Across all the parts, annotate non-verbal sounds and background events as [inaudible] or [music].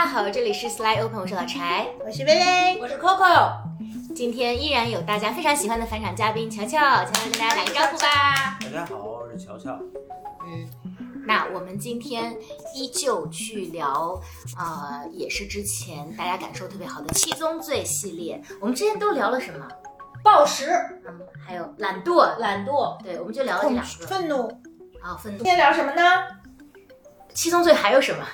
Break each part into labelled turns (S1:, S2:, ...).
S1: 家好，这里是 Sly Open，我是老柴，
S2: 我是薇薇，
S3: 我是 Coco。
S1: 今天依然有大家非常喜欢的返场嘉宾乔乔，乔乔跟大家打个招呼吧。
S4: 大家好，我是乔乔。
S1: 嗯，那我们今天依旧去聊，呃，也是之前大家感受特别好的七宗罪系列。我们之前都聊了什么？
S3: 暴食，
S1: 嗯，还有懒惰，
S3: 懒惰，
S1: 对，我们就聊了这两个。
S2: 愤怒，
S1: 啊，愤怒。
S2: 今天聊什么呢？
S1: 七宗罪还有什么？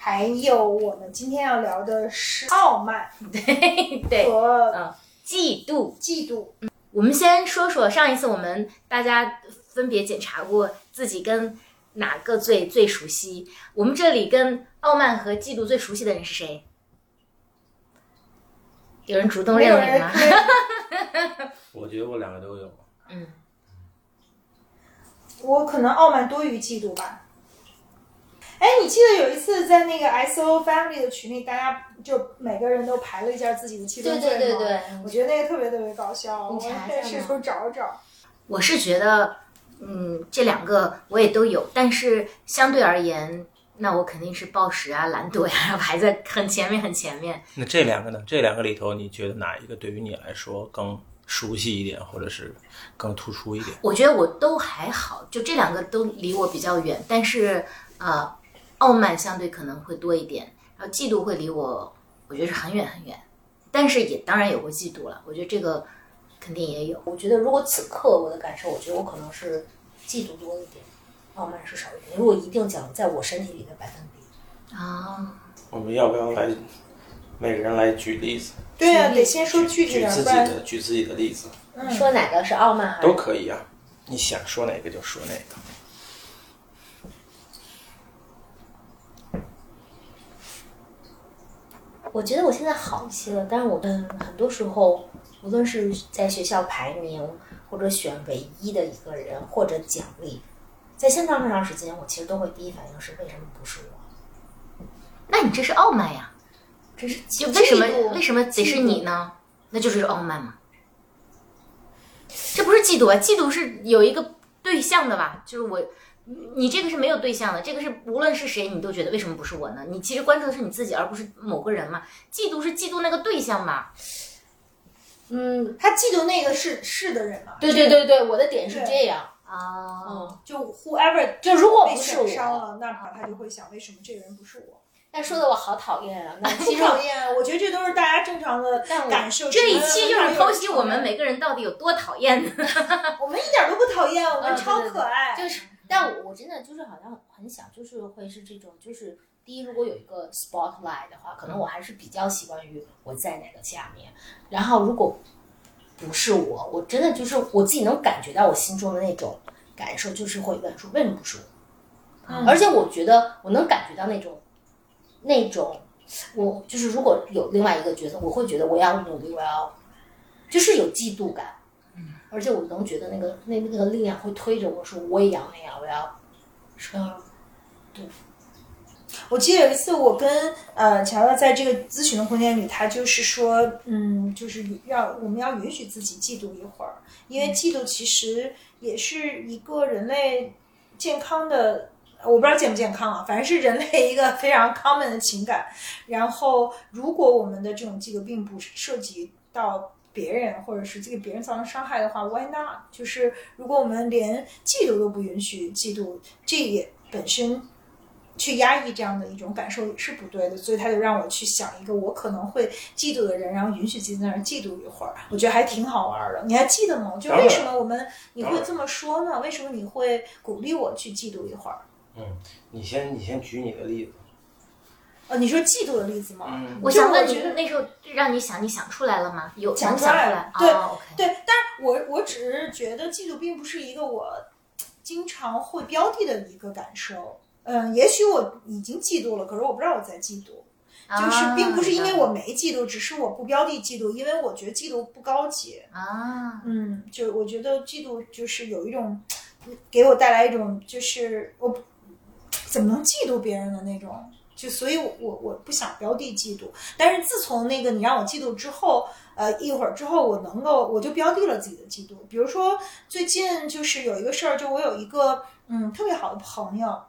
S2: 还有我们今天要聊的是傲慢，[laughs]
S1: 对对，
S2: 和
S1: 嗯，嫉妒，
S2: 嫉妒。
S1: 我们先说说上一次我们大家分别检查过自己跟哪个最最熟悉。我们这里跟傲慢和嫉妒最熟悉的人是谁？有人主动认领吗？[laughs]
S4: 我觉得我两个都有。
S1: 嗯，
S2: 我可能傲慢多于嫉妒吧。哎，你记得有一次在那个 S O Family 的群里，大家就每个人都排了一下自己的七宗罪吗？
S1: 对对对对，
S2: 我觉得那个特别特别搞笑，我
S1: 你查一下吗
S2: 也试图找找。
S1: 我是觉得，嗯，这两个我也都有，但是相对而言，那我肯定是暴食啊、懒惰呀、[laughs] 排在很前面很前面。
S4: 那这两个呢？这两个里头，你觉得哪一个对于你来说更熟悉一点，或者是更突出一点？
S1: 我觉得我都还好，就这两个都离我比较远，但是呃，傲慢相对可能会多一点，然后嫉妒会离我，我觉得是很远很远，但是也当然有过嫉妒了，我觉得这个肯定也有。
S3: 我觉得如果此刻我的感受，我觉得我可能是嫉妒多一点，傲慢是少一点。如果一定讲在我身体里的百分比，
S1: 啊，
S4: 我们要不要来每个人来举例子？
S2: 对呀、
S3: 举例
S2: 得先说具体点，
S4: 举自己的举自己的例子
S2: 嗯
S3: 说哪个是傲慢还是
S4: 都可以啊。你想说哪个就说哪个。
S3: 我觉得我现在好一些了，但是我嗯，很多时候，无论是在学校排名，或者选唯一的一个人，或者奖励，在相当长时间，我其实都会第一反应是为什么不是我？
S1: 那你这是傲慢呀？
S3: 这是
S1: 就为什么为什么得是你呢？那就是傲慢嘛。这不是嫉妒啊，嫉妒是有一个对象的吧？就是我，你这个是没有对象的，这个是无论是谁，你都觉得为什么不是我呢？你其实关注的是你自己，而不是某个人嘛。嫉妒是嫉妒那个对象嘛。
S3: 嗯，
S2: 他嫉妒那个是是的人嘛？
S3: 对对对对，我的点是这样，
S1: 啊，
S3: 嗯，
S2: 就 whoever
S3: 就如果不是我，
S2: 伤了，那么，他就会想为什么这个人不是我？
S3: 但说的我好讨厌啊，[laughs] 那
S2: 不
S3: 其实
S2: 讨厌，我觉得这都是大家正常的
S3: 但我
S2: 感受。
S1: 这一期就是剖析我们，每个人到底有多讨厌。[laughs]
S2: 我们一点都不讨厌，我们
S3: 嗯
S2: 超可爱。
S3: 就是，但我我真的就是好像很想，就是会是这种，就是第一，如果有一个 spotlight 的话，可能我还是比较习惯于我在哪个下面。然后如果不是我，我真的就是我自己能感觉到我心中的那种感受，就是会问说为什么不是我？
S2: 嗯
S3: 而且我觉得我能感觉到那种那种，我就是如果有另外一个角色，我会觉得我要努力，我要就是有嫉妒感。而且我能觉得那个那那个力量会推着我说我也要那样，我要是要
S2: 我记得有一次，我跟呃乔乔在这个咨询的空间里，他就是说，嗯，就是要我们要允许自己嫉妒一会儿，因为嫉妒其实也是一个人类健康的。我不知道健不健康啊，反正是人类一个非常 common 的情感。然后，如果我们的这种嫉妒并不涉及到别人，或者是这个别人造成伤害的话，why not？就是如果我们连嫉妒都不允许嫉妒，这也本身去压抑这样的一种感受也是不对的，所以他就让我去想一个我可能会嫉妒的人，然后允许自己在那儿嫉妒一会儿，我觉得还挺好玩的。你还记得吗？就为什么我们你会这么说呢？为什么你会鼓励我去嫉妒一会儿？
S4: 嗯，你先你先举你的例子。
S2: 呃，你说嫉妒的例子吗？
S4: 嗯
S1: 我想问你
S2: 觉得，
S1: 那时候让你想，你想出来了吗？有
S2: 想出来了对。对，但是我我只是觉得嫉妒并不是一个我经常会标的的一个感受。嗯，也许我已经嫉妒了，可是我不知道我在嫉妒。就是并不是因为我没嫉妒，只是我不标的嫉妒，因为我觉得嫉妒不高级。
S1: 啊，
S2: 嗯，就我觉得嫉妒就是有一种给我带来一种就是我怎么能嫉妒别人的那种，就所以我我不想标的嫉妒。但是自从那个你让我嫉妒之后，呃，一会儿之后我能够我就标的了自己的嫉妒。比如说最近就是有一个事儿，就我有一个嗯特别好的朋友。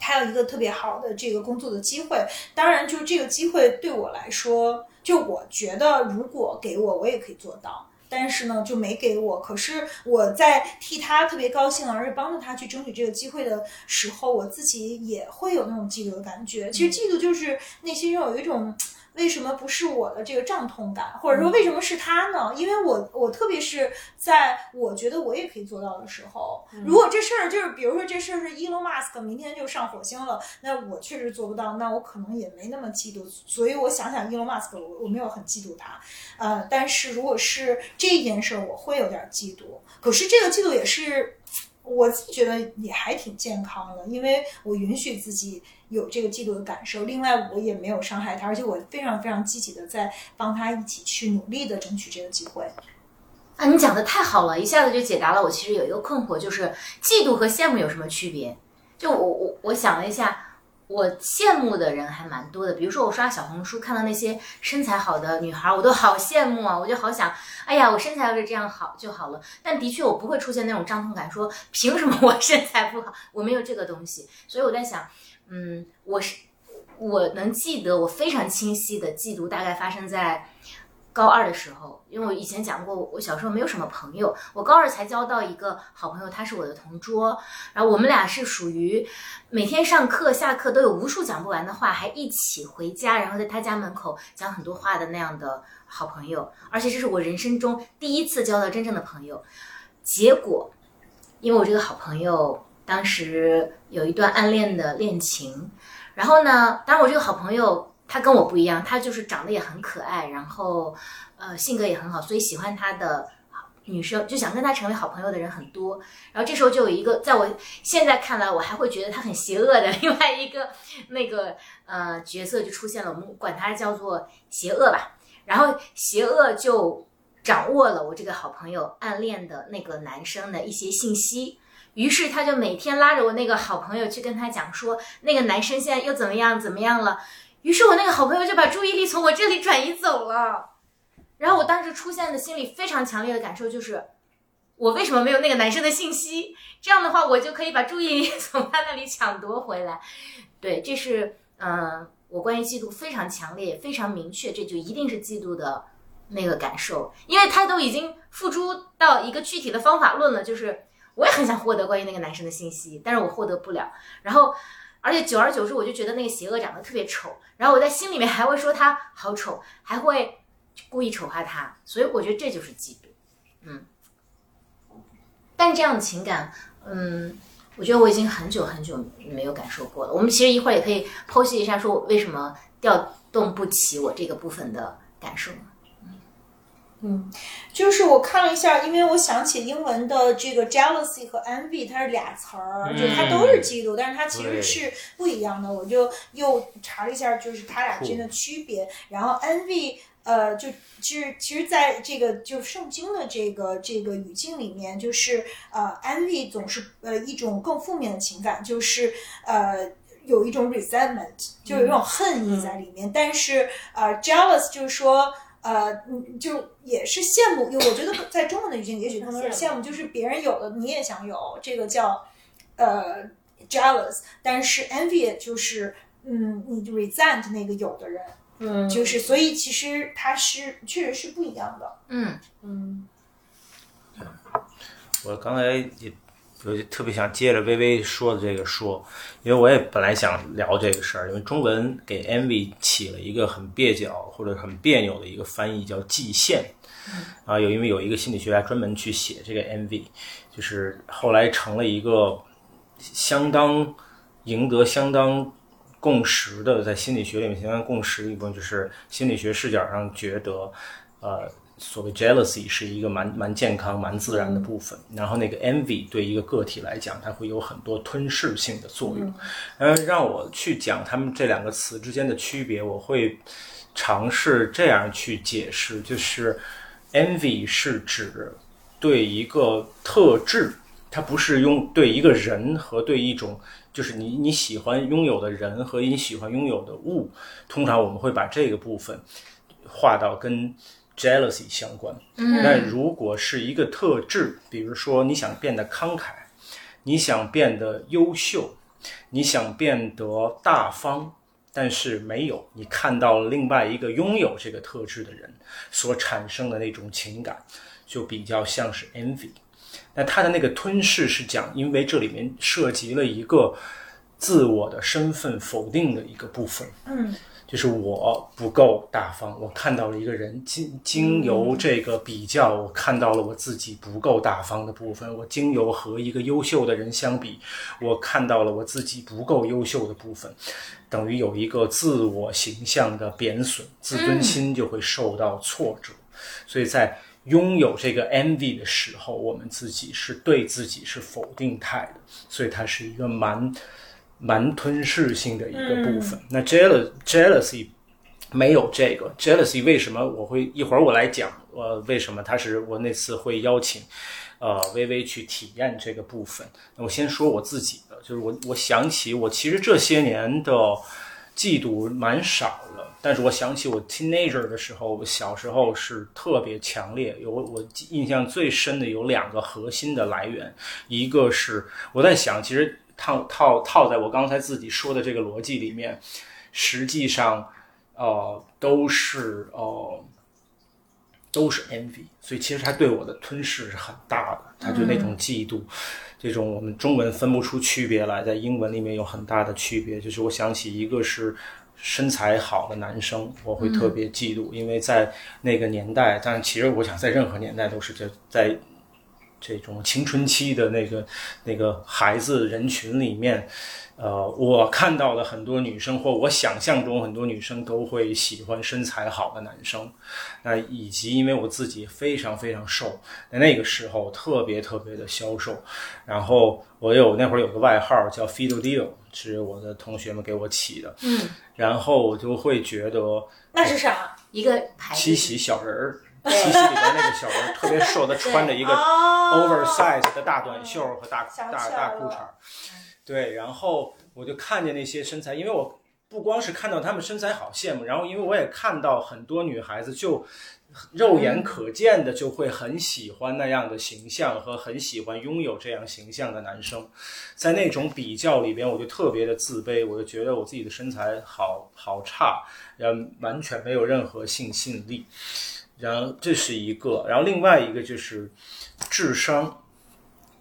S2: 他有一个特别好的这个工作的机会。当然，就这个机会对我来说，就我觉得如果给我，我也可以做到。但是呢，就没给我。可是我在替他特别高兴，而且帮助他去争取这个机会的时候，我自己也会有那种嫉妒的感觉。其实嫉妒就是内心中有一种。为什么不是我的这个胀痛感，或者说为什么是他呢？因为我我特别是在我觉得我也可以做到的时候，如果这事儿就是比如说这事儿是 Elon Musk 明天就上火星了，那我确实做不到，那我可能也没那么嫉妒。所以我想想 Elon Musk，我我没有很嫉妒他，呃，但是如果是这件事儿，我会有点嫉妒。可是这个嫉妒也是。我自己觉得也还挺健康的，因为我允许自己有这个嫉妒的感受。另外，我也没有伤害他，而且我非常非常积极的在帮他一起去努力的争取这个机会。
S1: 啊，你讲的太好了，一下子就解答了我其实有一个困惑，就是嫉妒和羡慕有什么区别？就我我我想了一下。我羡慕的人还蛮多的，比如说我刷小红书看到那些身材好的女孩，我都好羡慕啊！我就好想，哎呀，我身材要是这样好就好了。但的确，我不会出现那种胀痛感，说凭什么我身材不好？我没有这个东西。所以我在想，嗯，我是我能记得，我非常清晰的嫉妒大概发生在。高二的时候，因为我以前讲过，我小时候没有什么朋友，我高二才交到一个好朋友，他是我的同桌，然后我们俩是属于每天上课下课都有无数讲不完的话，还一起回家，然后在他家门口讲很多话的那样的好朋友，而且这是我人生中第一次交到真正的朋友。结果，因为我这个好朋友当时有一段暗恋的恋情，然后呢，当然我这个好朋友。他跟我不一样，他就是长得也很可爱，然后，呃，性格也很好，所以喜欢他的女生就想跟他成为好朋友的人很多。然后这时候就有一个，在我现在看来，我还会觉得他很邪恶的另外一个那个呃角色就出现了，我们管他叫做邪恶吧。然后邪恶就掌握了我这个好朋友暗恋的那个男生的一些信息，于是他就每天拉着我那个好朋友去跟他讲说，那个男生现在又怎么样怎么样了。于是我那个好朋友就把注意力从我这里转移走了，然后我当时出现的心里非常强烈的感受就是，我为什么没有那个男生的信息？这样的话我就可以把注意力 [laughs] 从他那里抢夺回来。对，这是嗯，我关于嫉妒非常强烈、非常明确，这就一定是嫉妒的那个感受，因为他都已经付诸到一个具体的方法论了，就是我也很想获得关于那个男生的信息，但是我获得不了，然后。而且久而久之，我就觉得那个邪恶长得特别丑，然后我在心里面还会说他好丑，还会故意丑化他，所以我觉得这就是嫉妒，嗯。但这样的情感，嗯，我觉得我已经很久很久没有感受过了。我们其实一会儿也可以剖析一下，说我为什么调动不起我这个部分的感受。
S2: 嗯，就是我看了一下，因为我想起英文的这个 jealousy 和 envy，它是俩词儿，就它都是嫉妒，但是它其实是不一样的。我就又查了一下，就是它俩之间的区别。然后 envy，呃，就其实其实在这个就圣经的这个这个语境里面，就是呃，envy 总是呃一种更负面的情感，就是呃有一种 resentment，就有一种恨意在里面。但是呃，jealous 就是说。呃，嗯，就也是羡慕，因为我觉得在中文的语境，也许他们是羡慕，就是别人有的你也想有，这个叫呃 jealous。但是 envy 就是，嗯，你 resent 那个有的人，
S1: 嗯，
S2: 就是所以其实它是确实是不一样的，
S1: 嗯
S2: 嗯。
S4: 我刚才也。我就特别想接着微微说的这个说，因为我也本来想聊这个事儿，因为中文给 envy 起了一个很蹩脚或者很别扭的一个翻译，叫嫉羡。啊，有因为有一个心理学家专门去写这个 envy，就是后来成了一个相当赢得相当共识的，在心理学里面相当共识的一部分，就是心理学视角上觉得，呃。所谓 jealousy 是一个蛮蛮健康、蛮自然的部分，然后那个 envy 对一个个体来讲，它会有很多吞噬性的作用。呃，让我去讲他们这两个词之间的区别，我会尝试这样去解释：就是 envy 是指对一个特质，它不是用对一个人和对一种，就是你你喜欢拥有的人和你喜欢拥有的物，通常我们会把这个部分划到跟。Jealousy 相关，那如果是一个特质，比如说你想变得慷慨，你想变得优秀，你想变得大方，但是没有，你看到了另外一个拥有这个特质的人所产生的那种情感，就比较像是 envy。那他的那个吞噬是讲，因为这里面涉及了一个自我的身份否定的一个部分。
S2: 嗯
S4: 就是我不够大方，我看到了一个人经经由这个比较，我看到了我自己不够大方的部分。我经由和一个优秀的人相比，我看到了我自己不够优秀的部分，等于有一个自我形象的贬损，自尊心就会受到挫折。所以在拥有这个 envy 的时候，我们自己是对自己是否定态的，所以它是一个蛮蛮吞噬性的一个部分。那 jealous jealousy 没有这个 jealousy，为什么我会一会儿我来讲，呃，为什么它是我那次会邀请呃微微去体验这个部分？那我先说我自己的，就是我我想起我其实这些年的嫉妒蛮少了，但是我想起我 teenager 的时候，我小时候是特别强烈。有我印象最深的有两个核心的来源，一个是我在想，其实套套套在我刚才自己说的这个逻辑里面，实际上呃都是呃都是 envy，所以其实它对我的吞噬是很大的，它就那种嫉妒。这种我们中文分不出区别来，在英文里面有很大的区别。就是我想起一个是身材好的男生，我会特别嫉妒，因为在那个年代，但其实我想在任何年代都是这在这种青春期的那个那个孩子人群里面。呃，我看到了很多女生，或我想象中很多女生都会喜欢身材好的男生。那以及因为我自己非常非常瘦，在那个时候特别特别的消瘦。然后我有那会儿有个外号叫 Fido Dio，是我的同学们给我起的。
S1: 嗯，
S4: 然后我就会觉得
S2: 那是啥？
S1: 一个
S4: 七喜小人儿，[laughs] 七喜里边那个小人特别瘦，他穿着一个
S2: 哦
S4: oversize 的大短袖和大大大裤衩，对，然后我就看见那些身材，因为我不光是看到他们身材好羡慕，然后因为我也看到很多女孩子就肉眼可见的就会很喜欢那样的形象和很喜欢拥有这样形象的男生，在那种比较里边，我就特别的自卑，我就觉得我自己的身材好好差，然后完全没有任何性吸引力。然后这是一个，然后另外一个就是智商，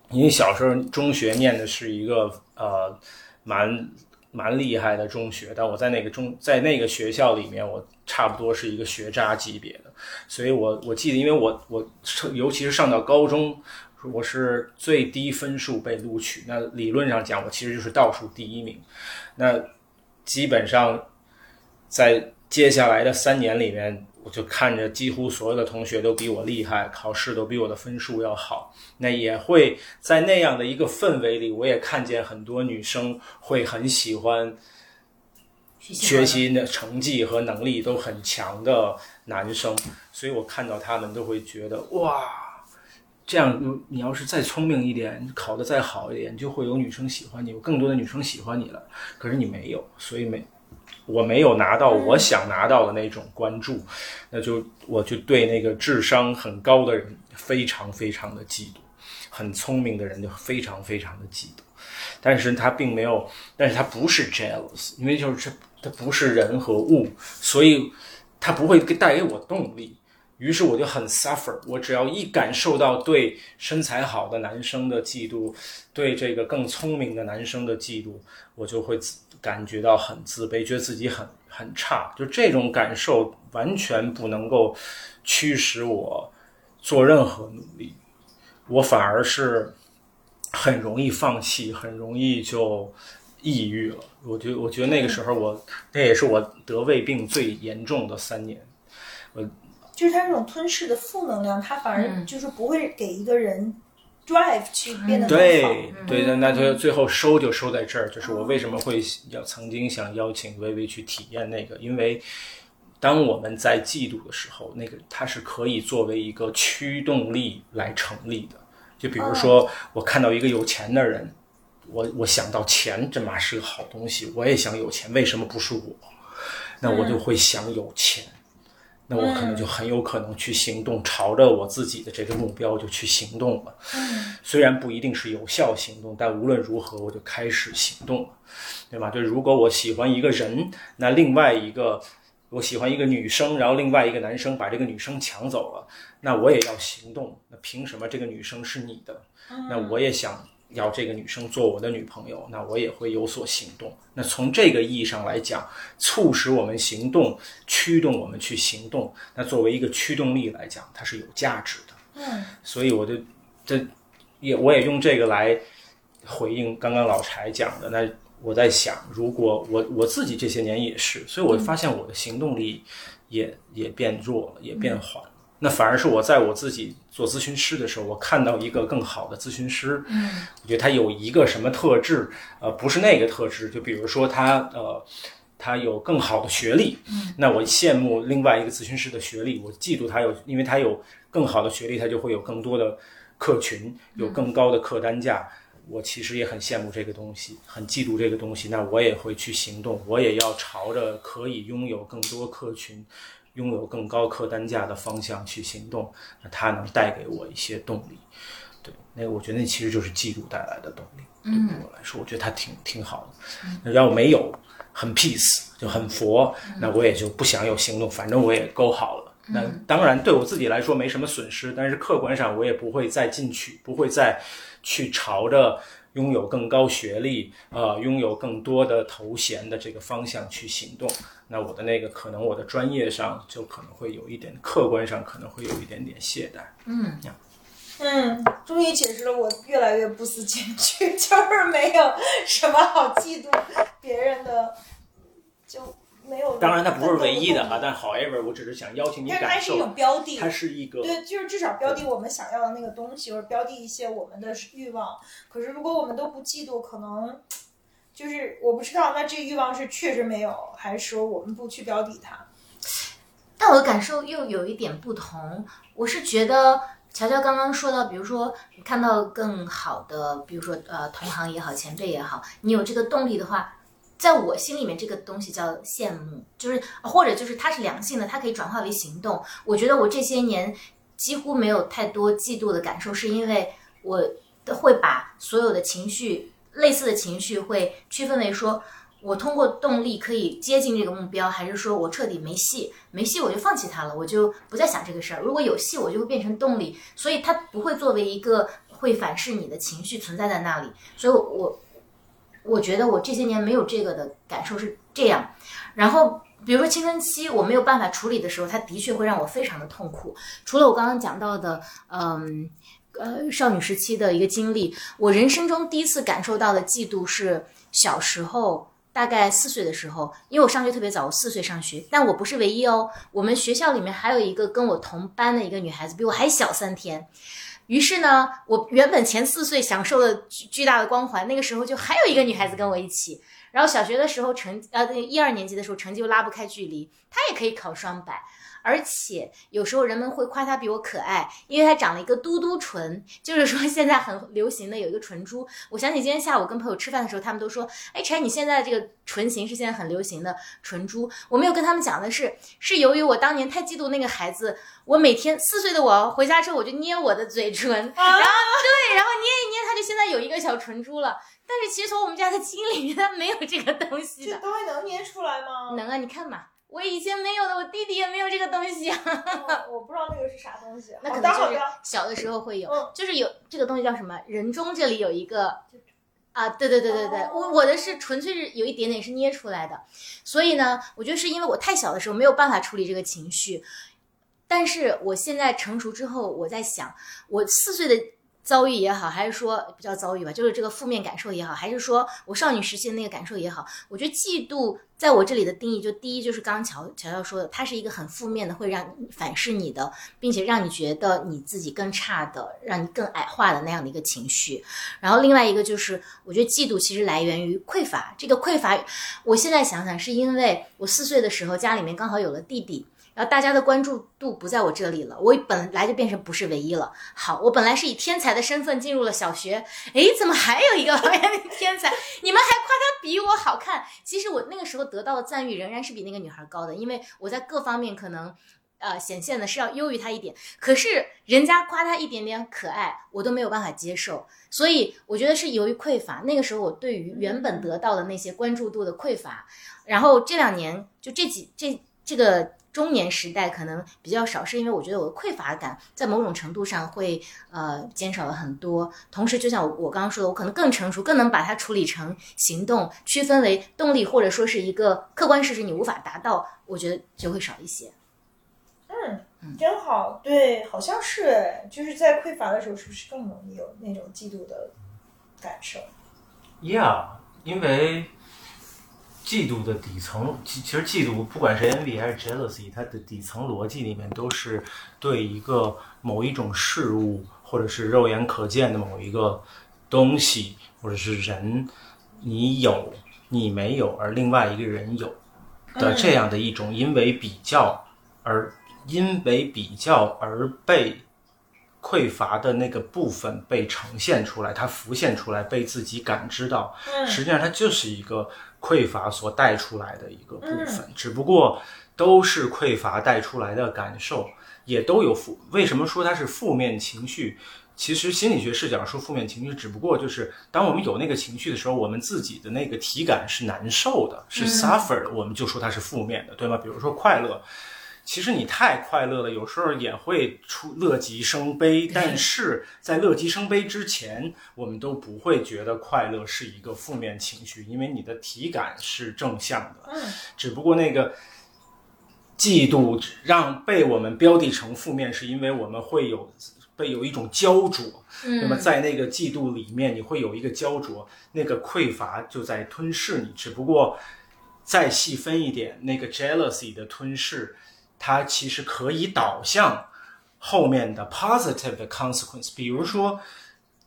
S4: 因为小时候中学念的是一个呃蛮蛮厉害的中学，但我在那个中在那个学校里面，我差不多是一个学渣级别的，所以我我记得，因为我我尤其是上到高中。我是最低分数被录取，那理论上讲，我其实就是倒数第一名。那基本上在接下来的三年里面，我就看着几乎所有的同学都比我厉害，考试都比我的分数要好。那也会在那样的一个氛围里，我也看见很多女生会很喜欢学习的成绩和能力都很强的男生，所以我看到他们都会觉得哇，这样你要是再聪明一点，考得再好一点，就会有女生喜欢你，有更多的女生喜欢你了。可是你没有，所以没。我没有拿到我想拿到的那种关注，那就我就对那个智商很高的人非常非常的嫉妒，很聪明的人就非常非常的嫉妒，但是他并没有，但是他不是 jealous，因为就是这他不是人和物，所以他不会给带给我动力。于是我就很 suffer，我只要一感受到对身材好的男生的嫉妒，对这个更聪明的男生的嫉妒，我就会自感觉到很自卑，觉得自己很很差。就这种感受完全不能够驱使我做任何努力，我反而是很容易放弃，很容易就抑郁了。我觉得，我觉得那个时候我那也是我得胃病最严重的三年。
S2: 我就是他这种吞噬的负能量，他反而就是不会给一个人 drive 去变得更好。
S4: 对对的，那就最后收就收在这儿。就是我为什么会要曾经想邀请微微去体验那个，因为当我们在嫉妒的时候，那个它是可以作为一个驱动力来成立的。就比如说，我看到一个有钱的人，我我想到钱，这妈是个好东西，我也想有钱，为什么不是我？那我就会想有钱。那我可能就很有可能去行动，朝着我自己的这个目标就去行动了。虽然不一定是有效行动，但无论如何我就开始行动了，对吧？就如果我喜欢一个人，那另外一个我喜欢一个女生，然后另外一个男生把这个女生抢走了，那我也要行动。那凭什么这个女生是你的？那我也想。要这个女生做我的女朋友，那我也会有所行动。那从这个意义上来讲，促使我们行动、驱动我们去行动，那作为一个驱动力来讲，它是有价值的。
S2: 嗯，
S4: 所以我就这也我也用这个来回应刚刚老柴讲的。那我在想，如果我我自己这些年也是，所以我发现我的行动力也也变弱了，也变缓。那反而是我在我自己做咨询师的时候，我看到一个更好的咨询师，
S2: 嗯，
S4: 我觉得他有一个什么特质，呃，不是那个特质，就比如说他呃，他有更好的学历，
S2: 嗯，
S4: 那我羡慕另外一个咨询师的学历，我嫉妒他有，因为他有更好的学历，他就会有更多的客群，有更高的客单价，我其实也很羡慕这个东西，很嫉妒这个东西，那我也会去行动，我也要朝着可以拥有更多客群。拥有更高客单价的方向去行动，那它能带给我一些动力。对，那个我觉得那其实就是嫉妒带来的动力。对我来说，我觉得它挺挺好的。那要没有，很 peace 就很佛，那我也就不想有行动，反正我也够好了。那当然对我自己来说没什么损失，但是客观上我也不会再进取，不会再去朝着。拥有更高学历，呃，拥有更多的头衔的这个方向去行动，那我的那个可能我的专业上就可能会有一点，客观上可能会有一点点懈怠。
S1: 嗯，
S2: 嗯，终于解释了我越来越不思进取，就是没有什么好嫉妒别人的，就。没有，
S4: 当然它不是唯一的哈，但 however，我只是想邀请你感受，
S2: 它是一种标的，
S4: 它是一个
S2: 对，就是至少标的我们想要的那个东西，或者标的一些我们的欲望。可是如果我们都不嫉妒，可能就是我不知道，那这个欲望是确实没有，还是说我们不去标的它？
S1: 但我的感受又有一点不同，我是觉得乔乔刚刚说到，比如说你看到更好的，比如说呃同行也好，前辈也好，你有这个动力的话。在我心里面，这个东西叫羡慕，就是或者就是它是良性的，它可以转化为行动。我觉得我这些年几乎没有太多嫉妒的感受，是因为我会把所有的情绪类似的情绪会区分为说，我通过动力可以接近这个目标，还是说我彻底没戏，没戏我就放弃它了，我就不再想这个事儿。如果有戏，我就会变成动力，所以它不会作为一个会反噬你的情绪存在在那里。所以，我。我我觉得我这些年没有这个的感受是这样，然后比如说青春期我没有办法处理的时候，它的确会让我非常的痛苦。除了我刚刚讲到的，嗯，呃，少女时期的一个经历，我人生中第一次感受到的嫉妒是小时候，大概四岁的时候，因为我上学特别早，我四岁上学，但我不是唯一哦，我们学校里面还有一个跟我同班的一个女孩子，比我还小三天。于是呢，我原本前四岁享受了巨巨大的光环，那个时候就还有一个女孩子跟我一起。然后小学的时候成呃一二年级的时候成绩又拉不开距离，她也可以考双百。而且有时候人们会夸她比我可爱，因为她长了一个嘟嘟唇，就是说现在很流行的有一个唇珠。我想起今天下午跟朋友吃饭的时候，他们都说：“哎，柴，你现在这个唇形是现在很流行的唇珠。”我没有跟他们讲的是，是由于我当年太嫉妒那个孩子，我每天四岁的我回家之后我就捏我的嘴唇，然后对，然后捏一捏，他就现在有一个小唇珠了。但是其实从我们家的基因里面，它没有这个东西的。
S2: 这东西能捏出来吗？
S1: 能啊，你看嘛。我以前没有的，我弟弟也没有这个东西啊。
S2: 我不知道那个是啥东西。
S1: 那可能就是小的时候会有，就是有这个东西叫什么？人中这里有一个啊，对对对对对，我我的是纯粹是有一点点是捏出来的，所以呢，我觉得是因为我太小的时候没有办法处理这个情绪，但是我现在成熟之后，我在想，我四岁的。遭遇也好，还是说不叫遭遇吧，就是这个负面感受也好，还是说我少女时期的那个感受也好，我觉得嫉妒在我这里的定义，就第一就是刚刚乔乔乔说的，它是一个很负面的，会让你反噬你的，并且让你觉得你自己更差的，让你更矮化的那样的一个情绪。然后另外一个就是，我觉得嫉妒其实来源于匮乏。这个匮乏，我现在想想，是因为我四岁的时候家里面刚好有了弟弟。然后大家的关注度不在我这里了，我本来就变成不是唯一了。好，我本来是以天才的身份进入了小学，诶，怎么还有一个 [laughs] 天才？你们还夸他比我好看？其实我那个时候得到的赞誉仍然是比那个女孩高的，因为我在各方面可能。呃显现的是要优于他一点，可是人家夸他一点点可爱，我都没有办法接受，所以我觉得是由于匮乏。那个时候我对于原本得到的那些关注度的匮乏，然后这两年就这几这这个中年时代可能比较少，是因为我觉得我的匮乏感在某种程度上会呃减少了很多。同时，就像我我刚刚说的，我可能更成熟，更能把它处理成行动，区分为动力或者说是一个客观事实，你无法达到，我觉得就会少一些。
S2: 嗯真好，对，好像是哎，就是在匮乏的时候，是不是更容易有那种嫉妒的感受
S4: ？Yeah，因为嫉妒的底层，其其实嫉妒不管是 envy 还是 jealousy，它的底层逻辑里面都是对一个某一种事物，或者是肉眼可见的某一个东西，或者是人，你有你没有，而另外一个人有的这样的一种因为比较而因为比较而被匮乏的那个部分被呈现出来，它浮现出来，被自己感知到。实际上它就是一个匮乏所带出来的一个部分，只不过都是匮乏带出来的感受，也都有负。为什么说它是负面情绪？其实心理学视角说负面情绪，只不过就是当我们有那个情绪的时候，我们自己的那个体感是难受的，是 suffer 的，我们就说它是负面的，对吗？比如说快乐。其实你太快乐了，有时候也会出乐极生悲。[laughs] 但是在乐极生悲之前，我们都不会觉得快乐是一个负面情绪，因为你的体感是正向的。
S2: 嗯，
S4: 只不过那个嫉妒让被我们标的成负面，是因为我们会有被有一种焦灼。那么在那个嫉妒里面，你会有一个焦灼，那个匮乏就在吞噬你。只不过再细分一点，那个 jealousy 的吞噬。它其实可以导向后面的 positive 的 consequence，比如说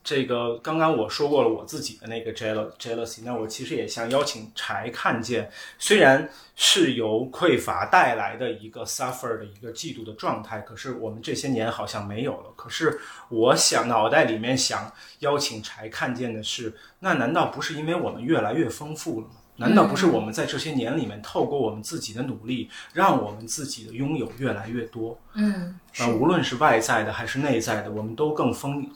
S4: 这个刚刚我说过了我自己的那个 jealousy，那我其实也想邀请柴看见，虽然是由匮乏带来的一个 suffer 的一个嫉妒的状态，可是我们这些年好像没有了。可是我想脑袋里面想邀请柴看见的是，那难道不是因为我们越来越丰富了吗？难道不是我们在这些年里面，透过我们自己的努力，让我们自己的拥有越来越多？
S1: 嗯，
S4: 啊，无论是外在的还是内在的，我们都更丰，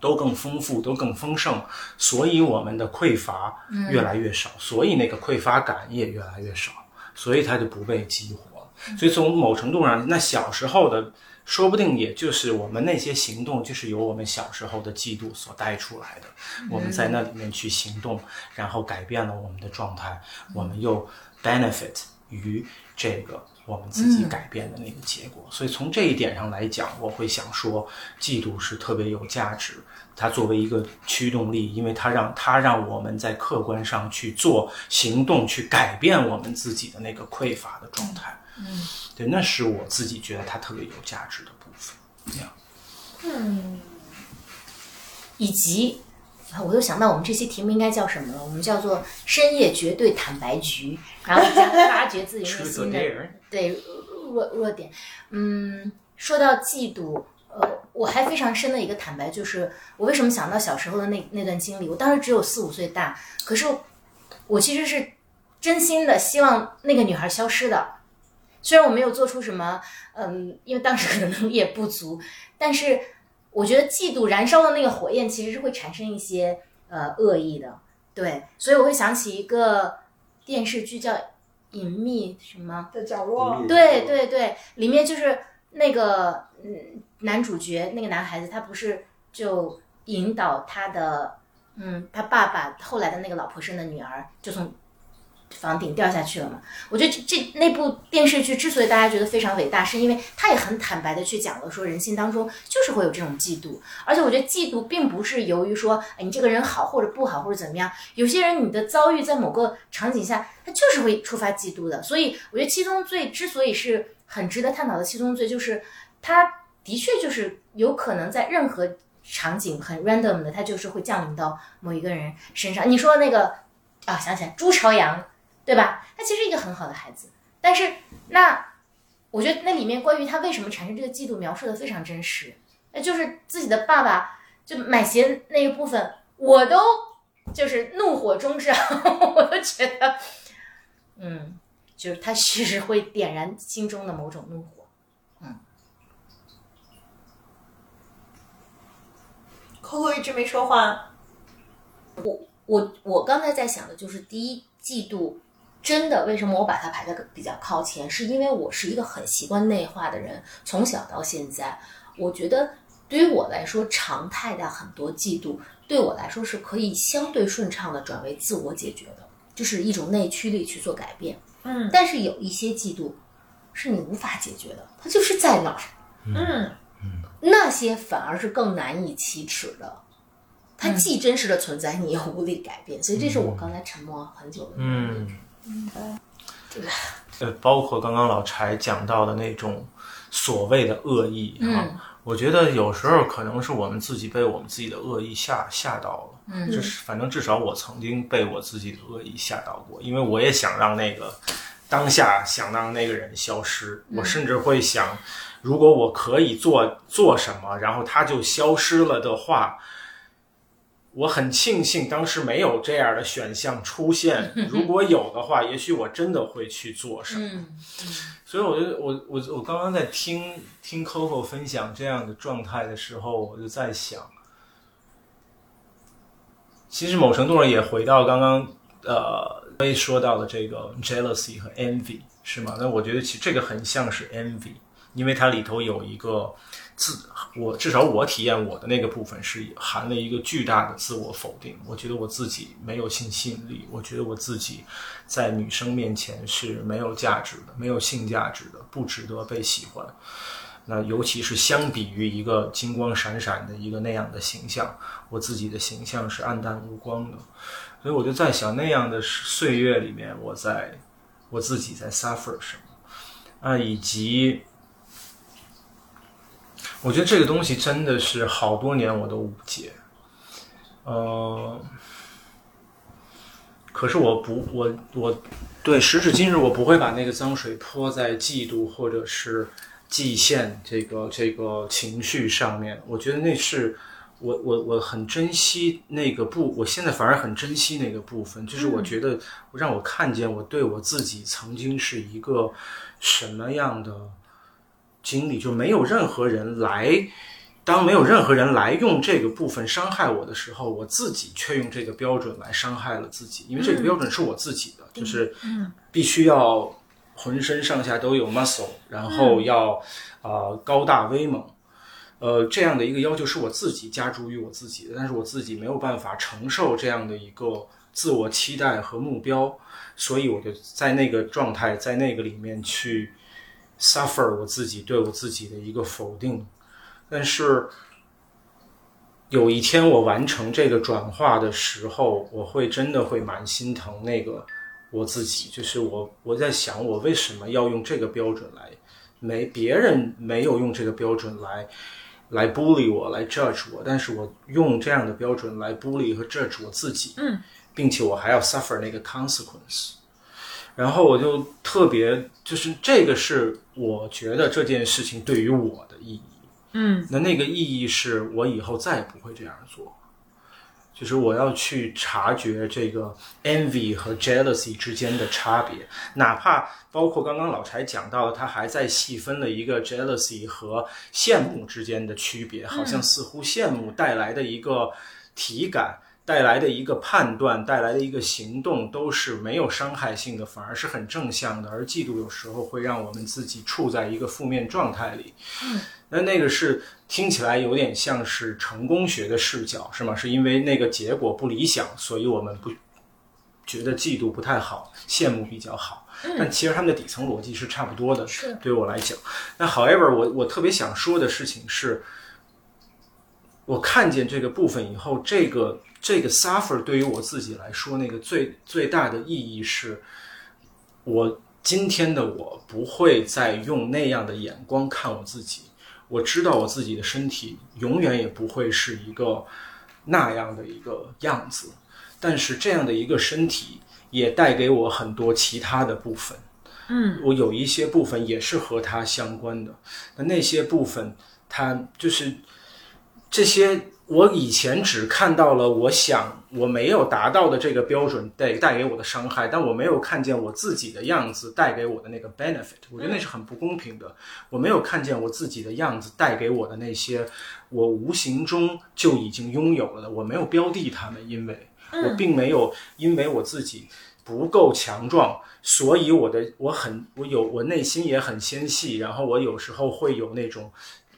S4: 都更丰富，都更丰盛，所以我们的匮乏越来越少，所以那个匮乏感也越来越少，所以它就不被激活。所以从某程度上，那小时候的。说不定也就是我们那些行动，就是由我们小时候的嫉妒所带出来的。我们在那里面去行动，然后改变了我们的状态，我们又 benefit 于这个我们自己改变的那个结果。所以从这一点上来讲，我会想说，嫉妒是特别有价值。它作为一个驱动力，因为它让它让我们在客观上去做行动，去改变我们自己的那个匮乏的状态。
S1: 嗯，
S4: 对，那是我自己觉得它特别有价值的部分。这样，
S2: 嗯，
S1: 以及我都想到我们这期题目应该叫什么了？我们叫做深夜绝对坦白局，然后将发掘自己内心的对弱弱点。嗯，说到嫉妒，呃，我还非常深的一个坦白就是，我为什么想到小时候的那那段经历？我当时只有四五岁大，可是我其实是真心的希望那个女孩消失的。虽然我没有做出什么，嗯，因为当时可能能力也不足，[laughs] 但是我觉得嫉妒燃烧的那个火焰其实是会产生一些呃恶意的，对，所以我会想起一个电视剧叫《隐秘什么》，
S2: 的角落，
S1: 对对对，里面就是那个嗯男主角那个男孩子，他不是就引导他的嗯他爸爸后来的那个老婆生的女儿就从房顶掉下去了嘛？我觉得这这那部电视剧之所以大家觉得非常伟大，是因为他也很坦白的去讲了说人性当中就是会有这种嫉妒，而且我觉得嫉妒并不是由于说哎你这个人好或者不好或者怎么样，有些人你的遭遇在某个场景下他就是会触发嫉妒的，所以我觉得七宗罪之所以是很值得探讨的七宗罪，就是它的确就是有可能在任何场景很 random 的，它就是会降临到某一个人身上。你说那个啊，想起来朱朝阳，对吧？他其实一个很好的孩子。但是那我觉得那里面关于他为什么产生这个嫉妒描述的非常真实。那就是自己的爸爸就买鞋那一部分我都就是怒火中烧 [laughs] 我都觉得嗯就是他其实会点燃心中的某种怒火。
S2: 嗯。Coco 一直没说话。
S3: 我我我刚才在想的就是第一季度真的为什么我把它排在比较靠前，是因为我是一个很习惯内化的人，从小到现在，我觉得对于我来说，常态的很多嫉妒对我来说是可以相对顺畅的转为自我解决的，就是一种内驱力去做改变。
S2: 嗯
S3: 但是有一些嫉妒是你无法解决的，它就是在那儿，
S2: 嗯
S3: 那些反而是更难以启齿的。它
S2: 嗯
S3: 既真实的存在，你又无力改变，所以这是我刚才沉默很久的原因。
S4: 嗯，呃，包括刚刚老柴讲到的那种所谓的恶意啊，
S3: 嗯。
S4: 我觉得有时候可能是我们自己被我们自己的恶意吓吓到了。
S3: 嗯。
S4: 就是反正至少我曾经被我自己的恶意吓到过，因为我也想让那个当下想让那个人消失，我甚至会想，如果我可以做做什么，然后他就消失了的话。我很庆幸当时没有这样的选项出现，[laughs] 如果有的话，也许我真的会去做什么。
S3: 嗯
S4: 所以我觉得我我我刚刚在听听 Coco 分享这样的状态的时候，我就在想，其实某程度上也回到刚刚呃被说到的这个 jealousy 和 envy 是吗？那我觉得其实这个很像是 envy，因为它里头有一个自我至少我体验我的那个部分是含了一个巨大的自我否定。我觉得我自己没有性吸引力，我觉得我自己在女生面前是没有价值的，没有性价值的，不值得被喜欢。那尤其是相比于一个金光闪闪的一个那样的形象，我自己的形象是暗淡无光的。所以我就在想，那样的岁月里面，我在我自己在 suffer 什么啊，以及我觉得这个东西真的是好多年我都无解。呃，可是我不，我我对时至今日，我不会把那个脏水泼在嫉妒或者是嫉羡这个这个情绪上面。我觉得那是我我我很珍惜那个部，我现在反而很珍惜那个部分，就是我觉得让我看见我对我自己曾经是一个什么样的经历，就没有任何人来。当没有任何人来用这个部分伤害我的时候，我自己却用这个标准来伤害了自己，因为这个标准是我自己的，就是必须要浑身上下都有 muscle，然后要呃高大威猛，呃这样的一个要求是我自己加诸于我自己的，但是我自己没有办法承受这样的一个自我期待和目标，所以我就在那个状态，在那个里面去 suffer 我自己对我自己的一个否定。但是有一天我完成这个转化的时候，我会真的会蛮心疼那个我自己，就是我我在想，我为什么要用这个标准来，没别人没有用这个标准来来 bully 我，来 judge 我，但是我用这样的标准来 bully 和 judge 我自己，嗯，并且我还要 suffer 那个 consequence。然后我就特别，就是这个是我觉得这件事情对于我的意义。
S2: 嗯，
S4: 那那个意义是我以后再也不会这样做，就是我要去察觉这个 envy 和 jealousy 之间的差别，哪怕包括刚刚老柴讲到，他还在细分了一个 jealousy 和羡慕之间的区别，好像似乎羡慕带来的一个体感。带来的一个判断，带来的一个行动，都是没有伤害性的，反而是很正向的。而嫉妒有时候会让我们自己处在一个负面状态里。嗯，那那个是听起来有点像是成功学的视角，是吗？是因为那个结果不理想，所以我们不觉得嫉妒不太好，羡慕比较好。但其实他们的底层逻辑是差不多的。
S2: 是
S4: 对我来讲，那 however，我我特别想说的事情是，我看见这个部分以后，这个这个 suffer 对于我自己来说，那个最最大的意义是，我今天的我不会再用那样的眼光看我自己。我知道我自己的身体永远也不会是一个那样的一个样子，但是这样的一个身体也带给我很多其他的部分。嗯，我有一些部分也是和它相关的，那那些部分，它就是这些我以前只看到了我想我没有达到的这个标准带带给我的伤害，但我没有看见我自己的样子带给我的那个 benefit，我觉得那是很不公平的。我没有看见我自己的样子带给我的那些我无形中就已经拥有了的，我没有标的他们，因为我并没有因为我自己不够强壮，所以我的我很我有我内心也很纤细，然后我有时候会有那种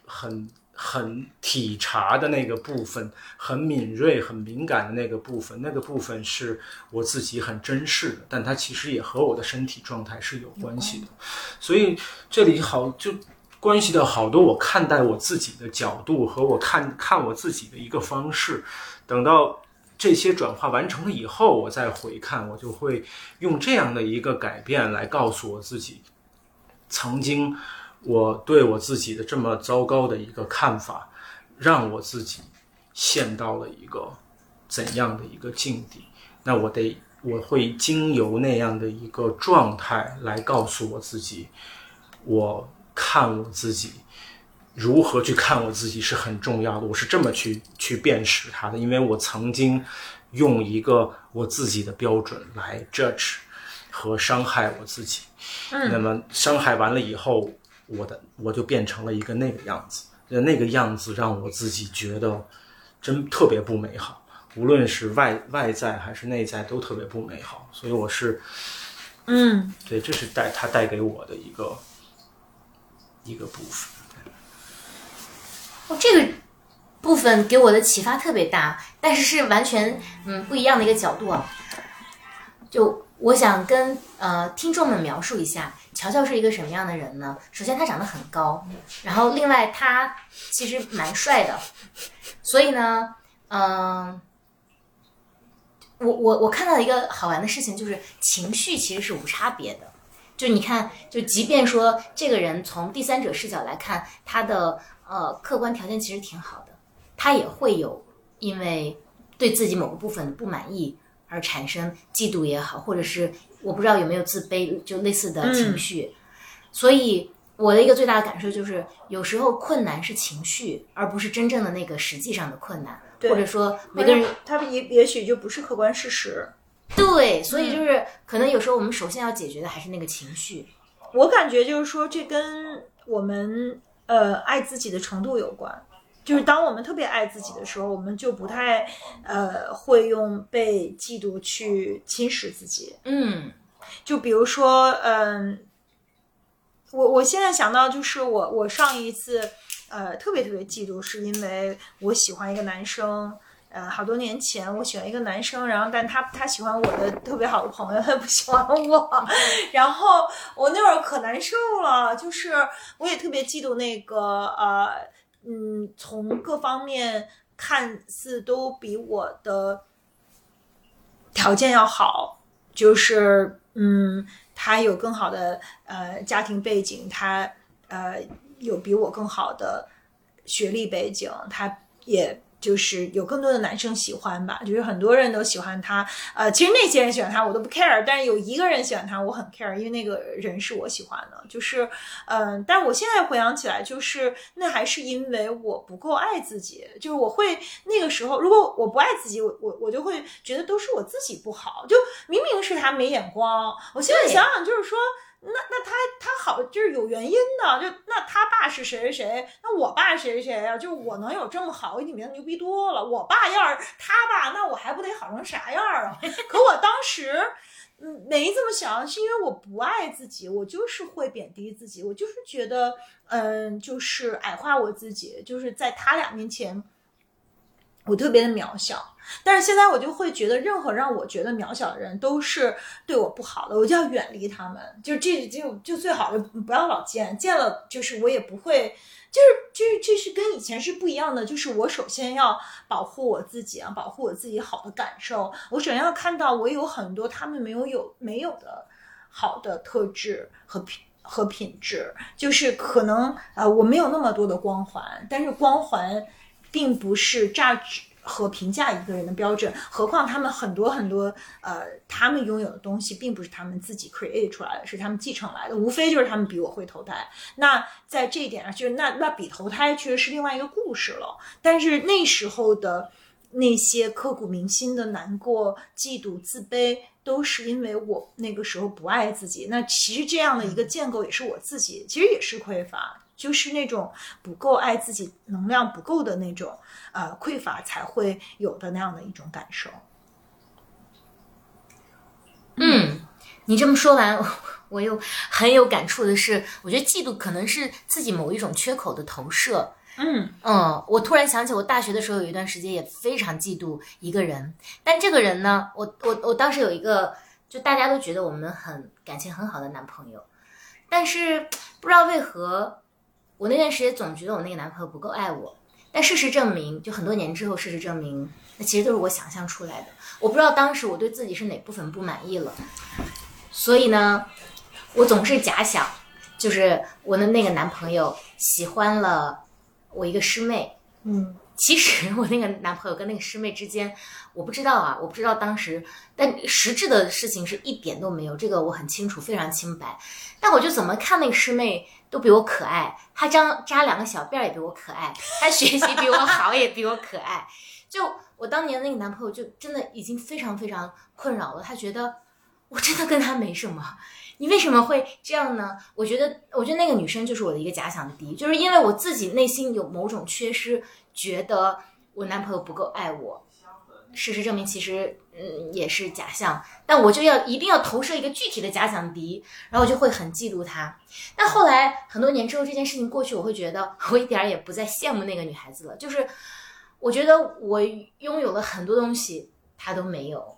S4: 很。很体察的那个部分，很敏锐、很敏感的那个部分，那个部分是我自己很珍视的，但它其实也和我的身体状态是有关系的。所以这里好就关系到好多我看待我自己的角度和我看看我自己的一个方式。等到这些转化完成了以后，我再回看，我就会用这样的一个改变来告诉我自己，曾经。我对我自己的这么糟糕的一个看法，让我自己陷到了一个怎样的一个境地？那我得我会经由那样的一个状态来告诉我自己，我看我自己如何去看我自己是很重要的。我是这么去去辨识它的，因为我曾经用一个我自己的标准来 judge 和伤害我自己。
S2: 嗯，
S4: 那么伤害完了以后。我的我就变成了一个那个样子，那个样子让我自己觉得真特别不美好，无论是外外在还是内在都特别不美好，所以我是，
S2: 嗯，
S4: 对，这是带他带给我的一个一个部分。
S1: 哦，这个部分给我的启发特别大，但是是完全嗯不一样的一个角度啊。就我想跟呃听众们描述一下。乔乔是一个什么样的人呢？首先，他长得很高，然后另外他其实蛮帅的，所以呢，嗯，我我我看到一个好玩的事情，就是情绪其实是无差别的。就你看，就即便说这个人从第三者视角来看，他的呃客观条件其实挺好的，他也会有因为对自己某个部分的不满意而产生嫉妒也好，或者是。我不知道有没有自卑，就类似的情绪，所以我的一个最大的感受就是，有时候困难是情绪，而不是真正的那个实际上的困难，或者说每个人
S2: 他也也许就不是客观事实。
S1: 对，所以就是可能有时候我们首先要解决的还是那个情绪。
S2: 我感觉就是说，这跟我们呃爱自己的程度有关。就是当我们特别爱自己的时候，我们就不太，呃，会用被嫉妒去侵蚀自己。
S1: 嗯，
S2: 就比如说，嗯，我我现在想到就是我我上一次，呃，特别特别嫉妒，是因为我喜欢一个男生，呃，好多年前我喜欢一个男生，然后但他他喜欢我的特别好的朋友，他不喜欢我，然后我那会儿可难受了，就是我也特别嫉妒那个呃。嗯，从各方面看似都比我的条件要好，就是嗯，他有更好的呃家庭背景，他呃有比我更好的学历背景，他也。就是有更多的男生喜欢吧，就是很多人都喜欢他。呃，其实那些人喜欢他，我都不 care。但是有一个人喜欢他，我很 care，因为那个人是我喜欢的。就是，嗯，但是我现在回想起来，就是那还是因为我不够爱自己。就是我会那个时候，如果我不爱自己，我我我就会觉得都是我自己不好。就明明是他没眼光。我现在想想，就是说。那那他他好就是有原因的，就那他爸是谁谁谁，那我爸谁谁谁呀？就我能有这么好，比他牛逼多了。我爸要是他爸，那我还不得好成啥样啊？[laughs] 可我当时没这么想，是因为我不爱自己，我就是会贬低自己，我就是觉得嗯就是矮化我自己，就是在他俩面前。我特别的渺小，但是现在我就会觉得，任何让我觉得渺小的人都是对我不好的，我就要远离他们。就这就就最好就不要老见，见了就是我也不会，就是就是这是跟以前是不一样的。就是我首先要保护我自己啊，保护我自己好的感受。我首先要看到我有很多他们没有有没有的好的特质和品和品质，就是可能呃我没有那么多的光环，但是光环。并不是榨和评价一个人的标准。何况他们很多很多呃，他们拥有的东西并不是他们自己 create 出来的，是他们继承来的，无非就是他们比我会投胎。那在这一点上，就是那那比投胎确实是另外一个故事了。但是那时候的那些刻骨铭心的难过、嫉妒、自卑，都是因为我那个时候不爱自己。那其实这样的一个建构也是我自己，其实也是匮乏，就是那种不够爱自己、能量不够的那种呃匮乏才会有的那样的一种感受。
S1: 嗯，你这么说完，[laughs] 我又很有感触的是，我觉得嫉妒可能是自己某一种缺口的投射。
S2: 嗯
S1: 嗯，我突然想起，我大学的时候有一段时间也非常嫉妒一个人，但这个人呢，我我我当时有一个，就大家都觉得我们很感情很好的男朋友，但是不知道为何，我那段时间总觉得我那个男朋友不够爱我。但事实证明，就很多年之后，事实证明，那其实都是我想象出来的。我不知道当时我对自己是哪部分不满意了，所以呢，我总是假想，就是我的那个男朋友喜欢了我一个师妹。
S2: 嗯
S1: 其实我那个男朋友跟那个师妹之间，我不知道啊，我不知道当时，但实质的事情是一点都没有，这个我很清楚，非常清白。但我就怎么看那个师妹都比我可爱，她扎扎两个小辫儿也比我可爱，她学习比我好也比我可爱。就我当年那个男朋友，就真的已经非常非常困扰了，他觉得我真的跟他没什么。你为什么会这样呢？我觉得，我觉得那个女生就是我的一个假想敌，就是因为我自己内心有某种缺失，觉得我男朋友不够爱我。事实证明，其实嗯也是假象，但我就要一定要投射一个具体的假想敌，然后我就会很嫉妒他。但后来很多年之后，这件事情过去，我会觉得我一点儿也不再羡慕那个女孩子了。就是我觉得我拥有了很多东西，她都没有。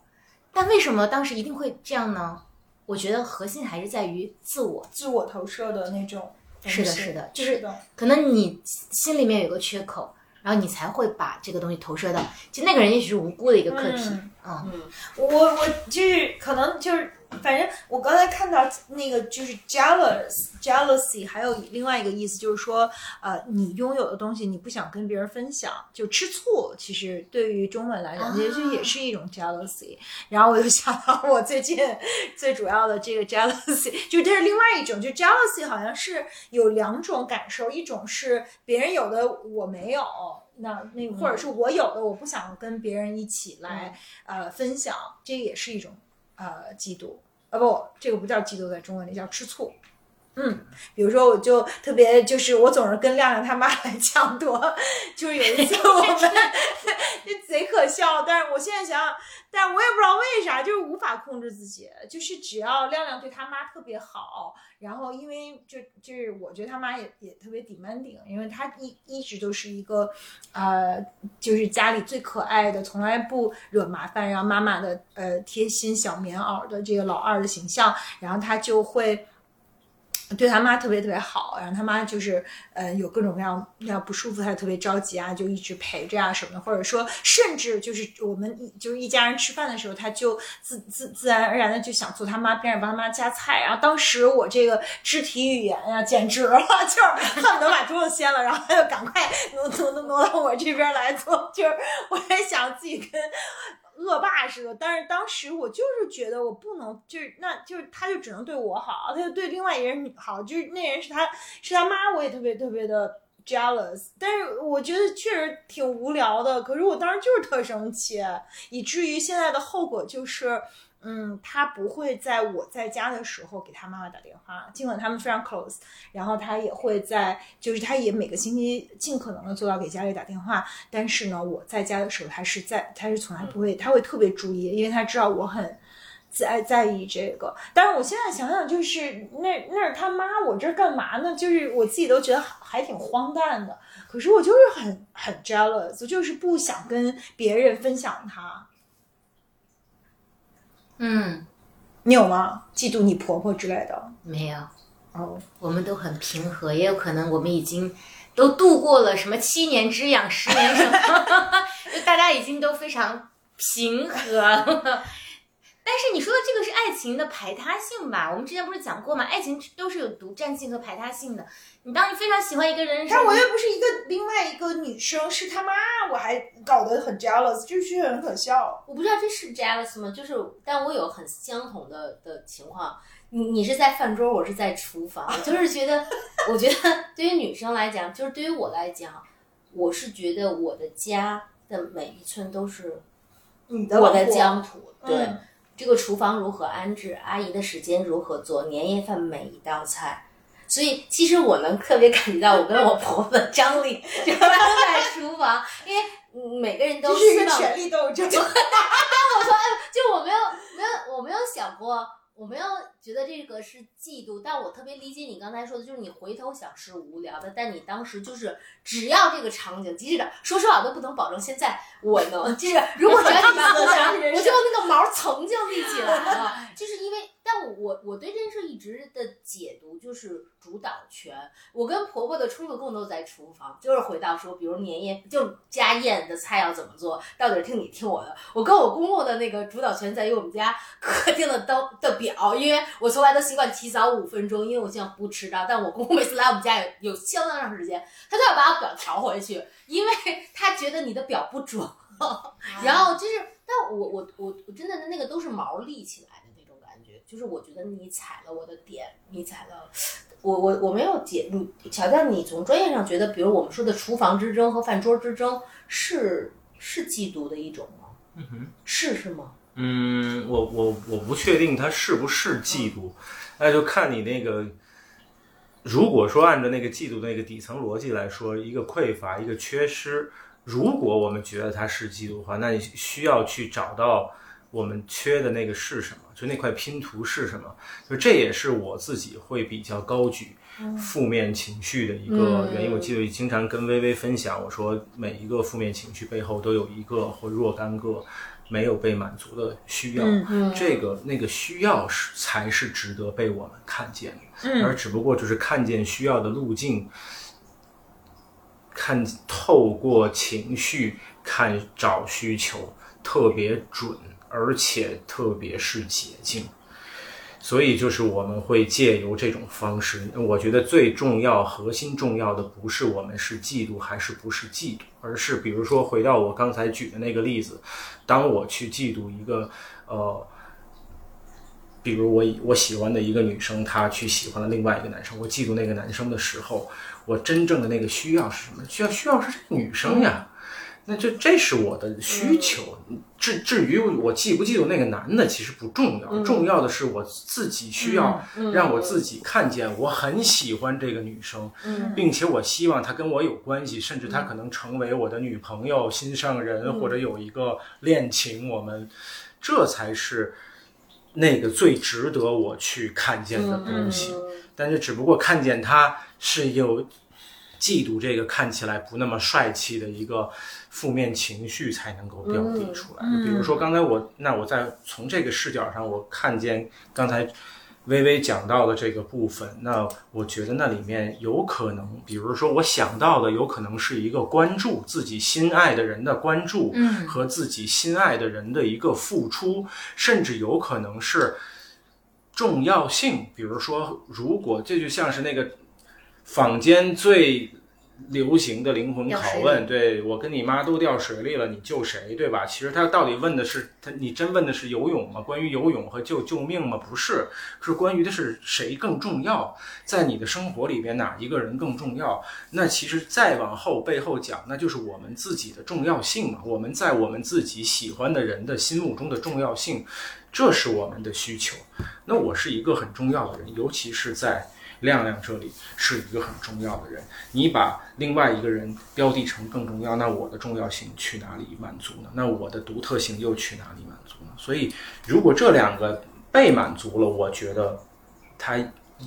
S1: 但为什么当时一定会这样呢？我觉得核心还是在于自我，
S2: 自我投射的那种。
S1: 是的，是的，就是可能你心里面有个缺口，然后你才会把这个东西投射到。其实那个人也许是无辜的一个客体，嗯
S2: 我我就是可能就是，反正我刚才看到那个就是 jealous jealousy，还有另外一个意思就是说，呃，你拥有的东西你不想跟别人分享，就吃醋。其实对于中文来讲，也许也是一种 jealousy。然后我就想到我最近最主要的这个 jealousy，就这是另外一种，就 jealousy 好像是有两种感受，一种是别人有的我没有。那那个或者是我有的，我不想跟别人一起来、呃分享，这也是一种呃嫉妒啊不，这个不叫嫉妒，在中文里叫吃醋。嗯，比如说我就特别就是我总是跟亮亮他妈来抢夺，就是有一次我们 [laughs] 就贼可笑，但是我现在想想，但是我也不知道为啥，就是无法控制自己，就是只要亮亮对他妈特别好，然后因为就就是我觉得他妈也也特别 demanding，因为他一一直都是一个呃，就是家里最可爱的，从来不惹麻烦，然后妈妈的呃贴心小棉袄的这个老二的形象，然后他就会。对他妈特别特别好，然后他妈就是呃有各种各样要不舒服，他就特别着急啊，就一直陪着啊什么的，或者说甚至就是我们就是一家人吃饭的时候，他就自自自然而然的就想坐他妈边上帮他妈夹菜，然后当时我这个肢体语言呀、简直了，[laughs] 就是恨不得把桌子掀了，然后他就赶快挪挪挪挪到我这边来坐，就是我在想自己跟。恶霸似的，但是当时我就是觉得我不能，就是那就是他就只能对我好，他就对另外一个人好，就是那人是他是他妈，我也特别特别的 jealous，但是我觉得确实挺无聊的，可是我当时就是特生气，以至于现在的后果就是。嗯，他不会在我在家的时候给他妈妈打电话，尽管他们非常 close，然后他也会在，就是他也每个星期尽可能的做到给家里打电话，但是呢，我在家的时候，他是在，他是从来不会，他会特别注意，因为他知道我很在在意这个。但是我现在想想，就是那那是他妈，我这干嘛呢？就是我自己都觉得还挺荒诞的。可是我就是很很 jealous，就是不想跟别人分享他。
S1: 嗯，
S2: 你有吗？嫉妒你婆婆之类的？
S1: 没有，
S2: 哦，
S1: 我们都很平和，也有可能我们已经都度过了什么七年之痒、十年什么，[laughs] 就大家已经都非常平和了。但是你说的这个是爱情的排他性吧？我们之前不是讲过吗？爱情都是有独占性和排他性的。你当你非常喜欢一个人
S2: 但我又不是一个另外一个女生，是他妈，我还搞得很 jealous，就是很可笑。
S3: 我不知道这是 jealous 吗？就是，但我有很相同的的情况。你你是在饭桌，我是在厨房，[laughs] 就是觉得，我觉得对于女生来讲，就是对于我来讲，我是觉得我的家的每一寸都是
S2: 你的
S3: 我的疆土。对，
S2: 嗯
S3: 这个厨房如何安置，阿姨的时间如何做，年夜饭每一道菜。所以，其实我能特别感觉到我跟我婆婆的张力，就是在厨房，因为嗯每个人都
S2: 这是一个权力斗争。[laughs]
S3: 就我没有没有我没有想过，我没有觉得这个是嫉妒，但我特别理解你刚才说的，就是你回头想是无聊的，但你当时就是只要这个场景，即使说实话，我都不能保证现在我能，就是如果只要你把 [laughs] 我想，我就那个毛层就立起来了，就是因为，但我我对这件事一直的解读就是主导权，我跟婆婆的冲突更多在厨房，就是回到说，比如年夜就家宴的菜要怎么做，到底是听你听我的。我跟我公公的那个主导权在于我们家 [laughs] 客厅的灯的表，因为我从来都习惯提早五分钟，因为我希望不迟到。但我公公每次来我们家有有相当长时间，他都要把我表调回去，因为 [laughs] 他觉得你的表不准。[laughs] 然后就是，但我我我我真的那个都是毛立起来的，就是我觉得你踩了我的点，你踩了。我我我没有解你乔乔，你从专业上觉得，比如我们说的厨房之争和饭桌之争是是嫉妒的一种吗？
S4: 嗯哼。
S3: 是是吗？
S4: 嗯，我我我不确定他是不是嫉妒，那就看你那个。如果说按照那个嫉妒的那个底层逻辑来说，一个匮乏，一个缺失，如果我们觉得它是嫉妒的话，那你需要去找到我们缺的那个是什么，就那块拼图是什么。就这也是我自己会比较高举负面情绪的一个原因。我记得经常跟微微分享，我说每一个负面情绪背后都有一个或若干个没有被满足的需要，
S3: 嗯
S4: 这个那个需要是才是值得被我们看见的，
S2: 嗯
S4: 而只不过就是看见需要的路径，看透过情绪看找需求特别准，而且特别是捷径。所以就是我们会借由这种方式，我觉得最重要、核心重要的不是我们是嫉妒还是不是嫉妒，而是比如说回到我刚才举的那个例子，当我去嫉妒一个呃，比如我我喜欢的一个女生，她去喜欢了另外一个男生，我嫉妒那个男生的时候，我真正的那个需要是什么？需要需要是这个女生呀。那这这是我的需求，至至于我嫉不嫉妒那个男的，其实不重要，重要的是我自己需要让我自己看见我很喜欢这个女生，并且我希望她跟我有关系，甚至她可能成为我的女朋友、心上人，或者有一个恋情，我们这才是那个最值得我去看见的东西。但是只不过看见他是有嫉妒这个看起来不那么帅气的一个负面情绪才能够标的出来。比如说刚才我，那我在从这个视角上，我看见刚才微微讲到的这个部分，那我觉得那里面有可能，比如说我想到的，有可能是一个关注自己心爱的人的关注，
S1: 嗯
S4: 和自己心爱的人的一个付出，甚至有可能是重要性。比如说，如果这就像是那个坊间最流行的灵魂拷问，对我跟你妈都掉水里了，你救谁，对吧？其实他到底问的是他，你真问的是游泳吗？关于游泳和救救命吗？不是，是关于的是谁更重要，在你的生活里边哪一个人更重要？那其实再往后背后讲，那就是我们自己的重要性嘛。我们在我们自己喜欢的人的心目中的重要性，这是我们的需求。那我是一个很重要的人，尤其是在亮亮这里是一个很重要的人。你把另外一个人标的成更重要，那我的重要性去哪里满足呢？那我的独特性又去哪里满足呢？所以，如果这两个被满足了，我觉得他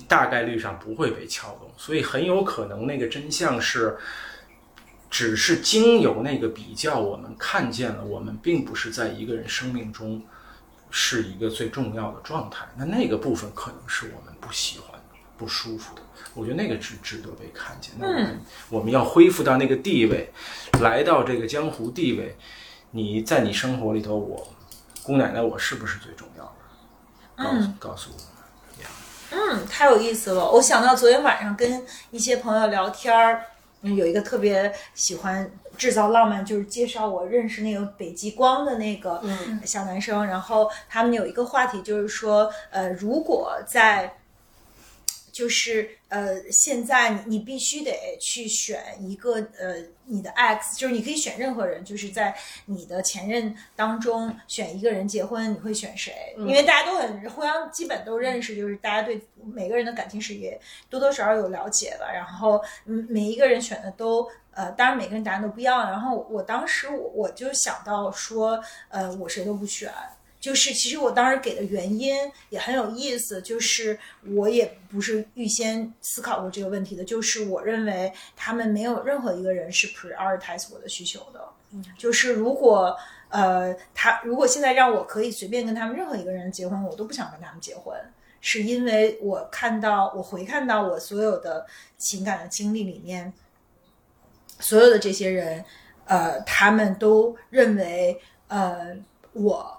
S4: 大概率上不会被撬动，所以很有可能那个真相是。只是经由那个比较，我们看见了，我们并不是在一个人生命中是一个最重要的状态。那那个部分可能是我们不喜欢、不舒服的。我觉得那个值值得被看见。那我们、我们要恢复到那个地位，来到这个江湖地位。你在你生活里头，我姑奶奶我是不是最重要的？告诉、
S2: 嗯
S4: 告诉我。
S2: 嗯，太有意思了！我想到昨天晚上跟一些朋友聊天儿，嗯，有一个特别喜欢制造浪漫，就是介绍我认识那个北极光的那个小男生。然后他们有一个话题，就是说，呃，如果在就是呃，现在你你必须得去选一个呃，你的 X，就是你可以选任何人，就是在你的前任当中选一个人结婚，你会选谁？因为大家都很互相基本都认识，就是大家对每个人的感情史也多多少少有了解吧。然后嗯，每一个人选的都呃，当然每个人答案都不一样。然后我当时我我就想到说，呃，我谁都不选。就是其实我当时给的原因也很有意思，就是我也不是预先思考过这个问题的，就是我认为他们没有任何一个人是 prioritize 我的需求的，就是如果呃他如果现在让我可以随便跟他们任何一个人结婚，我都不想跟他们结婚，是因为我看到我回看到我所有的情感的经历里面，所有的这些人，呃，他们都认为呃我。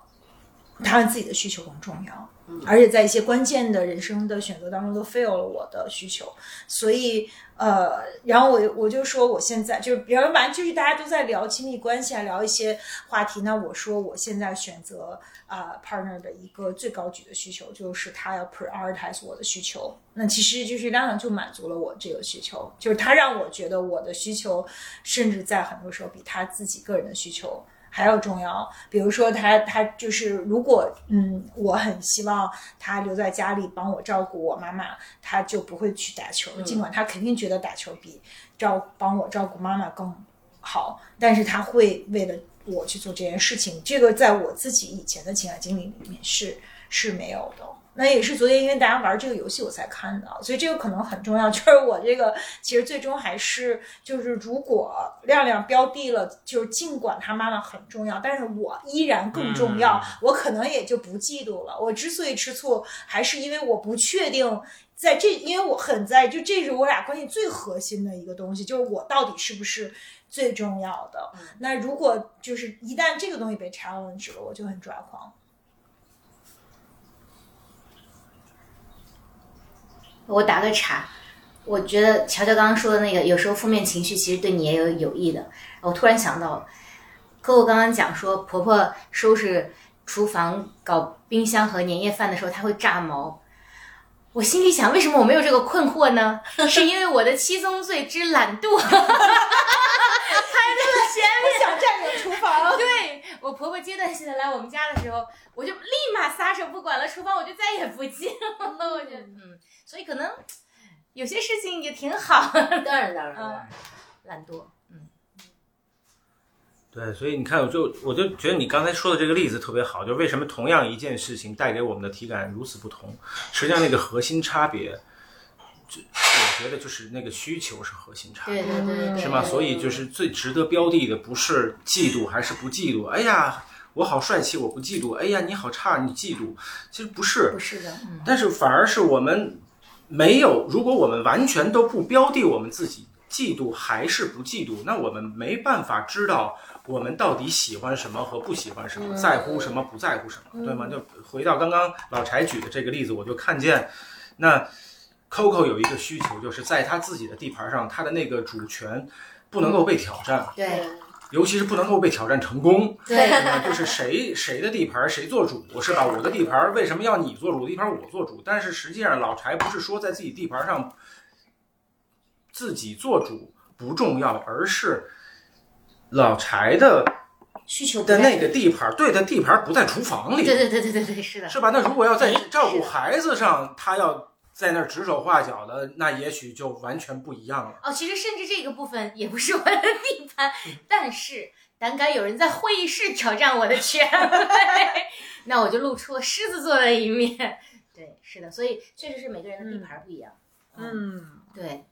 S2: 他们自己的需求更重要，而且在一些关键的人生的选择当中都 fail 了我的需求，所以呃，然后我我就说我现在就是，比方反正就是大家都在聊亲密关系啊，聊一些话题，那我说我现在选择啊、partner 的一个最高级的需求就是他要 prioritize 我的需求，那其实就是亮亮就满足了我这个需求，就是他让我觉得我的需求甚至在很多时候比他自己个人的需求。还要重要。比如说他，他就是如果嗯，我很希望他留在家里帮我照顾我妈妈，他就不会去打球。尽管他肯定觉得打球比照帮我照顾妈妈更好，但是他会为了我去做这件事情。这个在我自己以前的情感经历里面是是没有的。那也是昨天因为大家玩这个游戏我才看的，所以这个可能很重要。[laughs] 就是我这个其实最终还是就是如果亮亮标的了，就是尽管他妈妈很重要，但是我依然更重要，
S4: 嗯
S2: 我可能也就不嫉妒了。我之所以吃醋，还是因为我不确定。在这，因为我很在意，就这是我俩关系最核心的一个东西，就是我到底是不是最重要的。那如果就是一旦这个东西被 challenge 了，我就很抓狂。
S1: 我打个岔，我觉得乔乔刚刚说的那个，有时候负面情绪其实对你也有有益的。我突然想到，可我刚刚讲说，婆婆收拾厨房、搞冰箱和年夜饭的时候，她会炸毛。我心里想，为什么我没有这个困惑呢？是因为我的七宗罪之懒惰排在了前面。[laughs] [laughs]
S2: 想占领厨房。
S1: 对我婆婆阶段性的来我们家的时候，我就立马撒手不管了，厨房我就再也不进了。[laughs] 我觉得，嗯，所以可能有些事情也挺好。
S3: 当然当然当然，
S1: 嗯，懒惰，嗯，
S4: 对，所以你看，我就我就觉得你刚才说的这个例子特别好，就为什么同样一件事情带给我们的体感如此不同？实际上那个核心差别，就我觉得就是那个需求是核心差别。
S1: 对对对
S4: 是吗？所以就是最值得标的的不是嫉妒还是不嫉妒。哎呀，我好帅气，我不嫉妒。哎呀，你好差，你嫉妒。其实不是
S1: 不，是的，嗯，
S4: 但是反而是我们没有，如果我们完全都不标的我们自己嫉妒还是不嫉妒，那我们没办法知道我们到底喜欢什么和不喜欢什么，在乎什么不在乎什么，对吗？就回到刚刚老柴举的这个例子，我就看见那 Coco 有一个需求，就是在他自己的地盘上，他的那个主权不能够被挑战。
S1: 对
S4: 尤其是不能够被挑战成功，
S1: 对？[laughs]
S4: 就是谁谁的地盘谁做主，是吧？我的地盘为什么要你做主？我的地盘我做主。但是实际上，老柴不是说在自己地盘上自己做主不重要，而是老柴的
S1: 需求
S4: 的那个地盘，对的地盘不在厨房里，
S1: 对对对对对对，是的，
S4: 是吧？那如果要在
S1: 哎
S4: 照顾孩子上，他要在那儿指手画脚的，那也许就完全不一样了。
S1: 哦，其实甚至这个部分也不是我的地盘，但是胆敢有人在会议室挑战我的权威，[laughs] 那我就露出了狮子座的一面。对，是的，所以确实是每个人的地盘不一样。
S2: 嗯，
S1: 对，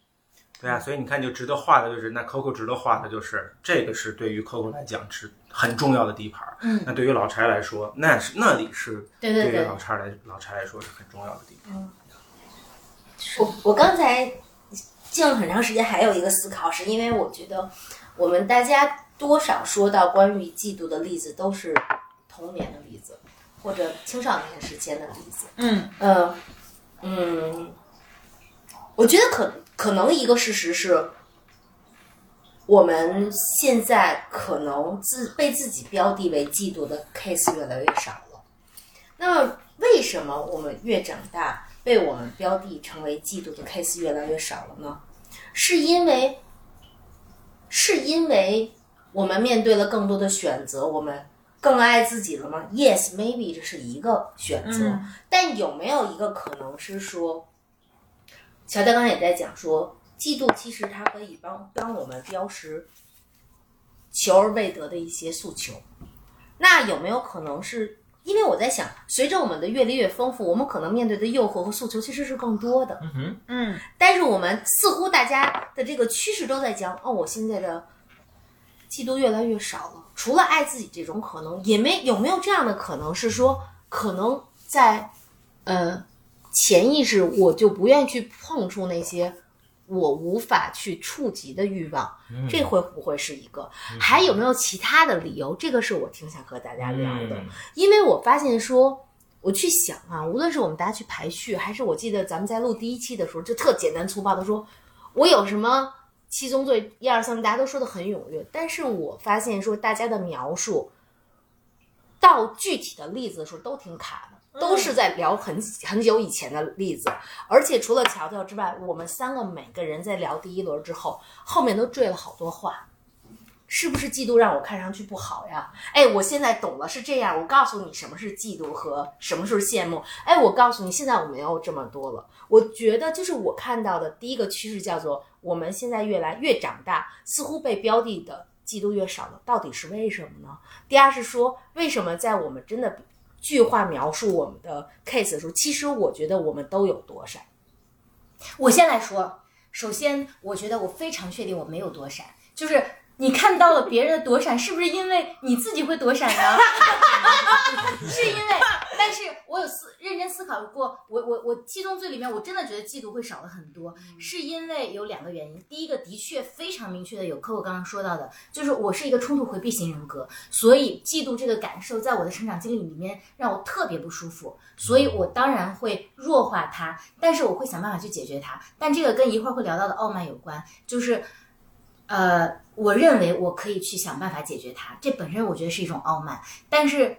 S4: 对啊，所以你看，就值得画的就是那 Coco 值得画的就是这个是对于 Coco 来讲是很重要的地盘儿。
S1: 嗯，
S4: 那对于老柴来说，那是那里是于
S1: 对对对
S4: 老柴来老柴来说是很重要的地方。
S3: 我我刚才静了很长时间，还有一个思考，是因为我觉得我们大家多少说到关于嫉妒的例子，都是童年的例子，或者青少年时间的例子。
S2: 嗯
S3: 呃，嗯，我觉得可可能一个事实是，我们现在可能自被自己标的为嫉妒的 case 越来越少了。那么，为什么我们越长大，被我们标的成为嫉妒的 case 越来越少了呢？是因为，是因为我们面对了更多的选择，我们更爱自己了吗？Yes, maybe 这是一个选择。
S2: 嗯
S3: 但有没有一个可能是说，乔丹刚才也在讲说，嫉妒其实它可以帮帮我们标识求而未得的一些诉求。那有没有可能是因为我在想，随着我们的阅历越丰富，我们可能面对的诱惑和诉求其实是更多的。
S4: 嗯哼，
S2: 嗯
S3: 但是我们似乎大家的这个趋势都在讲，哦，我现在的嫉妒越来越少了。除了爱自己这种可能，也没有没有这样的可能是说，可能在呃潜意识我就不愿意去碰触那些我无法去触及的欲望，这会不会是一个？还有没有其他的理由？这个是我挺想和大家聊的。
S4: 嗯
S3: 因为我发现说，我去想啊，无论是我们大家去排序，还是我记得咱们在录第一期的时候，就特简单粗暴的说，我有什么七宗罪一二三，大家都说的很踊跃，但是我发现说大家的描述到具体的例子的时候都挺卡的，都是在聊很很久以前的例子，而且除了乔乔之外，我们三个每个人在聊第一轮之后，后面都缀了好多话。是不是嫉妒让我看上去不好呀？哎，我现在懂了，是这样。我告诉你什么是嫉妒和什么是羡慕。哎，我告诉你，现在我没有这么多了。我觉得就是我看到的第一个趋势叫做我们现在越来越长大，似乎被标的的嫉妒越少了，到底是为什么呢？第二是说，为什么在我们真的句话描述我们的 case 的时候，其实我觉得我们都有躲闪。
S1: 我先来说，首先，我觉得我非常确定我没有躲闪，就是你看到了别人的躲闪，是不是因为你自己会躲闪呢？[laughs] 是因为，但是我有思认真思考过，我我我七宗罪里面，我真的觉得嫉妒会少了很多，是因为有两个原因。第一个，的确非常明确的有客户刚刚说到的，就是我是一个冲突回避型人格，所以嫉妒这个感受在我的成长经历里面让我特别不舒服，所以我当然会弱化它，但是我会想办法去解决它。但这个跟一会儿会聊到的傲慢有关，就是。呃，我认为我可以去想办法解决它，这本身我觉得是一种傲慢，但是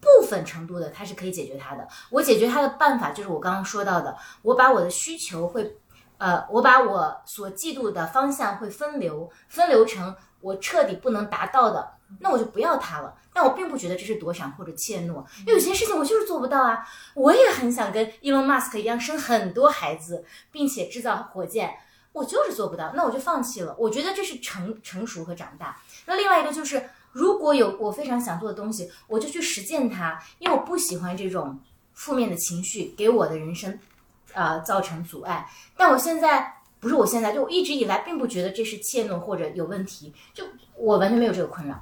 S1: 部分程度的它是可以解决它的。我解决它的办法就是我刚刚说到的，我把我的需求会，呃，我把我所嫉妒的方向会分流，分流成我彻底不能达到的，那我就不要它了。但我并不觉得这是躲闪或者怯懦，因为有些事情我就是做不到啊。我也很想跟 Elon Musk 一样生很多孩子，并且制造火箭。我就是做不到，那我就放弃了。我觉得这是成成熟和长大。那另外一个就是，如果有我非常想做的东西，我就去实践它，因为我不喜欢这种负面的情绪给我的人生，啊、造成阻碍。但我现在不是我现在，就我一直以来并不觉得这是怯懦或者有问题，就我完全没有这个困扰。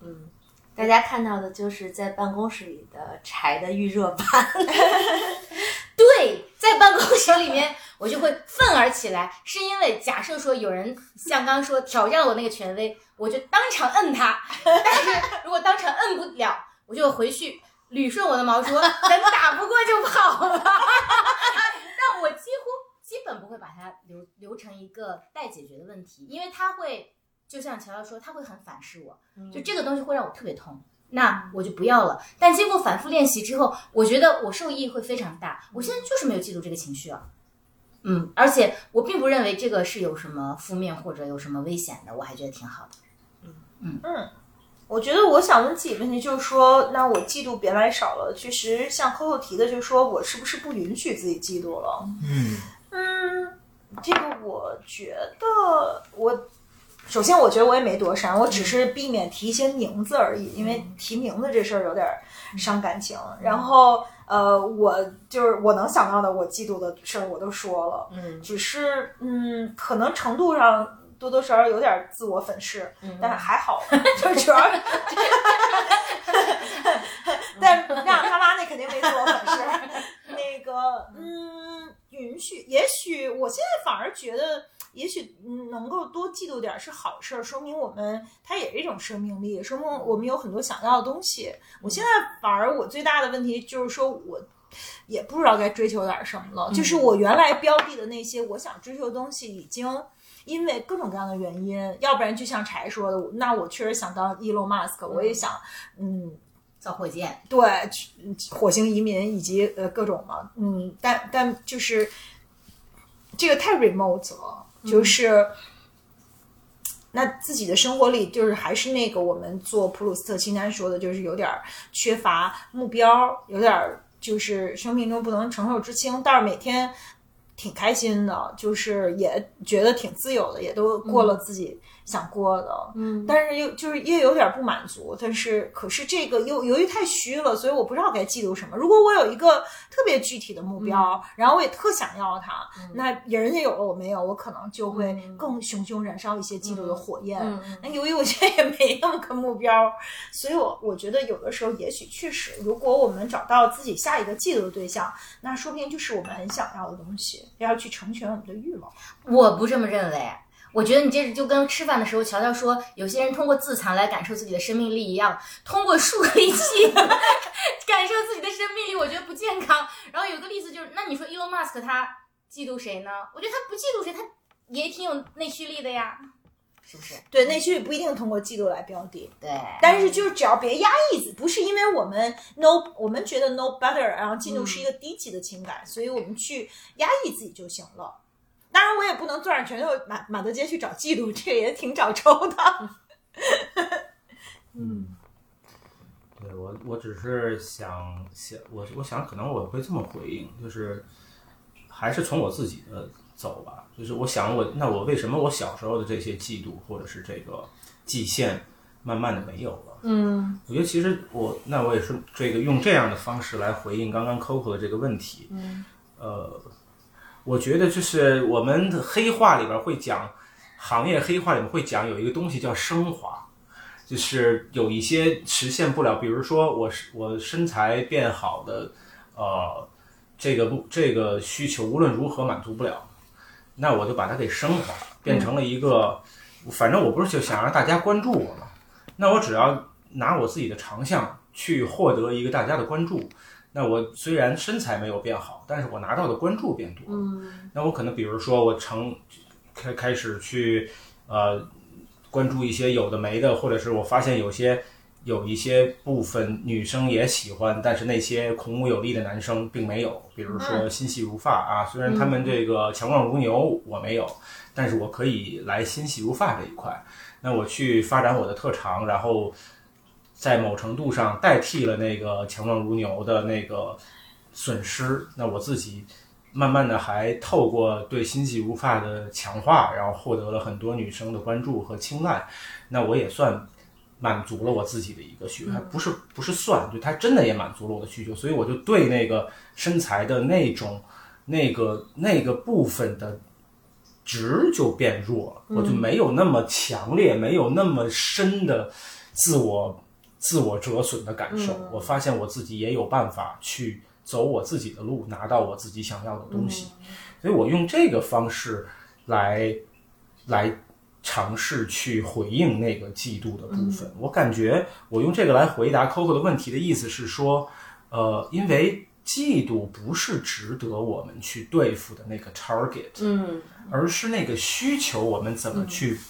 S3: 嗯，大家看到的就是在办公室里的柴的预热板。[laughs]
S1: 对，在办公室里面，我就会愤而起来，是因为假设说有人像刚刚说挑战我那个权威，我就当场摁他。[laughs] 但是如果当场摁不了，我就回去捋顺我的毛，说咱打不过就跑了。[laughs] 但我几乎基本不会把它留留成一个待解决的问题，因为它会就像乔乔说，它会很反噬我，就这个东西会让我特别痛。那我就不要了。但经过反复练习之后，我觉得我受益会非常大。我现在就是没有嫉妒这个情绪啊，嗯，而且我并不认为这个是有什么负面或者有什么危险的，我还觉得挺好的。
S2: 嗯嗯嗯我觉得我想问自己问题就是说，那我嫉妒别来少了。其实像 Coco 提的，就是说我是不是不允许自己嫉妒了？
S4: 嗯
S2: 嗯，这个我觉得我。首先，我觉得我也没躲闪，我只是避免提一些名字而已，因为提名字这事儿有点伤感情。然后，呃，我就是我能想到的我嫉妒的事儿我都说了，
S3: 嗯
S2: 只是嗯，可能程度上多多少少有点自我粉饰，但还好，[laughs] 就主要，[laughs] [laughs] 但让他妈那肯定没自我粉饰。那个，嗯，允许，也许我现在反而觉得也许嗯能够多嫉妒点儿是好事儿，说明我们它也是一种生命力，说明我们有很多想要的东西。我现在反而我最大的问题就是说我。也不知道该追求点儿什么了，就是我原来标的的那些我想追求的东西，已经因为各种各样的原因，要不然就像柴说的，那我确实想当 Elon Musk，我也想，嗯，
S3: 造火箭，
S2: 对，火星移民以及呃各种嘛，嗯，但但就是这个太 remote 了，就是。那自己的生活里，就是还是那个我们做普鲁斯特清单说的，就是有点儿缺乏目标，有点儿就是生命中不能承受之轻，但是每天挺开心的，就是也觉得挺自由的，也都过了自己想过的，
S3: 嗯
S2: 但是又就是又有点不满足，但是可是这个又由于太虚了，所以我不知道该嫉妒什么。如果我有一个特别具体的目标，然后我也特想要它，那人家有了我没有，我可能就会更熊熊燃烧一些嫉妒的火焰。那由于我现在也没那么个目标，所以我我觉得有的时候也许确实，如果我们找到自己下一个嫉妒的对象，那说不定就是我们很想要的东西，要去成全我们的欲望。
S1: 我不这么认为。我觉得你这就跟吃饭的时候，乔乔说，有些人通过自残来感受自己的生命力一样，通过树立器感受自己的生命力，我觉得不健康。然后有个例子就是，那你说 Elon Musk 他嫉妒谁呢？我觉得他不嫉妒谁，他也挺有内驱力的呀，是不是？
S2: 对，内驱力不一定通过嫉妒来标的，
S1: 对，
S2: 但是就是只要别压抑，不是因为我们 [laughs] no 我们觉得 no better，然后嫉妒是一个低级的情感，所以我们去压抑自己就行了。当然，我也不能攥着拳头满满大街去找嫉妒，这个也挺找抽的。
S4: 嗯，对我，我只是想想，我我想可能我会这么回应，就是还是从我自己的走吧。就是我想我，那我为什么我小时候的这些嫉妒或者是这个界限，慢慢的没有了？
S2: 嗯
S4: 我觉得其实我那我也是这个用这样的方式来回应刚刚 Coco 的这个问题。
S2: 嗯，
S4: 呃，我觉得就是我们的黑话里边会讲，行业黑话里面会讲有一个东西叫升华，就是有一些实现不了，比如说我是我身材变好的，呃，这个不这个需求无论如何满足不了，那我就把它给升华，变成了一个，反正我不是就想让大家关注我嘛，那我只要拿我自己的长项去获得一个大家的关注。那我虽然身材没有变好，但是我拿到的关注变多了。
S2: 嗯
S4: 那我可能比如说我成开开始去呃关注一些有的没的，或者是我发现有些有一些部分女生也喜欢，但是那些孔武有力的男生并没有，比如说心细如发啊，虽然他们这个强壮如牛我没有，但是我可以来心细如发这一块。那我去发展我的特长，然后在某程度上代替了那个强壮如牛的那个损失。那我自己慢慢的还透过对心细如发的强化，然后获得了很多女生的关注和青睐。那我也算满足了我自己的一个需求，还不是不是算，就它真的也满足了我的需求，所以我就对那个身材的那种那个那个部分的值就变弱了，我就没有那么强烈，没有那么深的自我自我折损的感受。我发现我自己也有办法去走我自己的路，拿到我自己想要的东西，所以我用这个方式来来尝试去回应那个嫉妒的部分。我感觉我用这个来回答 Coco 的问题的意思是说，呃，因为嫉妒不是值得我们去对付的那个 target，
S3: 嗯。
S4: 而是那个需求我们怎么去，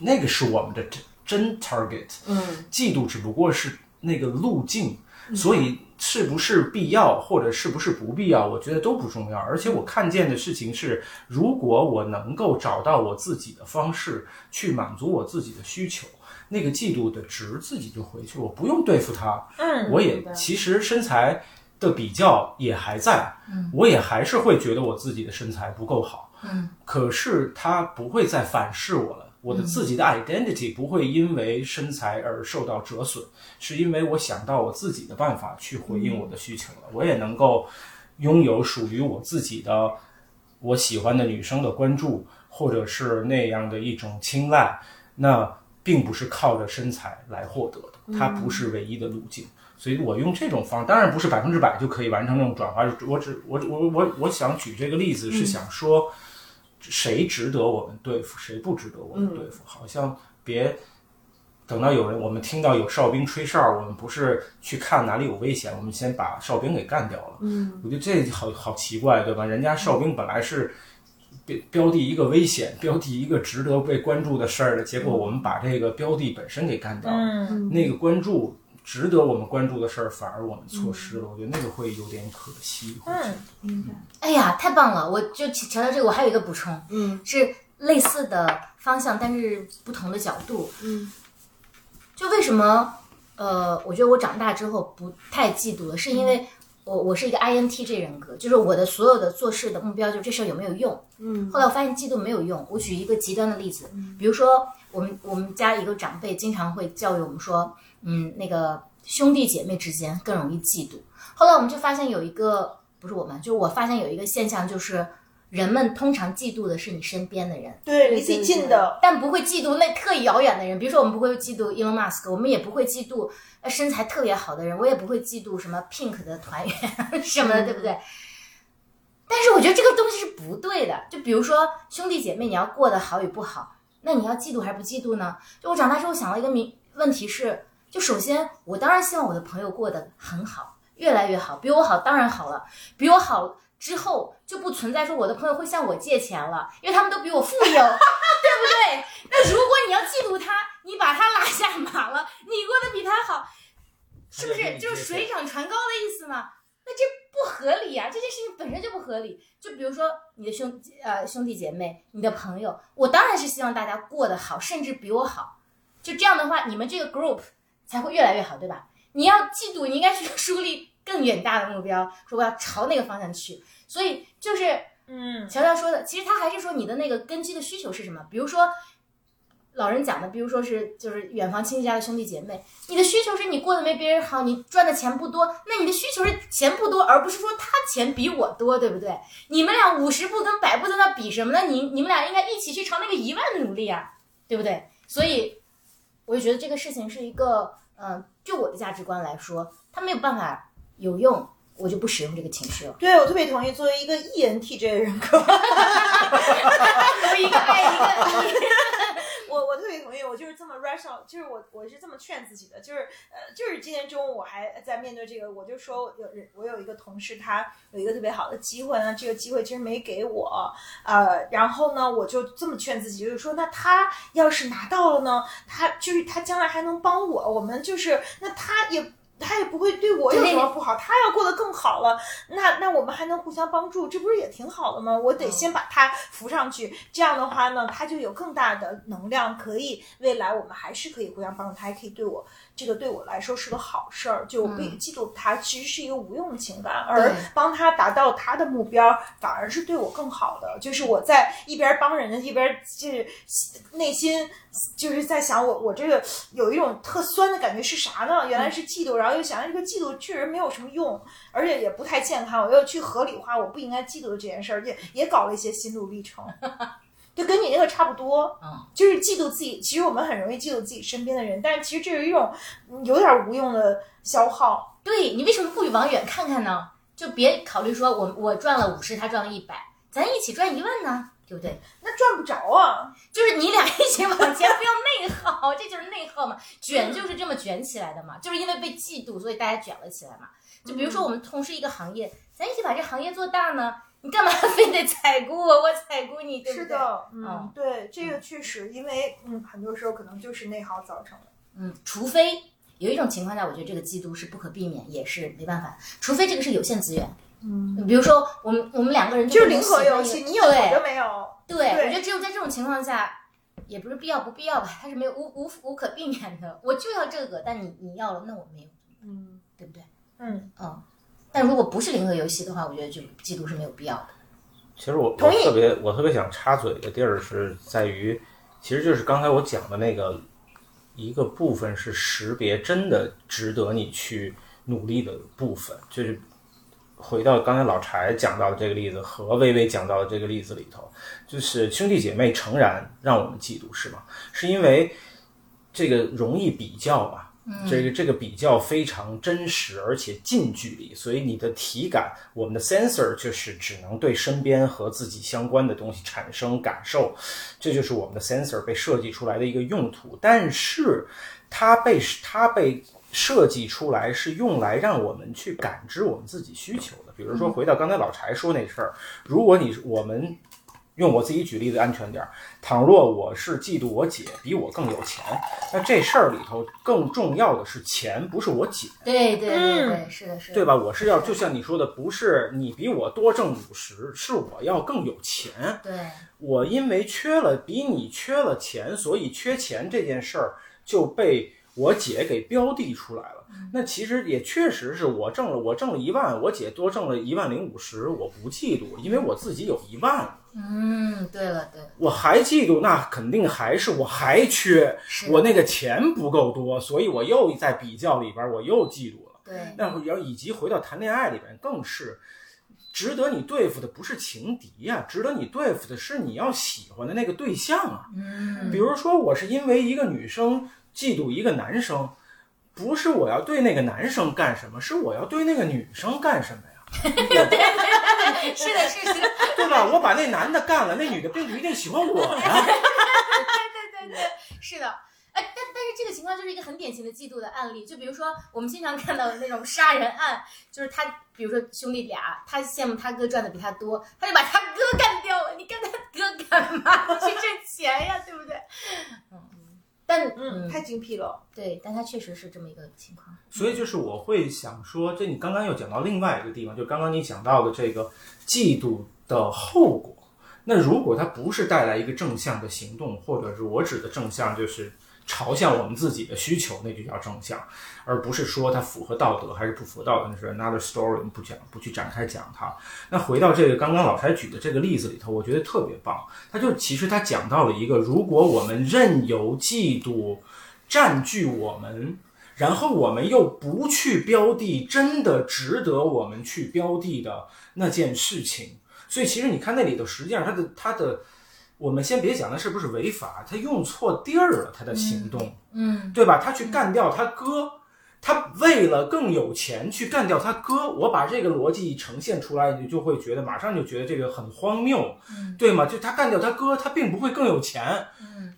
S4: 那个是我们的真真 target。
S3: 嗯
S4: 嫉妒只不过是那个路径，所以是不是必要或者是不是不必要，我觉得都不重要。而且我看见的事情是，如果我能够找到我自己的方式去满足我自己的需求，那个嫉妒的值自己就回去，我不用对付它。
S2: 嗯，
S4: 我也其实身材的比较也还在，嗯我也还是会觉得我自己的身材不够好，
S1: 嗯，
S4: 可是他不会再反噬我了。我的自己的 identity 不会因为身材而受到折损，是因为我想到我自己的办法去回应我的需求了。我也能够拥有属于我自己的我喜欢的女生的关注，或者是那样的一种青睐，那并不是靠着身材来获得的，它不是唯一的路径。所以我用这种方，当然不是百分之百就可以完成这种转化。我只我我我我我想举这个例子是想说，谁值得我们对付，谁不值得我们对付，好像别。等到有人，我们听到有哨兵吹哨，我们不是去看哪里有危险，我们先把哨兵给干掉了。嗯，我觉得这好好奇怪，对吧？人家哨兵本来是标标的一个危险，标的一个值得被关注的事儿的，结果我们把这个标的本身给干掉了。
S2: 嗯，
S4: 那个关注值得我们关注的事儿，反而我们错失了。我觉得那个会有点可惜。
S2: 嗯，明白。
S1: 哎呀，太棒了！我就瞧到这个，我还有一个补充，
S2: 嗯
S1: 是类似的方向，但是不同的角度。
S2: 嗯
S1: 就为什么，呃，我觉得我长大之后不太嫉妒了，是因为我我是一个 INTJ 人格，就是我的所有的做事的目标就是这事儿有没有用。
S2: 嗯
S1: 后来我发现嫉妒没有用。我举一个极端的例子，比如说我们我们家一个长辈经常会教育我们说，嗯，那个兄弟姐妹之间更容易嫉妒。后来我们就发现有一个，不是我们，就是我发现有一个现象，就是人们通常嫉妒的是你身边的人。
S2: 对，离自己近的，
S1: 但不会嫉妒那特遥远的人，比如说我们不会嫉妒 Elon Musk，我们也不会嫉妒呃身材特别好的人，我也不会嫉妒什么 Pink 的团员 [laughs] 什么的，对不对？但是我觉得这个东西是不对的。就比如说兄弟姐妹，你要过得好与不好，那你要嫉妒还是不嫉妒呢？就我长大之后想了一个明问题是，就首先我当然希望我的朋友过得很好，越来越好，比我好当然好了，比我好之后就不存在说我的朋友会向我借钱了，因为他们都比我富有，[laughs] 对不对？那如果你要嫉妒他，你把他拉下马了，你过得比他好，是不是就是水涨船高的意思呢？那这不合理啊！这件事情本身就不合理。就比如说你的兄呃兄弟姐妹，你的朋友，我当然是希望大家过得好，甚至比我好。就这样的话，你们这个 group 才会越来越好，对吧？你要嫉妒，你应该去 [laughs] 树立更远大的目标，说我要朝那个方向去。所以就是
S2: 嗯
S1: 乔乔说的，其实他还是说你的那个根基的需求是什么？比如说老人讲的，比如说是就是远房亲戚家的兄弟姐妹，你的需求是你过得没别人好，你赚的钱不多，那你的需求是钱不多，而不是说他钱比我多，对不对？你们俩五十步跟百步在那比什么呢？你你们俩应该一起去朝那个一万努力啊，对不对？所以我就觉得这个事情是一个，嗯、就我的价值观来说，它没有办法有用，我就不使用这个情绪了。
S2: 对我特别同意。作为一个 E ENTJ 人格，[laughs]
S1: 我一个爱一个。
S2: 我我特别同意，我就是这么 rational，就是我我是这么劝自己的，就是呃，就是今天中午我还在面对这个，我就说有人我有一个同事，他有一个特别好的机会呢，这个机会其实没给我，呃，然后呢，我就这么劝自己，就是说，那他要是拿到了呢，他就是他将来还能帮我，我们就是那他也。他也不会对我有什么不好，他要过得更好了，那那我们还能互相帮助，这不是也挺好的吗？我得先把他扶上去，这样的话呢，他就有更大的能量，可以未来我们还是可以互相帮助，他还可以对我，这个对我来说是个好事儿。就我不嫉妒他，其实是一个无用的情感，而帮他达到他的目标，反而是对我更好的。就是我在一边帮人家，一边就是内心就是在想我我这个有一种特酸的感觉是啥呢？原来是嫉妒，然后又想这个嫉妒确实没有什么用，而且也不太健康，我又去合理化我不应该嫉妒的这件事儿，也也搞了一些心路历程。[laughs] 就跟你那个差不多，
S1: 嗯，
S2: 就是嫉妒自己。其实我们很容易嫉妒自己身边的人，但是其实这是一种嗯有点无用的消耗。
S1: 对你为什么不往远看看呢？就别考虑说我我赚了五十，他赚了一百，咱一起赚一万呢，对不对？
S2: 那赚不着啊！
S1: 就是你俩一起往前，不要内耗，这就是内耗嘛。卷就是这么卷起来的嘛，就是因为被嫉妒，所以大家卷了起来嘛。就比如说我们从事一个行业，咱一起把这行业做大呢，你干嘛 [laughs] 非得采购我，我采购你，对不对？
S2: 是的，嗯
S1: 嗯，
S2: 对，这个确实，因为嗯，很多时候可能就是内耗造成的。
S1: 嗯，除非有一种情况下，我觉得这个嫉妒是不可避免，也是没办法。除非这个是有限资源，
S2: 嗯，
S1: 比如说我们我们两个人
S2: 就是零和游戏，你有我
S1: 对
S2: 就没有。
S1: 对，
S2: 对
S1: 我觉得只有在这种情况下，也不是必要不必要吧，它是没有无无无可避免的。我就要这个，但你你要了，那我没有，
S2: 嗯
S1: 对不对？
S2: 嗯，
S1: 嗯。但如果不是零和游戏的话，我觉得就嫉妒是没有必要的。
S4: 其实我我特别我特别想插嘴的地儿是在于，其实就是刚才我讲的那个一个部分是识别真的值得你去努力的部分，就是回到刚才老柴讲到的这个例子和微微讲到的这个例子里头，就是兄弟姐妹诚然让我们嫉妒是吗？是因为这个容易比较嘛，这个这个比较非常真实，而且近距离，所以你的体感，我们的 sensor 就是只能对身边和自己相关的东西产生感受，这就是我们的 sensor 被设计出来的一个用途。但是它被它被设计出来是用来让我们去感知我们自己需求的。比如说，回到刚才老柴说那事儿，如果你我们用我自己举例子安全点儿，倘若我是嫉妒我姐比我更有钱，那这事儿里头更重要的是钱，不是我姐，
S1: 对对对对，是的，是的，
S4: 对吧？我是要就像你说的，不是你比我多挣五十，是我要更有钱。
S1: 对，
S4: 我因为缺了比你缺了钱，所以缺钱这件事儿就被我姐给标的出来了。那其实也确实是我挣了，我挣了一万，我姐多挣了一万零五十，我不嫉妒，因为我自己有一万。
S1: 嗯，对了对了，
S4: 我还嫉妒，那肯定还是我还缺，我那个钱不够多，所以我又在比较里边，我又嫉妒了。
S1: 对，
S4: 那要以及回到谈恋爱里边，更是值得你对付的不是情敌呀、值得你对付的是你要喜欢的那个对象啊。
S1: 嗯，
S4: 比如说，我是因为一个女生嫉妒一个男生，不是我要对那个男生干什么，是我要对那个女生干什么呀？[laughs]
S1: 是的，是的，
S4: 对吧？我把那男的干了，那女的并不一定喜欢我呀。
S1: 对对对，是的。哎，但但是这个情况就是一个很典型的嫉妒的案例。就比如说，我们经常看到的那种杀人案，就是他，比如说兄弟俩，他羡慕他哥赚的比他多，他就把他哥干掉了。你干他哥干嘛？你去挣钱呀，对不对？嗯，但
S2: 嗯，太精辟了。
S1: 对，但它确实是这么一个情况。
S4: 所以就是我会想说，这你刚刚又讲到另外一个地方，就刚刚你讲到的这个嫉妒的后果。那如果它不是带来一个正向的行动，或者是我指的正向就是朝向我们自己的需求，那就叫正向，而不是说它符合道德还是不符合道德，那是 another story，不讲，不去展开讲它。那回到这个刚刚老柴举的这个例子里头，我觉得特别棒。他就其实他讲到了一个，如果我们任由嫉妒占据我们，然后我们又不去标的真的值得我们去标的的那件事情，所以其实你看那里头，实际上他的他的，我们先别讲他是不是违法，他用错地儿了，他的行动，
S1: 嗯，
S4: 对吧？他去干掉他哥，他为了更有钱去干掉他哥，我把这个逻辑呈现出来，你就会觉得马上就觉得这个很荒谬，对吗？就他干掉他哥，他并不会更有钱，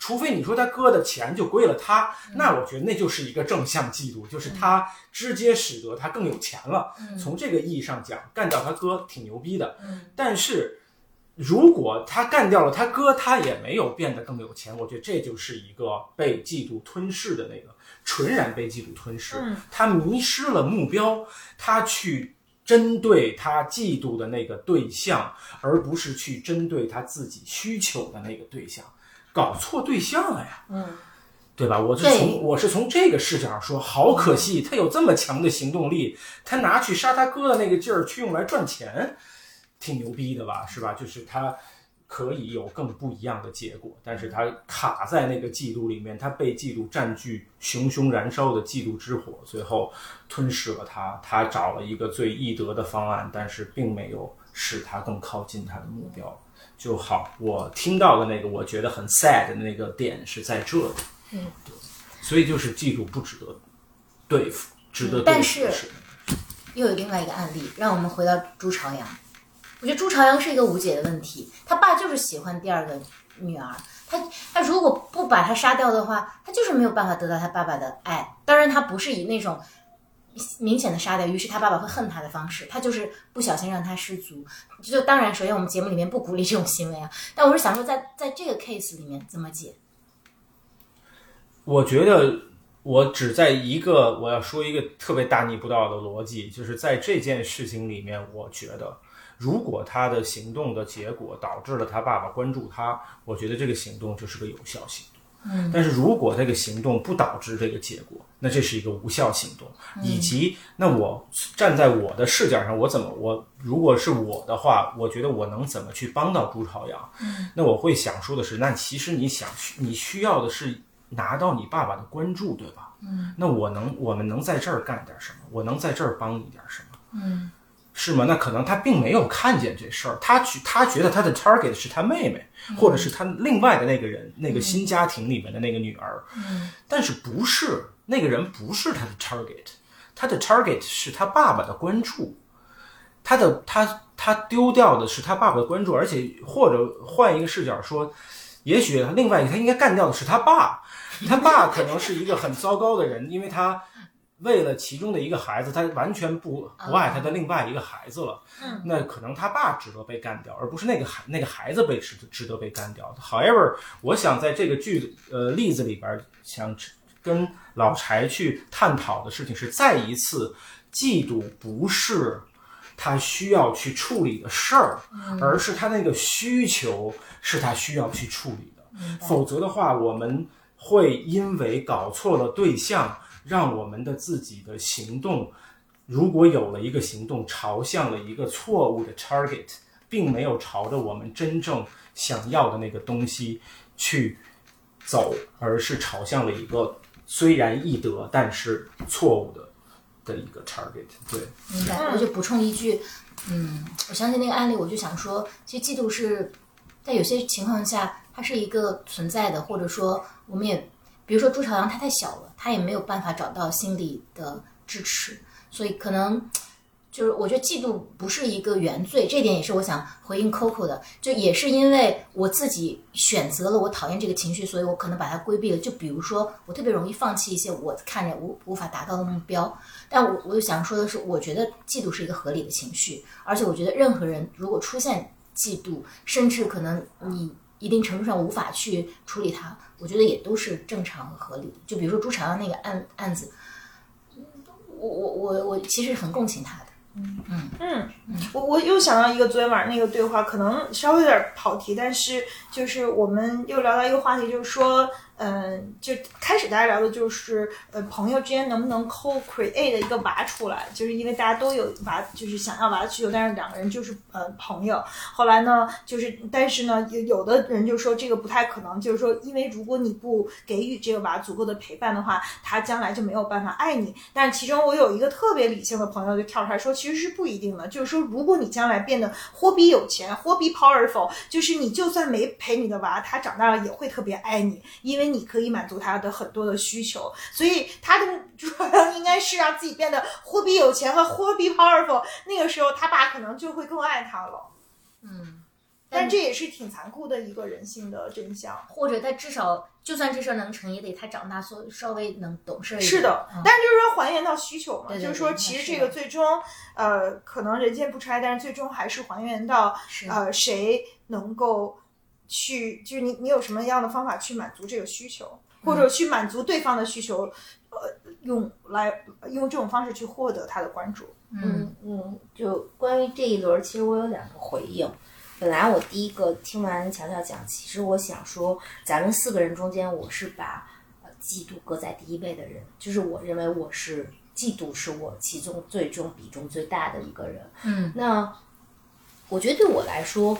S4: 除非你说他哥的钱就归了他，那我觉得那就是一个正向嫉妒，就是他直接使得他更有钱了。从这个意义上讲，干掉他哥挺牛逼的，但是。如果他干掉了他哥，他也没有变得更有钱，我觉得这就是一个被嫉妒吞噬的那个，纯然被嫉妒吞噬。他迷失了目标，他去针对他嫉妒的那个对象，而不是去针对他自己需求的那个对象，搞错对象了呀。
S1: 嗯，
S4: 对吧？我是从我是从这个视角上说，好可惜，他有这么强的行动力，他拿去杀他哥的那个劲儿去用来赚钱，挺牛逼的吧？是吧？就是他可以有更不一样的结果，但是他卡在那个嫉妒里面，他被嫉妒占据，熊熊燃烧的嫉妒之火，最后吞噬了他。他找了一个最易得的方案，但是并没有使他更靠近他的目标。就好，我听到的那个我觉得很 sad 的那个点是在这里。
S1: 嗯，
S4: 对，所以就是嫉妒不值得对付，值得对付
S1: 但是又有另外一个案例，让我们回到朱朝阳。我觉得朱朝阳是一个无解的问题，他爸就是喜欢第二个女儿，他他如果不把他杀掉的话，他就是没有办法得到他爸爸的爱。当然，他不是以那种明显的杀掉，于是他爸爸会恨他的方式，他就是不小心让他失足。就当然，首先我们节目里面不鼓励这种行为啊，但我是想说在，在这个 case 里面怎么解？
S4: 我觉得我只在一个我要说一个特别大逆不道的逻辑，就是在这件事情里面，我觉得如果他的行动的结果导致了他爸爸关注他，我觉得这个行动就是个有效行动。嗯，但是如果这个行动不导致这个结果，那这是一个无效行动。以及，那我站在我的视角上，我怎么我如果是我的话，我觉得我能怎么去帮到朱朝阳？嗯，那我会想说的是，那其实你想你需要的是拿到你爸爸的关注，对吧？嗯，那我能我们能在这儿干点什么？我能在这儿帮你点什么？嗯，是吗？那可能他并没有看见这事儿，他觉他觉得他的 target 是他妹妹，或者是他另外的那个人，那个新家庭里面的那个女儿。嗯，但是不是？那个人不是他的 target，他的 target 是他爸爸的关注，他的他他丢掉的是他爸爸的关注，而且或者换一个视角说，也许另外一个他应该干掉的是他爸，他爸可能是一个很糟糕的人，因为他。为了其中的一个孩子，他完全不不爱他的另外一个孩子了。
S2: 嗯，
S4: 那可能他爸值得被干掉，而不是那个孩那个孩子被值值得被干掉。However，我想在这个剧呃例子里边，想跟老柴去探讨的事情是，再一次，嫉妒不是他需要去处理的事儿，而是他那个需求是他需要去处理的。否则的话，我们会因为搞错了对象。让我们的自己的行动，如果有了一个行动朝向了一个错误的 target，并没有朝着我们真正想要的那个东西去走，而是朝向了一个虽然易得但是错误的的一个 target。对，
S1: 明白。我就补充一句，嗯，我相信那个案例，我就想说，其实嫉妒是在有些情况下它是一个存在的，或者说我们也。比如说朱朝阳，他太小了，他也没有办法找到心理的支持，所以可能就是我觉得嫉妒不是一个原罪，这点也是我想回应 Coco 的，就也是因为我自己选择了我讨厌这个情绪，所以我可能把它规避了。就比如说我特别容易放弃一些我看着无无法达到的目标，但我我就想说的是，我觉得嫉妒是一个合理的情绪，而且我觉得任何人如果出现嫉妒，甚至可能你。一定程度上无法去处理它，我觉得也都是正常和合理的。就比如说朱朝阳那个案案子，我我我我其实很共情他的。
S2: 嗯嗯嗯，我我又想到一个昨天晚上那个对话，可能稍微有点跑题，但是就是我们又聊到一个话题，就是说。嗯，就开始大家聊的就是呃，朋友之间能不能 co-create 一个娃出来，就是因为大家都有娃，就是想要娃的需求，但是两个人就是呃朋友。后来呢，就是但是呢，有有的人就说这个不太可能，就是说，因为如果你不给予这个娃足够的陪伴的话，他将来就没有办法爱你。但是其中我有一个特别理性的朋友就跳出来说，其实是不一定的，就是说，如果你将来变得货比有钱，货比 powerful，就是你就算没陪你的娃，他长大了也会特别爱你，因为。你可以满足他的很多的需求，所以他的主要应该是让自己变得货比有钱和货比 powerful。那个时候，他爸可能就会更爱他了。
S1: 嗯，
S2: 但这也是挺残酷的一个人性的真相。
S1: 或者他至少，就算这事儿能成，也得他长大，所稍微能懂事一点。
S2: 是的，但是就是说还原到需求嘛，就是说其实这个
S1: 最
S2: 终，呃，可能人间不拆，但是最终还是还原到呃谁能够。去就是你，你有什么样的方法去满足这个需求，或者去满足对方的需求，呃，用来用这种方式去获得他的关注。
S3: 嗯嗯，就关于这一轮，其实我有两个回应。本来我第一个听完乔乔讲，其实我想说，咱们四个人中间，我是把嫉妒搁在第一位的人，就是我认为我是嫉妒是我其中最终比重最大的一个人。
S1: 嗯，
S3: 那我觉得对我来说。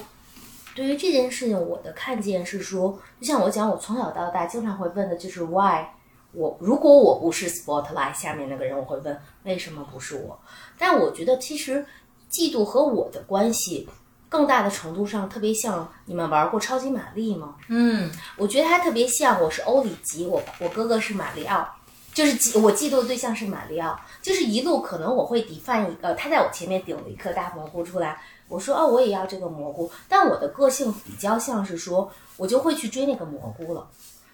S3: 对于这件事情，我的看见是说，就像我讲，我从小到大经常会问的就是 why。我如果我不是 spotlight 下面那个人，我会问为什么不是我。但我觉得其实嫉妒和我的关系，更大的程度上特别像你们玩过超级玛丽吗？
S1: 嗯，
S3: 我觉得它特别像我是欧里吉，我我哥哥是马里奥，就是嫉我嫉妒的对象是马里奥，就是一路可能我会抵犯一个，他在我前面顶了一颗大蘑菇出来。我说哦，我也要这个蘑菇，但我的个性比较像是说，我就会去追那个蘑菇了。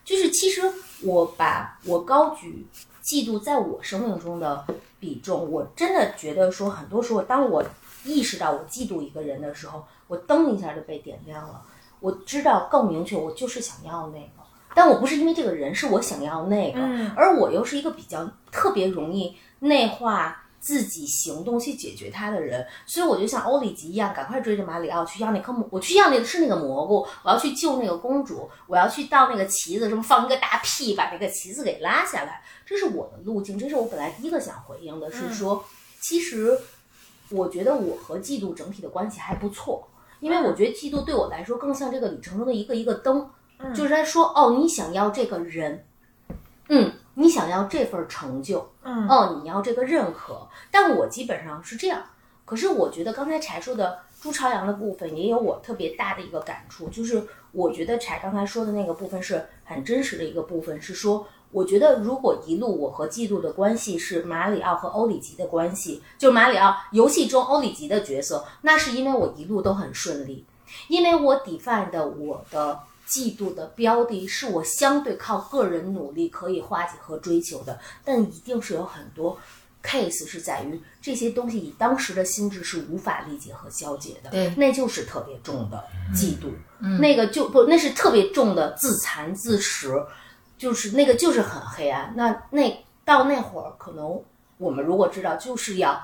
S3: 就是其实我把我高举嫉妒在我生命中的比重，我真的觉得说，很多时候当我意识到我嫉妒一个人的时候，我噔一下就被点亮了。我知道更明确，我就是想要那个，但我不是因为这个人，是我想要那个，而我又是一个比较特别容易内化。自己行动去解决他的人，所以我就像欧里吉一样，赶快追着马里奥去要那颗蘑，我去要那个是那个蘑菇，我要去救那个公主，我要去到那个旗子，什么放一个大屁，把那个旗子给拉下来，这是我的路径，这是我本来第一个想回应的，是说，其实我觉得我和嫉妒整体的关系还不错，因为我觉得嫉妒对我来说更像这个旅程中的一个一个灯，就是他说，哦，你想要这个人，嗯。你想要这份成就，
S2: 嗯，
S3: 哦，你要这个认可，但我基本上是这样。可是我觉得刚才柴说的朱朝阳的部分也有我特别大的一个感触，就是我觉得柴刚才说的那个部分是很真实的一个部分，是说我觉得如果一路我和嫉妒的关系是马里奥和欧里吉的关系，就马里奥游戏中欧里吉的角色，那是因为我一路都很顺利，因为我 define 的我的嫉妒的标的是我相对靠个人努力可以化解和追求的，但一定是有很多 case 是在于这些东西以当时的心智是无法理解和消解的，
S1: 对。
S3: 那就是特别重的嫉妒，那个就不那是特别重的自残自食，就是那个就是很黑暗。那那到那会儿，可能我们如果知道，就是要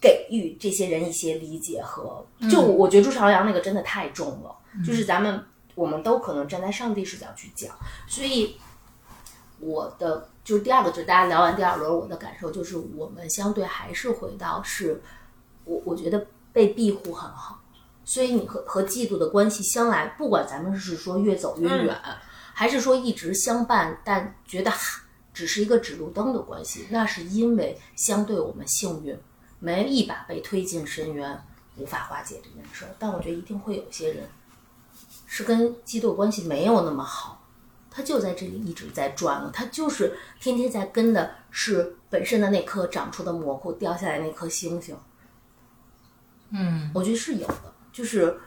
S3: 给予这些人一些理解和，就我我觉得朱朝阳那个真的太重了，就是咱们我们都可能站在上帝视角去讲，所以我的就是第二个，就是大家聊完第二轮，我的感受就是我们相对还是回到是，我我觉得被庇护很好。所以你和和嫉妒的关系相来，不管咱们是说越走越远，还是说一直相伴，但觉得哈只是一个指路灯的关系，那是因为相对我们幸运，没一把被推进深渊，无法化解这件事儿。但我觉得一定会有些人是跟嫉妒关系没有那么好，他就在这里一直在转了，他就是天天在跟的是本身的那颗长出的蘑菇掉下来那颗星星。
S1: 嗯，
S3: 我觉得是有的，就是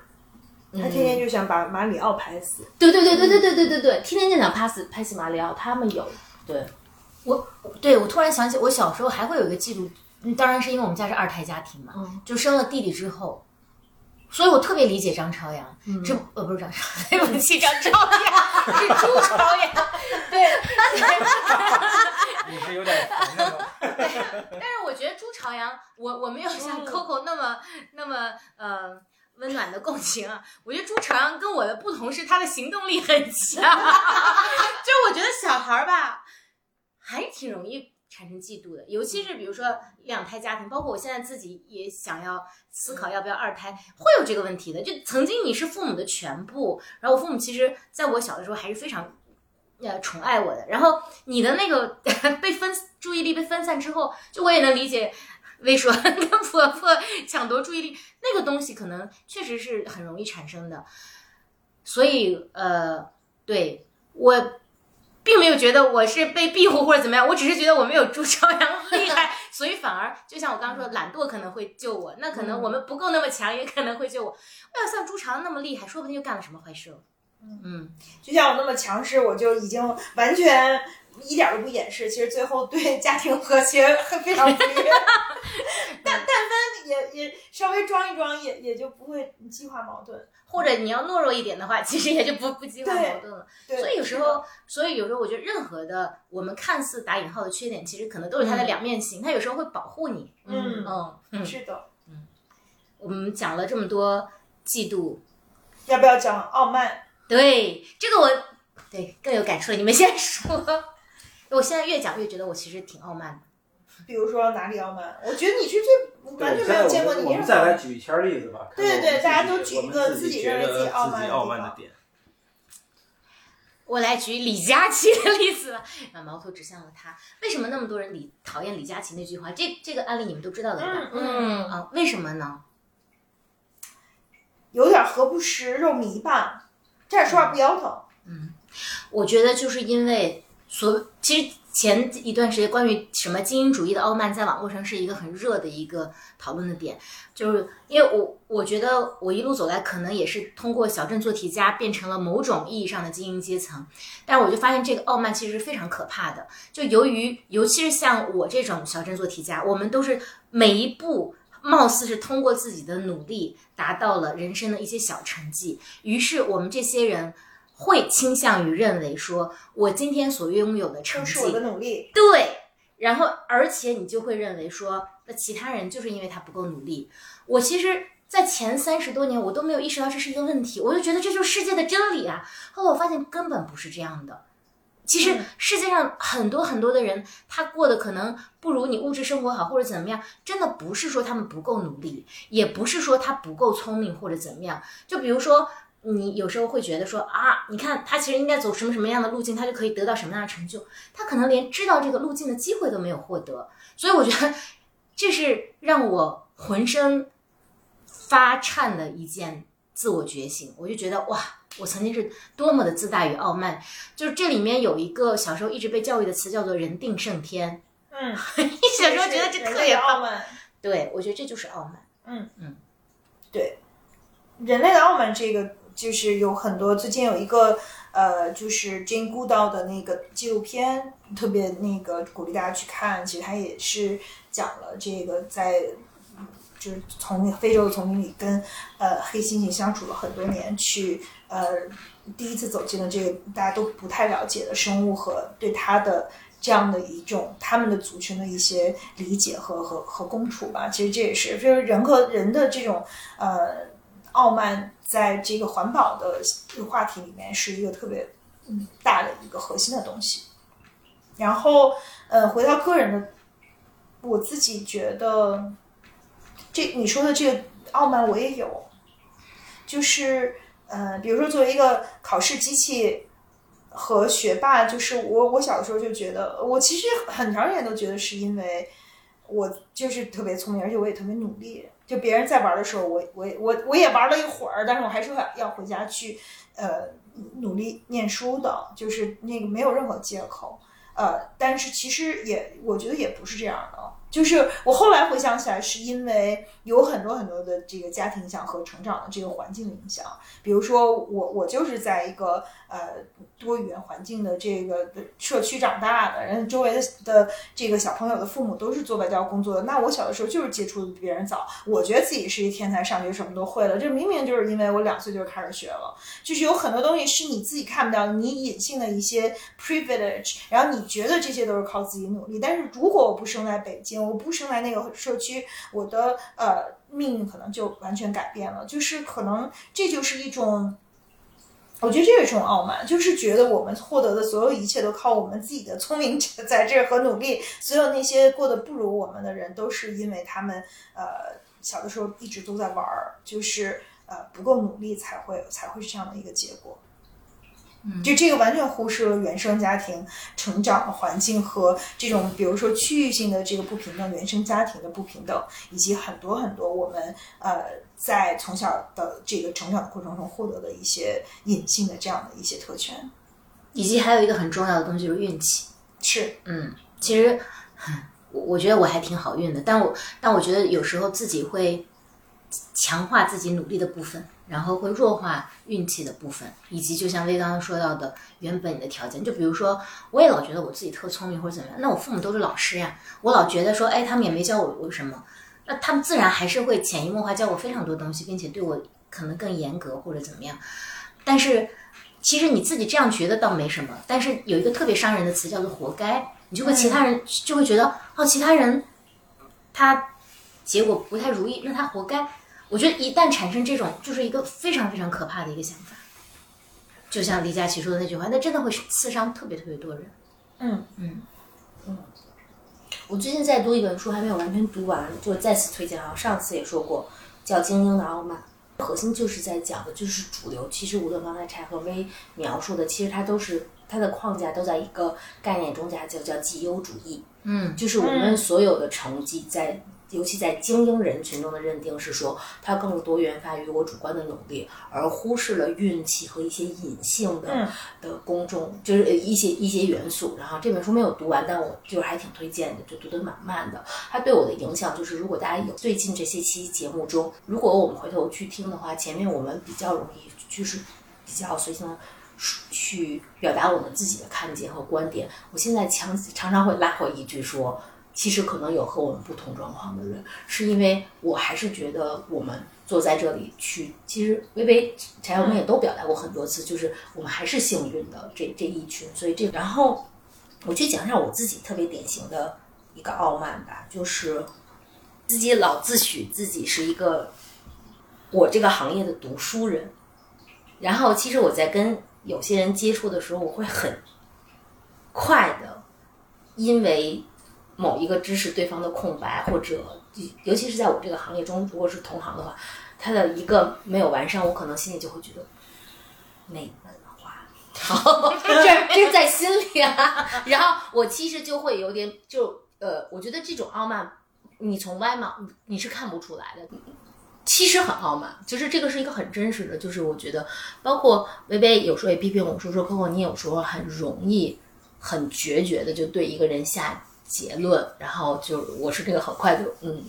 S2: 他天天就想把马里奥拍死。
S3: 对对对对对对对对对，天天就想拍死拍死马里奥，他们有对，
S1: 我对我突然想起，我小时候还会有一个嫉妒，嗯当然是因为我们家是二胎家庭嘛，
S3: 嗯
S1: 就生了弟弟之后，所以我特别理解张朝阳，这呃不是张朝阳，对不起张朝阳，是朱朝阳，[laughs] 对，
S4: 你是有点烦那种。[laughs]
S1: 但是我觉得朱朝阳，我我没有像 Coco 那么、那么呃温暖的共情啊。我觉得朱朝阳跟我的不同是他的行动力很强，[laughs] 就是我觉得小孩儿吧，还挺容易产生嫉妒的，尤其是比如说两胎家庭，包括我现在自己也想要思考要不要二胎，会有这个问题的。就曾经你是父母的全部，然后我父母其实在我小的时候还是非常。呃，宠爱我的，然后你的那个 [laughs] 被分注意力被分散之后，就我也能理解为说 [laughs] 跟婆婆抢夺注意力那个东西，可能确实是很容易产生的。所以呃，对我并没有觉得我是被庇护或者怎么样，我只是觉得我没有朱朝阳厉害，[laughs] 所以反而就像我刚刚说，懒惰可能会救我，那可能我们不够那么强，也可能会救我。要像朱朝阳那么厉害，说不定又干了什么坏事了。嗯，
S2: 就像我那么强势，我就已经完全一点都不掩饰。其实最后对家庭和谐非常不利。[laughs] [laughs] 但但凡也也稍微装一装，也也就不会激化矛盾。
S1: 或者你要懦弱一点的话，其实也就不不激化矛盾了。
S2: 对，
S1: 所以有时候，所以有时候我觉得任何的我们看似打引号的缺点，其实可能都是它的两面性。它有时候会保护你。
S2: 嗯
S1: 嗯嗯。
S2: 是的。
S1: 嗯我们讲了这么多嫉妒，
S2: 要不要讲傲慢？
S1: 对这个我对更有感触了。你们先说。[laughs] 我现在越讲越觉得我其实挺傲慢的。
S2: 比如说哪里傲慢？我觉得你是最完全没有见过你
S4: 我们再来举一圈例子吧。
S2: 对对，大家都举一个
S4: 自
S2: 己认为
S4: 自己。傲慢的点。[laughs]
S1: 我来举李佳琦的例子吧，把矛头指向了他。为什么那么多人李讨厌李佳琦那句话？这这个案例你们都知道的吧？
S2: 嗯嗯
S1: 啊，为什么呢？
S2: 有点何不食肉糜吧，站着说话不腰疼。
S1: 嗯我觉得就是因为所其实前一段时间关于什么精英主义的傲慢，在网络上是一个很热的一个讨论的点，就是因为我我觉得我一路走来，可能也是通过小镇做题家变成了某种意义上的精英阶层，但我就发现这个傲慢其实是非常可怕的，就由于尤其是像我这种小镇做题家，我们都是每一步。貌似是通过自己的努力达到了人生的一些小成绩，于是我们这些人会倾向于认为说，我今天所拥有的成绩
S2: 正是我的努力。
S1: 对，然后而且你就会认为说，那其他人就是因为他不够努力。我其实，在前三十多年，我都没有意识到这是一个问题，我就觉得这就是世界的真理啊。后来我发现根本不是这样的。其实世界上很多很多的人，他过得可能不如你物质生活好，或者怎么样，真的不是说他们不够努力，也不是说他不够聪明或者怎么样。就比如说，你有时候会觉得说啊，你看他其实应该走什么什么样的路径，他就可以得到什么样的成就，他可能连知道这个路径的机会都没有获得。所以我觉得这是让我浑身发颤的一件自我觉醒。我就觉得哇，我曾经是多么的自大与傲慢。就是这里面有一个小时候一直被教育的词叫做“人定胜天
S2: 嗯，”，[laughs]
S1: 你小时候觉得这特别
S2: 傲慢。
S1: 对，我觉得这就是傲慢。
S2: 嗯
S1: 嗯，
S2: 对，人类的傲慢这个就是有很多，最近有一个呃，就是 Jane Goodall 的那个纪录片，特别那个鼓励大家去看。其实它也是讲了这个在。就是从非洲的丛林里跟呃黑猩猩相处了很多年，去呃第一次走进了这个大家都不太了解的生物和对它的这样的一种他们的族群的一些理解和和和共处吧。其实这也是就是人和人的这种呃傲慢，在这个环保的话题里面是一个特别嗯大的一个核心的东西。然后呃回到个人的，我自己觉得这你说的这个傲慢我也有，就是呃比如说作为一个考试机器。和学霸，就是我，我小的时候就觉得，我其实很长时间都觉得是因为我就是特别聪明，而且我也特别努力。就别人在玩的时候，我我我我也玩了一会儿，但是我还是要要回家去呃努力念书的，就是那个没有任何借口。呃，但是其实也我觉得也不是这样的，就是我后来回想起来，是因为有很多很多的这个家庭影响和成长的这个环境的影响。比如说我我就是在一个呃多语言环境的这个社区长大的，人周围的的这个小朋友的父母都是做外交工作的，那我小的时候就是接触的比别人早，我觉得自己是一天才，上学什么都会了，这明明就是因为我两岁就开始学了，就是有很多东西是你自己看不到，你隐性的一些 privilege，然后你觉得这些都是靠自己努力，但是如果我不生在北京，我不生在那个社区，我的呃。命运可能就完全改变了，就是可能这就是一种，我觉得这是一种傲慢，就是觉得我们获得的所有一切都靠我们自己的聪明才智和努力，所有那些过得不如我们的人，都是因为他们呃小的时候一直都在玩儿，就是呃不够努力才会才会是这样的一个结果。就这个完全忽视了原生家庭成长的环境和这种，比如说区域性的这个不平等、原生家庭的不平等，以及很多很多我们呃在从小的这个成长的过程中获得的一些隐性的这样的一些特权。
S1: 以及还有一个很重要的东西就是运气。
S2: 是，
S1: 嗯，其实我我觉得我还挺好运的，但我但我觉得有时候自己会强化自己努力的部分。然后会弱化运气的部分，以及就像薇刚刚说到的，原本你的条件，就比如说，我也老觉得我自己特聪明或者怎么样，那我父母都是老师呀，我老觉得说，哎，他们也没教我我什么，那他们自然还是会潜移默化教我非常多东西，并且对我可能更严格或者怎么样。但是其实你自己这样觉得倒没什么，但是有一个特别伤人的词叫做“活该”，你就会其他人就会觉得，哦，其他人他结果不太如意，那他活该。我觉得一旦产生这种，就是一个非常非常可怕的一个想法，就像李佳琦说的那句话，那真的会刺伤特别特别多人。
S2: 嗯
S1: 嗯
S3: 嗯。我最近在读一本书，还没有完全读完，就再次推荐啊。上次也说过，叫《精英的傲慢》，核心就是在讲的就是主流。其实无论刚才柴和薇描述的，其实它都是它的框架都在一个概念中，叫叫绩优主义。
S1: 嗯，
S3: 就是我们所有的成绩在。尤其在精英人群中的认定是说，它更多源发于我主观的努力，而忽视了运气和一些隐性的的公众，就是一些一些元素。然后这本书没有读完，但我就是还挺推荐的，就读得蛮慢的。它对我的影响就是，如果大家有最近这些期节目中，如果我们回头去听的话，前面我们比较容易就是比较随性的去表达我们自己的看见和观点。我现在常常常会拉回一句说。其实可能有和我们不同状况的人，是因为我还是觉得我们坐在这里去，其实微微、柴我们也都表达过很多次，就是我们还是幸运的这这一群。所以这，然后我去讲一下我自己特别典型的一个傲慢吧，就是自己老自诩自己是一个我这个行业的读书人，然后其实我在跟有些人接触的时候，我会很快的，因为。某一个知识对方的空白，或者尤其是在我这个行业中，如果是同行的话，他的一个没有完善，我可能心里就会觉得没文化，好，[laughs] 这这是在心里啊。然后我其实就会有点就呃，我觉得这种傲慢，你从外貌你是看不出来的。其实很傲慢，就是这个是一个很真实的，就是我觉得，包括微微有时候也批评我说说 Coco，你有时候很容易很决绝的就对一个人下结论，然后就我是这个很快就嗯。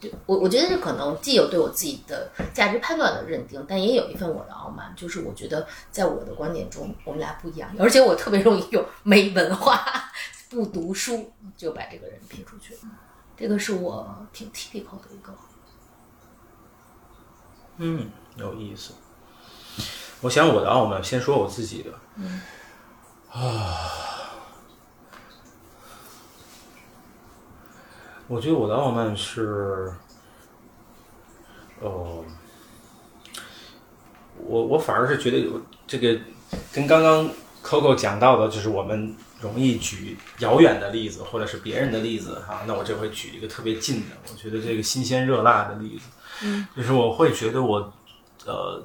S3: 对我，我觉得这可能既有对我自己的价值判断的认定，但也有一份我的傲慢。就是我觉得在我的观点中，我们俩不一样，而且我特别容易有没文化、[laughs] 不读书就把这个人撇出去。这个是我挺 typical 的一个。
S4: 嗯，有意思。我想我的傲慢，先说我自己的。
S3: 嗯。
S4: 啊。我觉得我的傲慢是，哦，我我反而是觉得有这个跟刚刚 Coco 讲到的，就是我们容易举遥远的例子或者是别人的例子哈。那我这回举一个特别近的，我觉得这个新鲜热辣的例子，
S3: 嗯，
S4: 就是我会觉得我呃，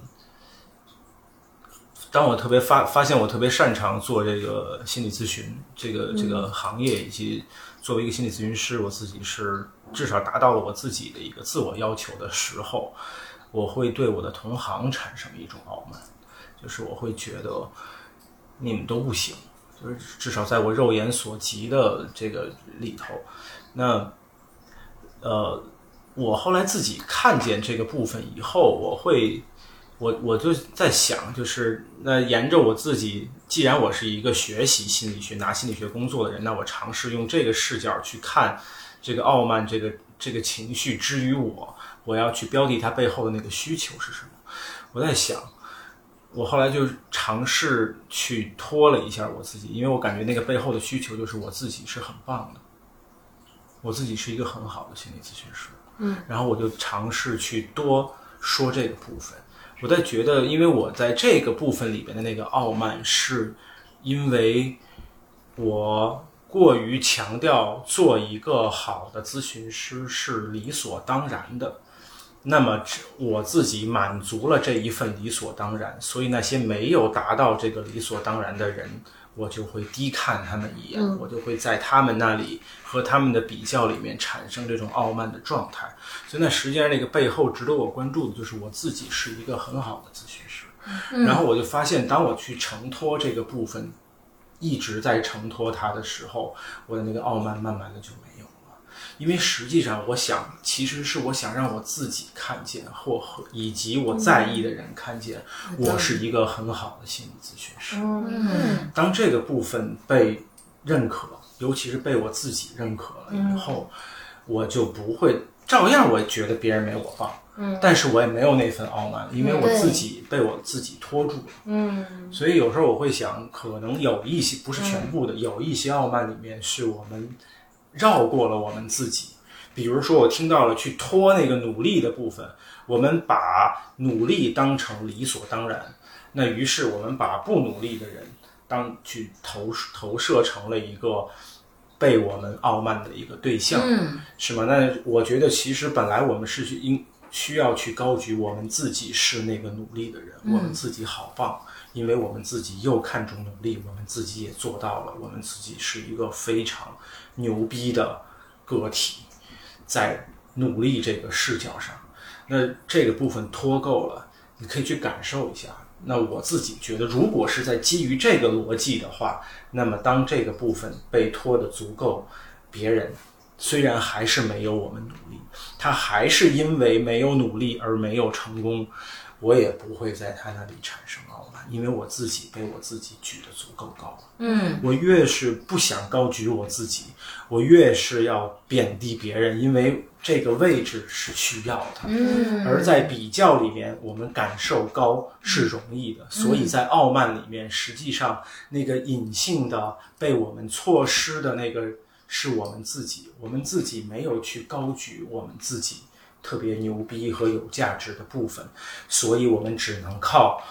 S4: 当我特别发发现我特别擅长做这个心理咨询这个这个行业以及。作为一个心理咨询师，我自己是至少达到了我自己的一个自我要求的时候，我会对我的同行产生一种傲慢，就是我会觉得你们都不行，就是至少在我肉眼所及的这个里头，那呃，我后来自己看见这个部分以后，我会。我我就在想，就是那沿着我自己，既然我是一个学习心理学、拿心理学工作的人，那我尝试用这个视角去看这个傲慢这个这个情绪之于我，我要去标的它背后的那个需求是什么？我在想，我后来就尝试去拖了一下我自己，因为我感觉那个背后的需求就是我自己是很棒的，我自己是一个很好的心理咨询师，
S3: 嗯，
S4: 然后我就尝试去多说这个部分。我在觉得，因为我在这个部分里边的那个傲慢，是因为我过于强调做一个好的咨询师是理所当然的。那么我自己满足了这一份理所当然，所以那些没有达到这个理所当然的人。我就会低看他们一眼，我就会在他们那里和他们的比较里面产生这种傲慢的状态。所以那实际上那个背后值得我关注的就是我自己是一个很好的咨询师。然后我就发现，当我去承托这个部分，一直在承托它的时候，我的那个傲慢慢慢的就没有了。因为实际上，我想，其实是我想让我自己看见，或以及我在意的人看见，我是一个很好的心理咨询师。
S3: 嗯，
S4: 当这个部分被认可，尤其是被我自己认可了以后，我就不会照样，我觉得别人没有我棒。
S3: 嗯，
S4: 但是我也没有那份傲慢，因为我自己被我自己拖住了。
S3: 嗯，
S4: 所以有时候我会想，可能有一些不是全部的，有一些傲慢里面是我们。绕过了我们自己，比如说我听到了去拖那个努力的部分，我们把努力当成理所当然，那于是我们把不努力的人当去投投射成了一个被我们傲慢的一个对象，嗯是吗？那我觉得其实本来我们是去应需要去高举我们自己是那个努力的人，我们自己好棒。因为我们自己又看重努力，我们自己也做到了，我们自己是一个非常牛逼的个体，在努力这个视角上，那这个部分脱够了，你可以去感受一下。那我自己觉得，如果是在基于这个逻辑的话，那么当这个部分被拖得足够，别人虽然还是没有我们努力，他还是因为没有努力而没有成功。我也不会在他那里产生，因为我自己被我自己举得足够高。
S3: 嗯，
S4: 我越是不想高举我自己，我越是要贬低别人，因为这个位置是需要的。
S3: 嗯，
S4: 而在比较里面，我们感受高是容易的，所以在傲慢里面，实际上那个隐性的被我们错失的那个是我们自己，我们自己没有去高举我们自己。特别牛逼和有价值的部分，所以我们只能靠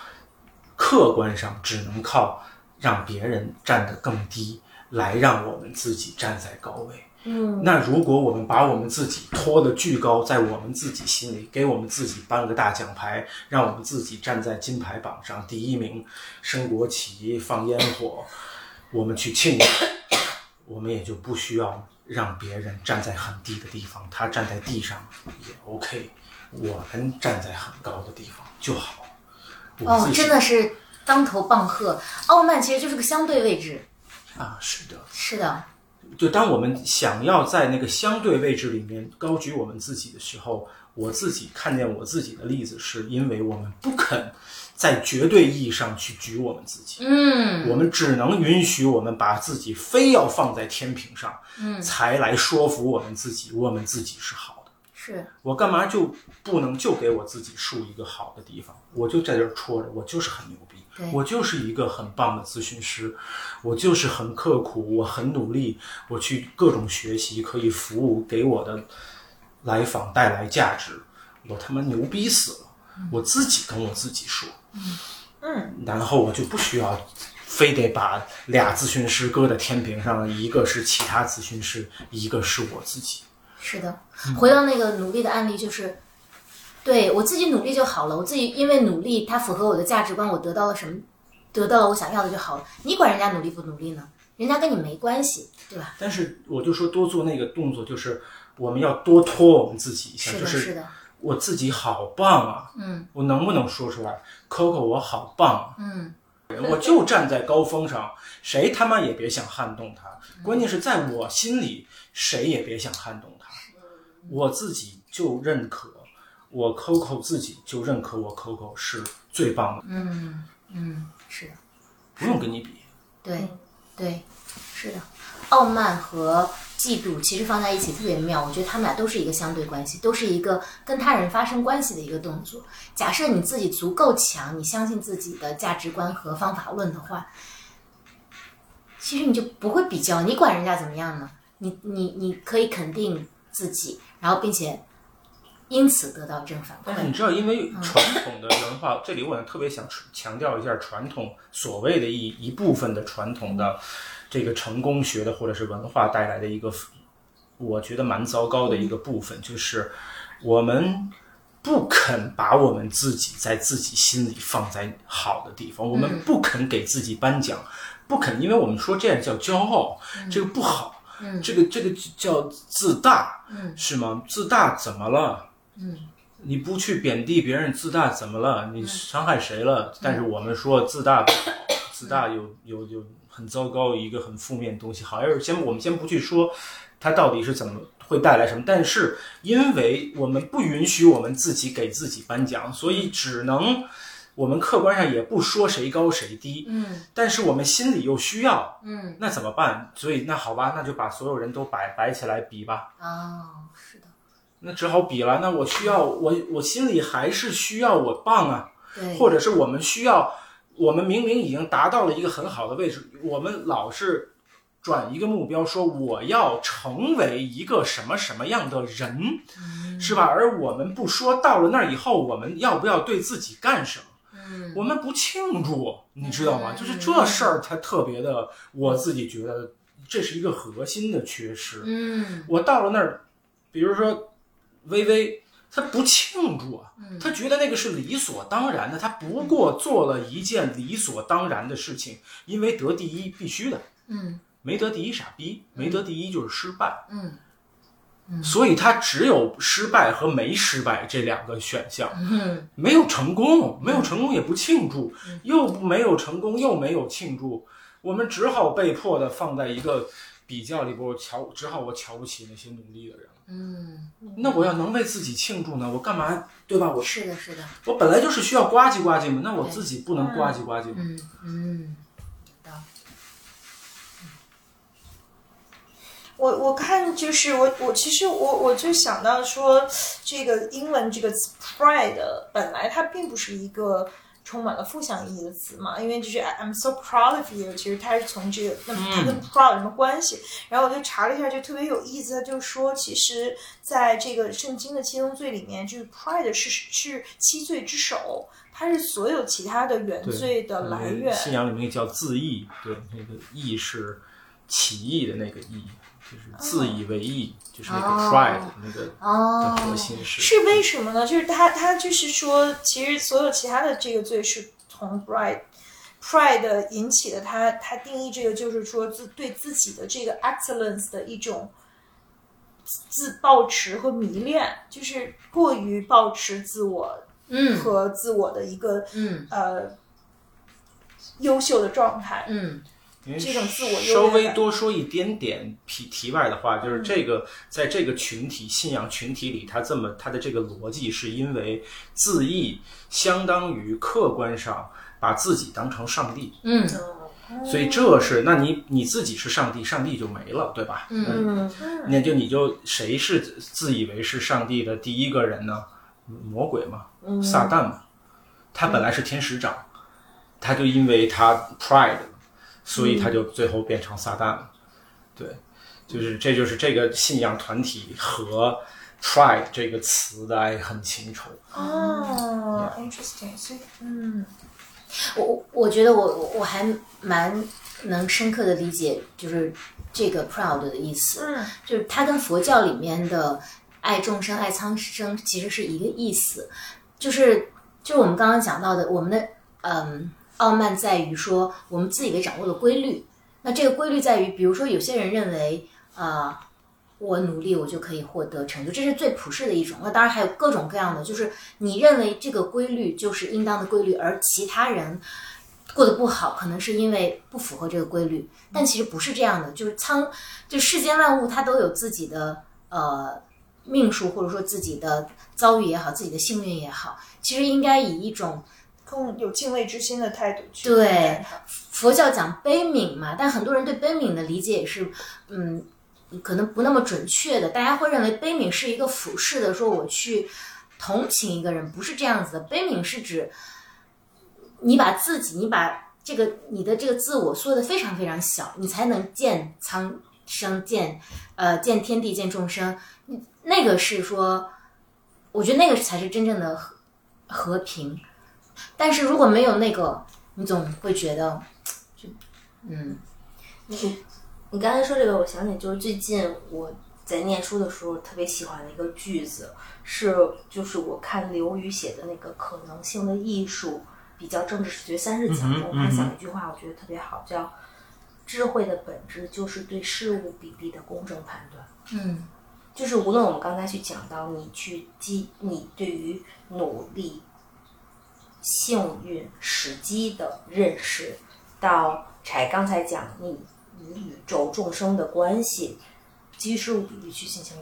S4: 客观上，只能靠让别人站得更低，来让我们自己站在高位。
S3: 嗯，
S4: 那如果我们把我们自己拖得巨高，在我们自己心里，给我们自己颁个大奖牌，让我们自己站在金牌榜上第一名，升国旗、放烟火，[laughs] 我们去庆祝，[coughs] 我们也就不需要。让别人站在很低的地方，他站在地上也 OK。我们站在很高的地方就好。我
S1: 哦真的是当头棒喝。傲慢其实就是个相对位置。
S4: 啊，是的。
S1: 是的，
S4: 就当我们想要在那个相对位置里面高举我们自己的时候，我自己看见我自己的例子，是因为我们不肯在绝对意义上去举我们自己，
S1: 嗯
S4: 我们只能允许我们把自己非要放在天平上，
S1: 嗯，
S4: 才来说服我们自己，我们自己是好的。
S1: 是
S4: 我干嘛就不能就给我自己树一个好的地方？我就在这儿戳着，我就是很牛逼，我就是一个很棒的咨询师，我就是很刻苦，我很努力，我去各种学习，可以服务给我的来访带来价值，我他妈牛逼死了！我自己跟我自己说，
S2: 嗯，
S4: 然后我就不需要。非得把俩咨询师搁在天平上，一个是其他咨询师，一个是我自己。
S1: 是的。回到那个努力的案例，就是对我自己努力就好了。我自己因为努力，它符合我的价值观，我得到了什么，得到了我想要的就好了。你管人家努力不努力呢？人家跟你没关系，对吧？
S4: 但是我就说多做那个动作，就是我们要多拖我们自己一下，
S1: 是的，
S4: 就是
S1: 是的，
S4: 我自己好棒啊，
S1: 嗯
S4: 我能不能说出来？Coco，我好棒啊，
S1: 嗯，
S4: 我就站在高峰上，谁他妈也别想撼动他。关键是在我心里，谁也别想撼动他。我自己就认可，我 Coco 自己就认可我 Coco 是最棒的，
S1: 嗯嗯，是的。
S4: 不用跟你比。
S1: 对，对，是的，傲慢和嫉妒其实放在一起特别妙。我觉得他们俩都是一个相对关系，都是一个跟他人发生关系的一个动作。假设你自己足够强，你相信自己的价值观和方法论的话，其实你就不会比较，你管人家怎么样呢？你你你可以肯定自己，然后并且因此得到正反馈。
S4: 但是你知道，因为传统的文化，这里我特别想强调一下传统所谓的一一部分的传统的这个成功学的或者是文化带来的一个，我觉得蛮糟糕的一个部分，就是我们不肯把我们自己在自己心里放在好的地方，我们不肯给自己颁奖，不肯，因为我们说这样叫骄傲，这个不好。这个这个叫自大，嗯是吗？自大怎么了？嗯你不去贬低别人自大怎么了？你伤害谁了？但是我们说自大自大有有有很糟糕一个很负面的东西。好，要是先我们先不去说它到底是怎么会带来什么，但是因为我们不允许我们自己给自己颁奖，所以只能我们客观上也不说谁高谁低，
S1: 嗯
S4: 但是我们心里又需要，
S1: 嗯，
S4: 那怎么办？所以那好吧，那就把所有人都摆摆起来比吧。
S1: 哦，是的，
S4: 那只好比了。那我需要，我我心里还是需要我棒啊，
S1: 对，
S4: 或者是我们需要，我们明明已经达到了一个很好的位置，我们老是转一个目标，说我要成为一个什么什么样的人，是吧？而我们不说到了那儿以后，我们要不要对自己干什么？
S1: 嗯。
S4: 我们不庆祝，你知道吗？就是这事儿才特别的，我自己觉得这是一个核心的缺失。
S1: 嗯。
S4: 我到了那儿，比如说微微，他不庆祝啊，他觉得那个是理所当然的，他不过做了一件理所当然的事情，因为得第一必须的，
S1: 嗯。
S4: 没得第一傻逼，没得第一就是失败，
S1: 嗯
S4: 所以他只有失败和没失败这两个选项，
S1: 嗯
S4: 没有成功，没有成功也不庆祝，又没有成功又没有庆祝，我们只好被迫的放在一个比较里边，我瞧，只好我瞧不起那些努力的人。
S1: 嗯，
S4: 那我要能为自己庆祝呢？我干嘛？对吧？我
S1: 是的，是的，
S4: 我本来就是需要呱唧呱唧嘛，那我自己不能呱唧呱唧吗？
S1: 嗯嗯，
S2: 我我看就是我我其实我我就想到说，这个英文这个词 pride 本来它并不是一个充满了负向意义的词嘛，因为就是 I'm so proud of you，其实它是从这个那么它跟 proud 有什么关系？然后我就查了一下，就特别有意思，它就说其实在这个圣经的七宗罪里面，就是 pride 是是七罪之首，它是所有其他的原罪的来源。
S4: 信仰里面叫自义，对，那个义是起义的那个义，就是自以为意，就是那个
S1: 哦
S4: pride 那个的
S1: 哦，
S4: 核心是。
S2: 是为什么呢？就是他他就是说，其实所有其他的这个罪是从 pride pride 引起的。他他定义这个就是说自对自己的这个 excellence 的一种自抱持和迷恋，就是过于抱持自我
S1: 嗯
S2: 和自我的一个
S1: 嗯
S2: 呃优秀的状态。
S1: 嗯
S2: 这种自我
S4: 稍微多说一点点题题外的话，就是这个在这个群体信仰群体里，他这么他的这个逻辑，是因为自义相当于客观上把自己当成上帝，
S1: 嗯。
S4: 所以这是那你你自己是上帝，上帝就没了，对吧？
S1: 嗯。
S2: 嗯。
S4: 那就你就谁是自以为是上帝的第一个人呢？魔鬼嘛，撒旦嘛，他本来是天使长，他就因为他 pride，所以他就最后变成撒旦了。对，就是这就是这个信仰团体和 pride 这个词的爱恨情仇。
S2: 哦，interesting，所以嗯。
S1: 我我我觉得我我我还蛮能深刻的理解，就是这个 proud 的意思，
S2: 嗯。
S1: 就是它跟佛教里面的爱众生、爱苍生其实是一个意思，就是就是我们刚刚讲到的，我们的嗯傲慢在于说我们自以为掌握了规律，那这个规律在于，比如说有些人认为啊。我努力，我就可以获得成就，这是最普世的一种。那当然还有各种各样的，就是你认为这个规律就是应当的规律，而其他人过得不好，可能是因为不符合这个规律。但其实不是这样的，就是苍，就世间万物它都有自己的呃命数，或者说自己的遭遇也好，自己的幸运也好，其实应该以一种
S2: 更有敬畏之心的态度去
S1: 对
S2: 它
S1: 佛教讲悲悯嘛，但很多人对悲悯的理解也是，嗯，可能不那么准确的。大家会认为悲悯是一个俯视的，说我去同情一个人，不是这样子的。悲悯是指你把自己，你把这个你的这个自我缩的非常非常小，你才能见苍生，见呃见天地，见众生。那个是说，我觉得那个才是真正的和和平。但是如果没有那个，你总会觉得，就嗯。
S3: 你你刚才说这个，我想起就是最近我在念书的时候特别喜欢的一个句子，是就是我看刘瑜写的那个《可能性的艺术》比较政治史学三十讲中，他讲一句话，我觉得特别好，叫“智慧的本质就是对事物比例的公正判断”。
S1: 嗯
S3: 就是无论我们刚才去讲到你去积，你对于努力、幸运、时机的认识，到柴刚才讲你与宇宙众生的关系，基于事物比例去进行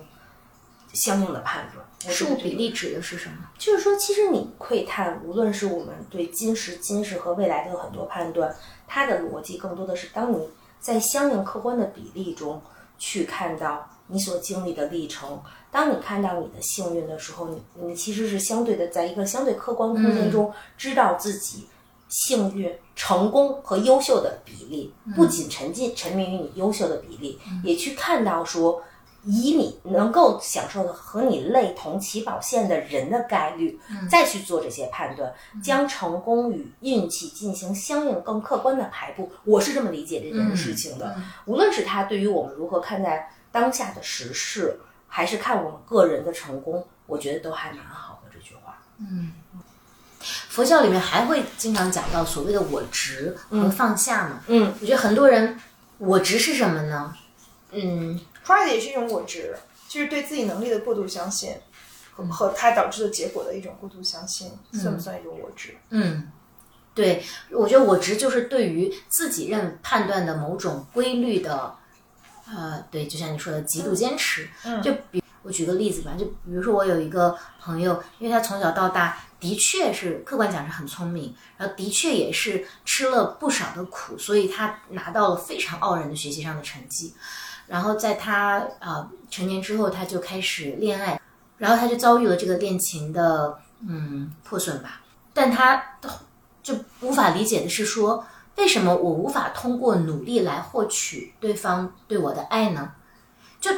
S3: 相应的判断。我
S1: 事物比例指的是什么？
S3: 就是说，其实你窥探，无论是我们对今时今世和未来的很多判断，它的逻辑更多的是当你在相应客观的比例中去看到你所经历的历程。当你看到你的幸运的时候，你你其实是相对的在一个相对客观空间中，知道自己幸运、成功和优秀的比例，不仅沉浸沉迷于你优秀的比例，也去看到说。以你能够享受的和你类同起跑线的人的概率，再去做这些判断，将成功与运气进行相应更客观的排布。我是这么理解这件事情的。无论是他对于我们如何看待当下的时事，还是看我们个人的成功，我觉得都还蛮好的。这句话，嗯
S1: 佛教里面还会经常讲到所谓的我执和放下嘛。
S3: 嗯，
S1: 我觉得很多人我执是什么呢？嗯
S2: ，pride 也是一种我执，就是对自己能力的过度相信，和和它导致的结果的一种过度相信，算不算一种我执？
S1: 嗯，对，我觉得我执就是对于自己认判断的某种规律的，呃，对，就像你说的极度坚持。
S2: 嗯
S1: 就比我举个例子吧，就比如说我有一个朋友，因为他从小到大的确是客观讲是很聪明，然后的确也是吃了不少的苦，所以他拿到了非常傲人的学习上的成绩。然后在他呃成年之后，他就开始恋爱，然后他就遭遇了这个恋情的嗯破损吧。但他就无法理解的是说，为什么我无法通过努力来获取对方对我的爱呢？就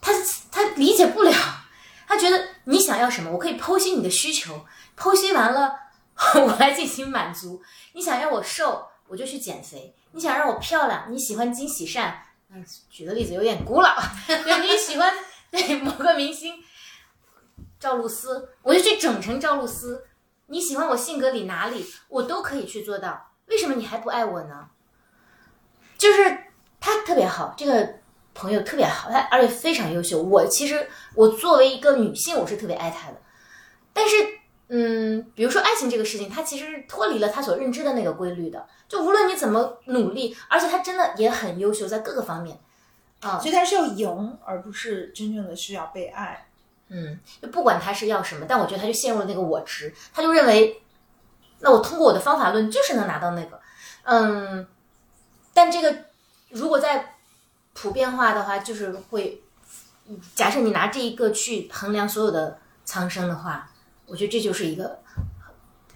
S1: 他他理解不了，[laughs] 他觉得你想要什么，我可以剖析你的需求，剖析完了 [laughs] 我来进行满足。你想要我瘦，我就去减肥；你想让我漂亮，你喜欢金喜善，嗯，举个例子有点古老，[laughs] 对你喜欢对某个明星赵露思，我就去整成赵露思。你喜欢我性格里哪里，我都可以去做到。为什么你还不爱我呢？就是他特别好，这个朋友特别好，他而且非常优秀。我其实我作为一个女性，我是特别爱他的。但是，嗯，比如说爱情这个事情，他其实是脱离了他所认知的那个规律的。就无论你怎么努力，而且他真的也很优秀，在各个方面。啊，
S2: 所以他是要赢，而不是真正的需要被爱。
S1: 嗯，就不管他是要什么，但我觉得他就陷入了那个我执，他就认为，那我通过我的方法论就是能拿到那个，嗯，但这个如果在普遍化的话，就是会，假设你拿这一个去衡量所有的苍生的话，我觉得这就是一个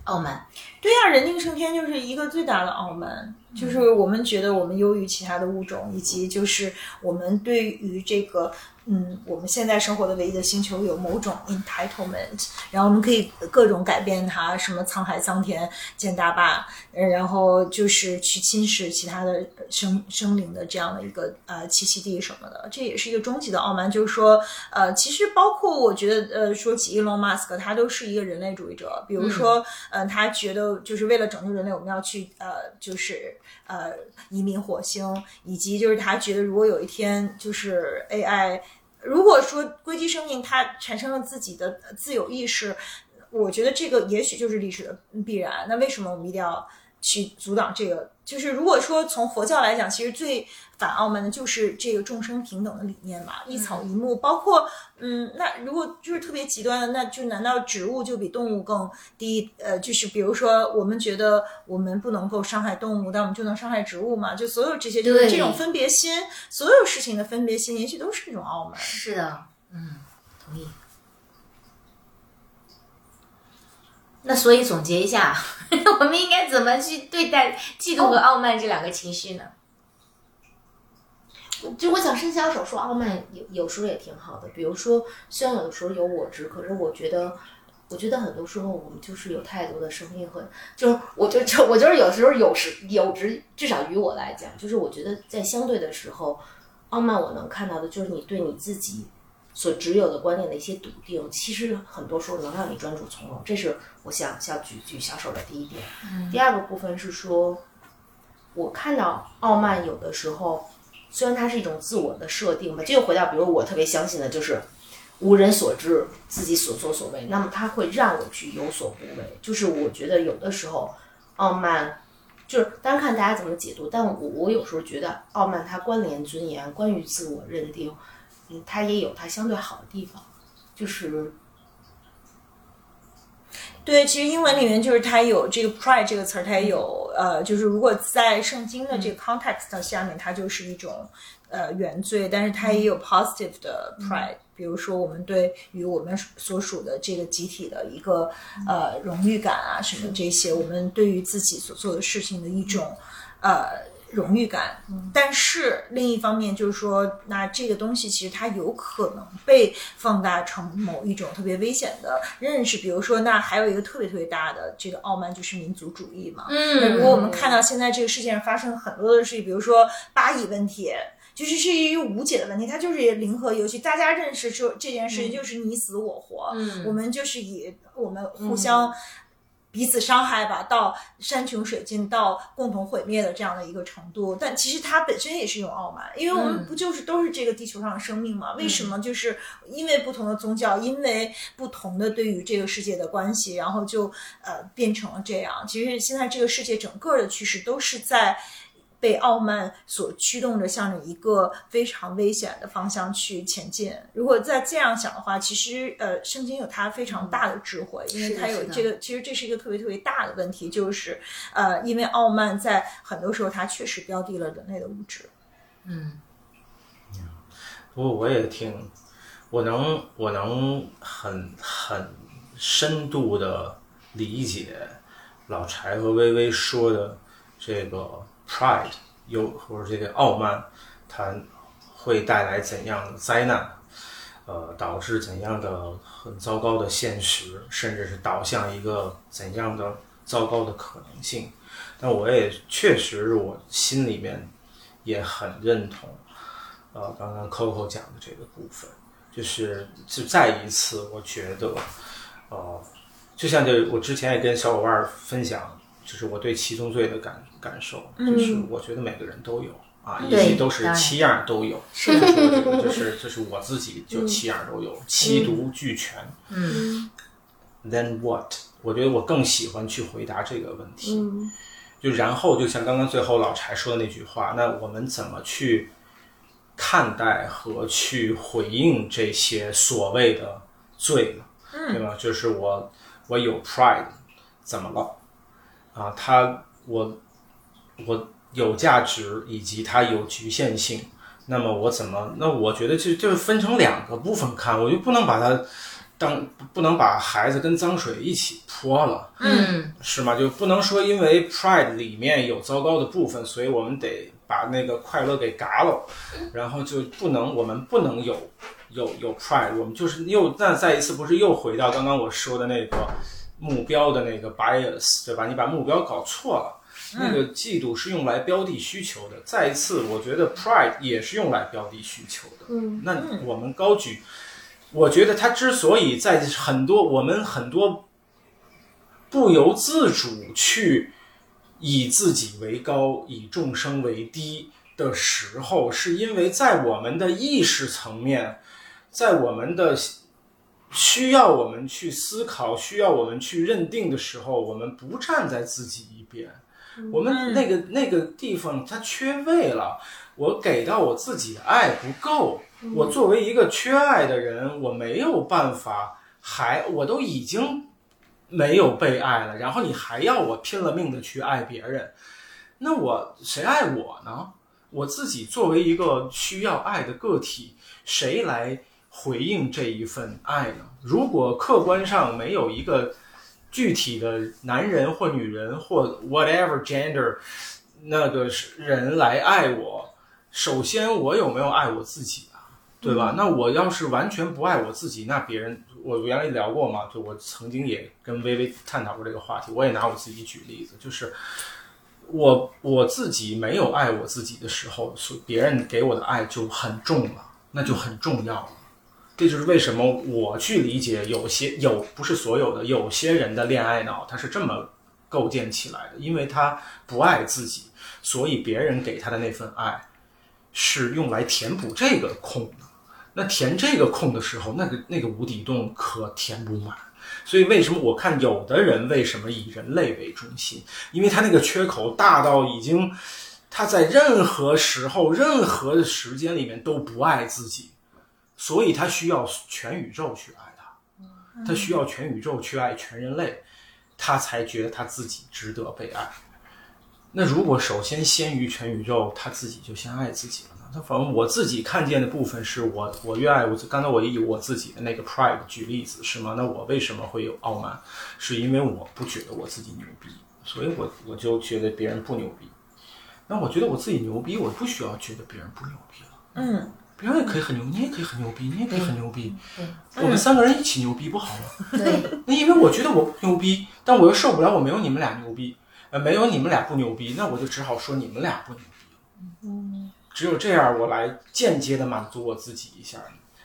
S1: 傲慢。
S2: 对呀、人定胜天就是一个最大的傲慢，就是我们觉得我们优于其他的物种，以及就是我们对于这个。嗯，我们现在生活的唯一的星球有某种 entitlement，然后我们可以各种改变它，什么沧海桑田建大坝，然后就是去侵蚀其他的生生灵的这样的一个呃栖息地什么的，这也是一个终极的傲慢。就是说，呃，其实包括我觉得，呃，说起 Elon Musk，他都是一个人类主义者。比如说，嗯、呃，他觉得就是为了拯救人类，我们要去呃，就是呃移民火星，以及就是他觉得如果有一天就是 AI。如果说硅基生命它产生了自己的自有意识，我觉得这个也许就是历史的必然。那为什么我们一定要去阻挡这个？就是如果说从佛教来讲，其实最反傲慢的就是这个众生平等的理念嘛，一草一木，包括嗯，那如果就是特别极端的，那就难道植物就比动物更低？呃，就是比如说我们觉得我们不能够伤害动物，但我们就能伤害植物嘛？就所有这些，就是这种分别心，所有事情的分别心，也许都是一种傲慢。
S1: 是的，嗯，同意。那所以总结一下，[laughs] 我们应该怎么去对待嫉妒和傲慢这两个情绪呢？
S3: 就我想伸小手说，傲慢有有时候也挺好的。比如说，虽然有的时候有我执，可是我觉得，我觉得很多时候我们就是有太多的声音和，就是我就就我就是有时候有时有执，至少于我来讲，就是我觉得在相对的时候，傲慢我能看到的就是你对你自己所持有的观念的一些笃定，其实很多时候能让你专注从容。这是我想想举举小手的第一点。第二个部分是说，我看到傲慢有的时候。虽然它是一种自我的设定吧，这又回到，比如我特别相信的就是无人所知，自己所作所为，那么它会让我去有所不为。就是我觉得有的时候傲慢，就是当然看大家怎么解读，但我我有时候觉得傲慢它关联尊严，关于自我认定，嗯，它也有它相对好的地方，就是。
S2: 对，其实英文里面就是它有这个 pride 这个词儿，它也有呃，就是如果在圣经的这个 context 下面，它就是一种呃原罪，但是它也有 positive 的 pride，、比如说我们对于我们所属的这个集体的一个呃荣誉感啊什么这些，我们对于自己所做的事情的一种呃。荣誉感，但是另一方面就是说，那这个东西其实它有可能被放大成某一种特别危险的认识，比如说，那还有一个特别特别大的这个傲慢就是民族主义嘛。
S1: 嗯
S2: 那如果我们看到现在这个世界上发生很多的事情，比如说巴以问题。就是是一个无解的问题，它就是零和游戏。大家认识说这件事情就是你死我活，
S1: 嗯
S2: 我们就是以我们互相彼此伤害吧，到山穷水尽，到共同毁灭的这样的一个程度。但其实它本身也是一种傲慢，因为我们不就是都是这个地球上的生命吗？为什么就是因为不同的宗教，因为不同的对于这个世界的关系，然后就呃变成了这样？其实现在这个世界整个的趋势都是在。被傲慢所驱动着，向着一个非常危险的方向去前进。如果再这样想的话，其实呃，圣经有它非常大的智慧，因为它有这个，其实这是一个特别特别大的问题，就是呃，因为傲慢在很多时候它确实标的了人类的物质。
S1: 嗯
S4: 不过我也挺，我能我能很很深度的理解老柴和微微说的这个 pride 有或者这个傲慢，它会带来怎样的灾难，呃，导致怎样的很糟糕的现实，甚至是导向一个怎样的糟糕的可能性。但我也确实，我心里面也很认同。呃，刚刚 Coco 讲的这个部分，就是就再一次，我觉得，呃，就像这我之前也跟小伙伴分享，就是我对七宗罪的感感受，就是我觉得每个人都有，啊，以
S1: 对
S4: 及都是七样都有。就是就是我自己就七样都有，七毒俱全。
S1: 嗯
S4: Then what？我觉得我更喜欢去回答这个问题。
S2: 嗯
S4: 就然后就像刚刚最后老柴说的那句话，那我们怎么去看待和去回应这些所谓的罪呢？对吧？就是我我有 pride，怎么了？啊，他我我有价值，以及它有局限性。那么我怎么？那我觉得就就是分成两个部分看，我就不能把它当不能把孩子跟脏水一起泼了。
S1: 嗯
S4: 是吗？就不能说因为 Pride 里面有糟糕的部分，所以我们得把那个快乐给嘎了，然后就不能，我们不能有有有 Pride，我们就是又那再一次不是又回到刚刚我说的那个目标的那个 bias，对吧？你把目标搞错了。那个嫉妒是用来标的需求的。再一次，我觉得 pride 也是用来标的需求的。
S2: 嗯，
S4: 那我们高举，我觉得他之所以在很多我们很多不由自主去以自己为高，以众生为低的时候，是因为在我们的意识层面，在我们的需要我们去思考、需要我们去认定的时候，我们不站在自己一边。我们那个那个地方它缺位了，我给到我自己的爱不够。我作为一个缺爱的人，我没有办法，还我都已经没有被爱了，然后你还要我拼了命的去爱别人，那我谁爱我呢？我自己作为一个需要爱的个体，谁来回应这一份爱呢？如果客观上没有一个具体的男人或女人或 whatever gender 那个人来爱我，首先我有没有爱我自己啊？对吧？那我要是完全不爱我自己，那别人我原来聊过嘛，就我曾经也跟微微探讨过这个话题，我也拿我自己举例子，就是我我自己没有爱我自己的时候，所别人给我的爱就很重了，那就很重要了。这就是为什么我去理解有些有不是所有的有些人的恋爱脑，他是这么构建起来的，因为他不爱自己，所以别人给他的那份爱是用来填补这个空的。那填这个空的时候，那个那个无底洞可填不满。所以为什么我看有的人为什么以人类为中心？因为他那个缺口大到已经他在任何时候、任何的时间里面都不爱自己。所以他需要全宇宙去爱他，他需要全宇宙去爱全人类，他才觉得他自己值得被爱。那如果首先先于全宇宙，他自己就先爱自己了呢？那反正我自己看见的部分是我，我越爱我。刚才我以我自己的那个 pride 举例子是吗？那我为什么会有傲慢？是因为我不觉得我自己牛逼，所以我我就觉得别人不牛逼。那我觉得我自己牛逼，我不需要觉得别人不牛逼了。
S2: 嗯，
S4: 别人也可以很牛，你也可以很牛逼，你也可以很牛逼。我们三个人一起牛逼不好吗？
S1: 对，[laughs]
S4: 那因为我觉得我不牛逼，但我又受不了我没有你们俩牛逼，呃，没有你们俩不牛逼，那我就只好说你们俩不牛逼。嗯，只有这样，我来间接的满足我自己一下。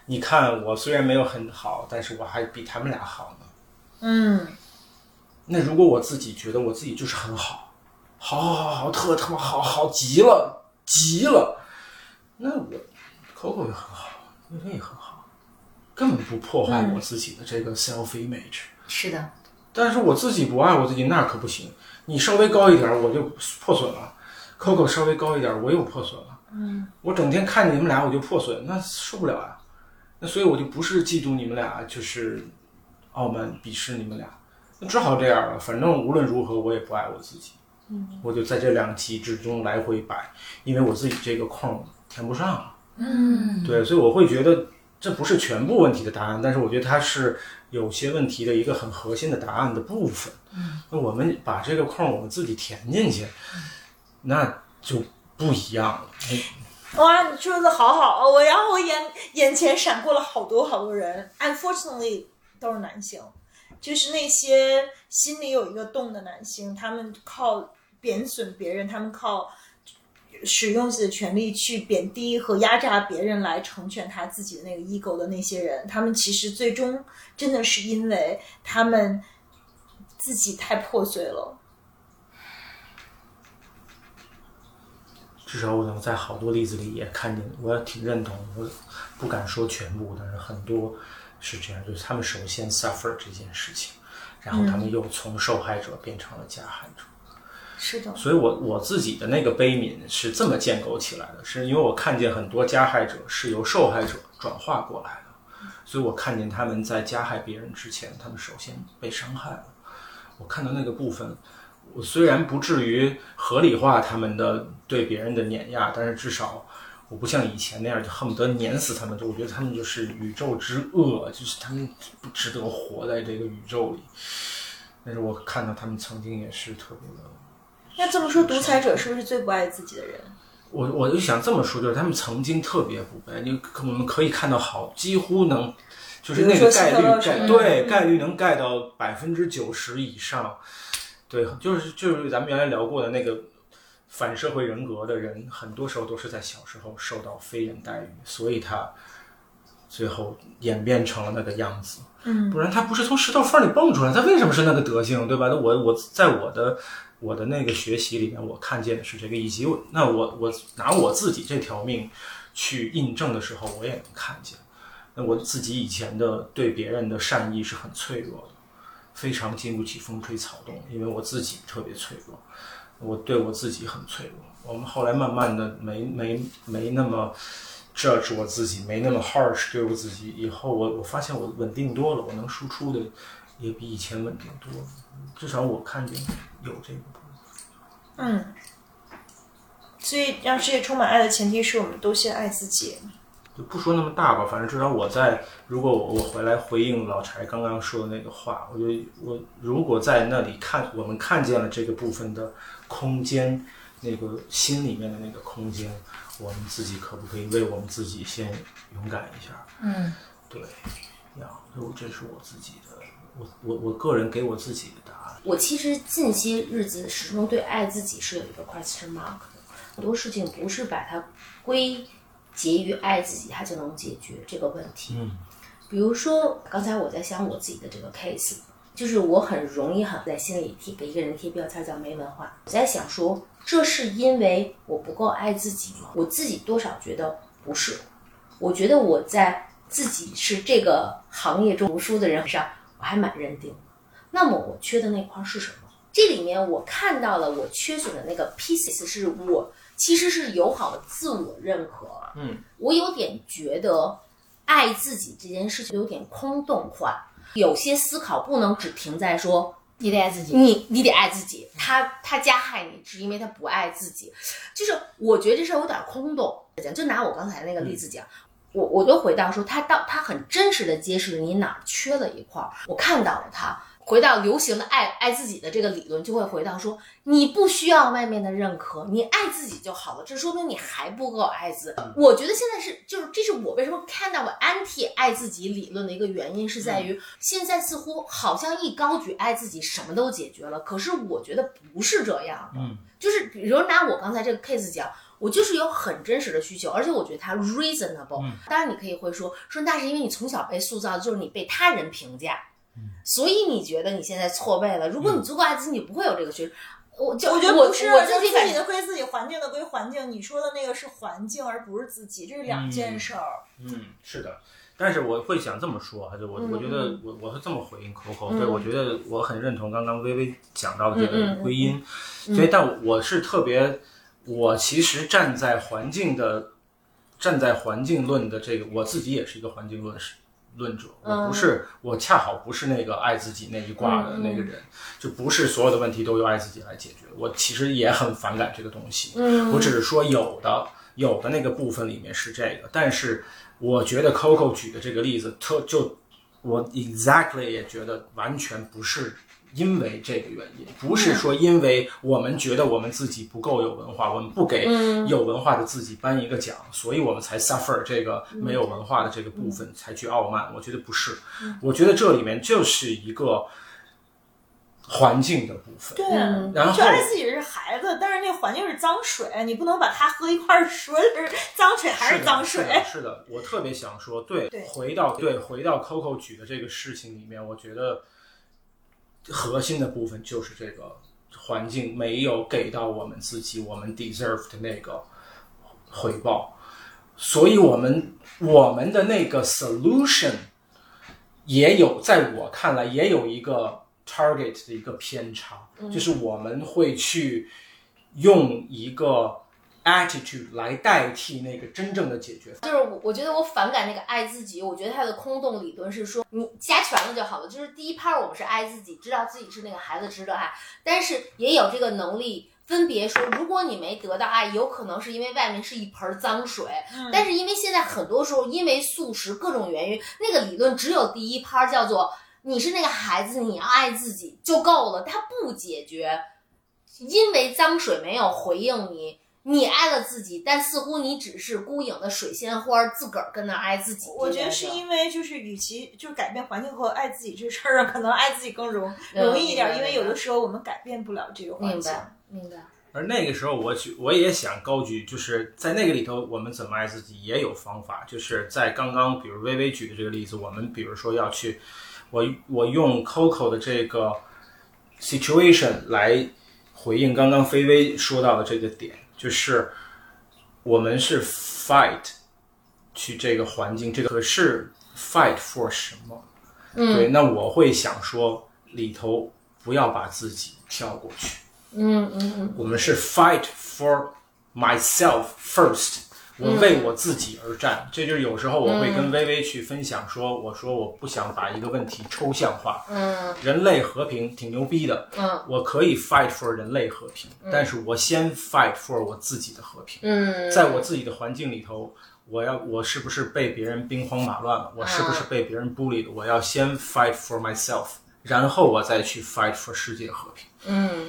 S4: 你看，我虽然没有很好，但是我还比他们俩好呢。
S2: 嗯，
S4: 那如果我自己觉得我自己就是很好，好好好好，特他妈好好极了，极了，那我 Coco 也很好，薇薇也很好，根本不破坏我自己的这个 self image。
S1: 是的，
S4: 但是我自己不爱我自己，那可不行。你稍微高一点，我就破损了；Coco 稍微高一点，我又破损了。嗯，我整天看你们俩，我就破损，那受不了啊。那所以我就不是嫉妒你们俩，就是傲慢鄙视你们俩。那只好这样了。反正无论如何，我也不爱我自己。嗯，我就在这两极之中来回摆，因为我自己这个空填不上。嗯，对，所以我会觉得这不是全部问题的答案，但是我觉得它是有些问题的一个很核心的答案的部分。嗯，那我们把这个空我们自己填进去，那就不一样了。
S2: 哇，你说的好好，我然后我眼眼前闪过了好多好多人，unfortunately 都是男性，就是那些心里有一个洞的男性，他们靠贬损别人，他们靠使用自己的权利去贬低和压榨别人来成全他自己的那个 ego 的那些人，他们其实最终真的是因为他们自己太破碎了。
S4: 至少我能在好多例子里也看见，我也挺认同，我不敢说全部，但是很多是这样，就是他们首先 suffer 这件事情，然后他们又从受害者变成了加害者。
S2: 是的，
S4: 所以我我自己的那个悲悯是这么建构起来的，是因为我看见很多加害者是由受害者转化过来的，所以我看见他们在加害别人之前，他们首先被伤害了。我看到那个部分，我虽然不至于合理化他们的对别人的碾压，但是至少我不像以前那样就恨不得碾死他们，就我觉得他们就是宇宙之恶，就是他们不值得活在这个宇宙里。但是我看到他们曾经也是特别的。
S2: 那这么说，独裁者是不是最不爱自己的人？
S4: 我我就想这么说，就是他们曾经特别不被，你可我们可以看到好，几乎能，就是那个概率盖对概率能盖到百分之九十以上，对，就是就是咱们原来聊过的那个反社会人格的人，很多时候都是在小时候受到非人待遇，所以他最后演变成了那个样子。
S2: 嗯，
S4: 不然他不是从石头缝里蹦出来，他为什么是那个德性，对吧？那我我在我的。我的那个学习里面，我看见的是这个，以及我那我我拿我自己这条命去印证的时候，我也能看见。那我自己以前的对别人的善意是很脆弱的，非常经不起风吹草动，因为我自己特别脆弱，我对我自己很脆弱。我们后来慢慢的没没没那么 judge 我自己，没那么 harsh 对我自己，以后我我发现我稳定多了，我能输出的也比以前稳定多了。至少我看见有这个部分。
S2: 嗯，所以让世界充满爱的前提是我们都先爱自己。
S4: 就不说那么大吧，反正至少我在，如果我我回来回应老柴刚刚说的那个话，我就我如果在那里看，我们看见了这个部分的空间，那个心里面的那个空间，我们自己可不可以为我们自己先勇敢一下？
S1: 嗯，
S4: 对，呀，就这是我自己的，我我我个人给我自己的答案。
S3: 我其实近些日子始终对爱自己是有一个 question mark 的，很多事情不是把它归结于爱自己，它就能解决这个问题。
S4: 嗯，
S3: 比如说刚才我在想我自己的这个 case，就是我很容易很在心里贴给一个人贴标签叫没文化。我在想说，这是因为我不够爱自己吗？我自己多少觉得不是，我觉得我在自己是这个行业中读书的人上，我还蛮认定。那么我缺的那块是什么？这里面我看到了我缺损的那个 pieces，是我其实是友好的自我认可。
S4: 嗯，
S3: 我有点觉得爱自己这件事情有点空洞化，有些思考不能只停在说
S1: 你得爱自己。
S3: 你你得爱自己，他他加害你是因为他不爱自己，就是我觉得这事儿有点空洞。讲就拿我刚才那个例子讲。我我就回到说，他到他很真实的揭示了你哪儿缺了一块儿，我看到了他。回到流行的爱爱自己的这个理论，就会回到说，你不需要外面的认可，你爱自己就好了。这说明你还不够爱自。我觉得现在是，就是这是我为什么看到我 anti 爱自己理论的一个原因，是在于现在似乎好像一高举爱自己，什么都解决了。可是我觉得不是这样的，
S4: 嗯，
S3: 就是比如拿我刚才这个 case 讲。我就是有很真实的需求，而且我觉得它 reasonable。当然，你可以会说说那是因为你从小被塑造，就是你被他人评价，所以你觉得你现在错位了。如果你足够爱自己，你不会有这个需求。我就
S2: 我觉得不是，
S3: 我
S2: 就自
S3: 自己
S2: 归自己，环境的归环境。你说的那个是环境，而不是自己，这是两件事儿。
S4: 嗯，是的，但是我会想这么说，还是我我觉得我我是这么回应 Coco，对我觉得我很认同刚刚微微讲到的这个归因，所以但我是特别，我其实站在环境的，站在环境论的这个，我自己也是一个环境论是论者，我不是我恰好不是那个爱自己那一挂的那个人，就不是所有的问题都由爱自己来解决，我其实也很反感这个东西，我只是说有的有的那个部分里面是这个，但是我觉得 Coco 举的这个例子特就我 exactly 也觉得完全不是因为这个原因，不是说因为我们觉得我们自己不够有文化，我们不给有文化的自己颁一个奖，所以我们才 suffer 这个没有文化的这个部分，才去傲慢。我觉得不是，我觉得这里面就是一个环境的部分。
S2: 对，
S4: 然后
S2: 觉得自己是孩子，但是那环境是脏水，你不能把它喝一块儿说是脏水还
S4: 是
S2: 脏水。
S4: 的是的，是的，我特别想说，对，
S2: 对
S4: 回到对回到 Coco 举的这个事情里面，我觉得核心的部分就是这个环境没有给到我们自己我们 deserve 的那个回报，所以我们我们的那个 solution 也有，在我看来也有一个 target 的一个偏差，就是我们会去用一个 attitude 来代替那个真正的解决方
S3: 就是我，我觉得我反感那个爱自己。我觉得它的空洞理论是说，你加权了就好了。就是第一 part 我们是爱自己，知道自己是那个孩子值得爱，但是也有这个能力分别说，如果你没得到爱，有可能是因为外面是一盆脏水。但是因为现在很多时候因为素食各种原因，那个理论只有第一 part 叫做你是那个孩子，你要爱自己就够了，它不解决因为脏水没有回应你。你爱了自己，但似乎你只是孤影的水仙花，自个儿跟那儿爱自己。
S2: 我觉得是因为就是，与其就是改变环境和爱自己这事儿上，可能爱自己更容
S3: 嗯
S2: 容易一点，因为有的时候我们改变不了这个环境。
S3: 明白，明白。
S4: 而那个时候我举我也想高举，就是在那个里头，我们怎么爱自己也有方法。就是在刚刚比如微微举的这个例子，我们比如说要去，我我用 Coco 的这个 situation 来回应刚刚菲菲说到的这个点，就是我们是 fight 去这个环境，这个可是 fight for 什么？嗯，对，那我会想说里头不要把自己跳过去。
S3: 嗯嗯嗯，
S4: 我们是 fight for myself first，我为我自己而战。这就是有时候我会跟微微去分享说，我说我不想把一个问题抽象化。
S3: 嗯，
S4: 人类和平挺牛逼的，
S3: 嗯，
S4: 我可以 fight for 人类和平，但是我先 fight for 我自己的和平。
S3: 嗯，
S4: 在我自己的环境里头，我要我是不是被别人兵荒马乱了？我是不是被别人孤立了？我要先 fight for myself，然后我再去 fight for 世界和平。
S3: 嗯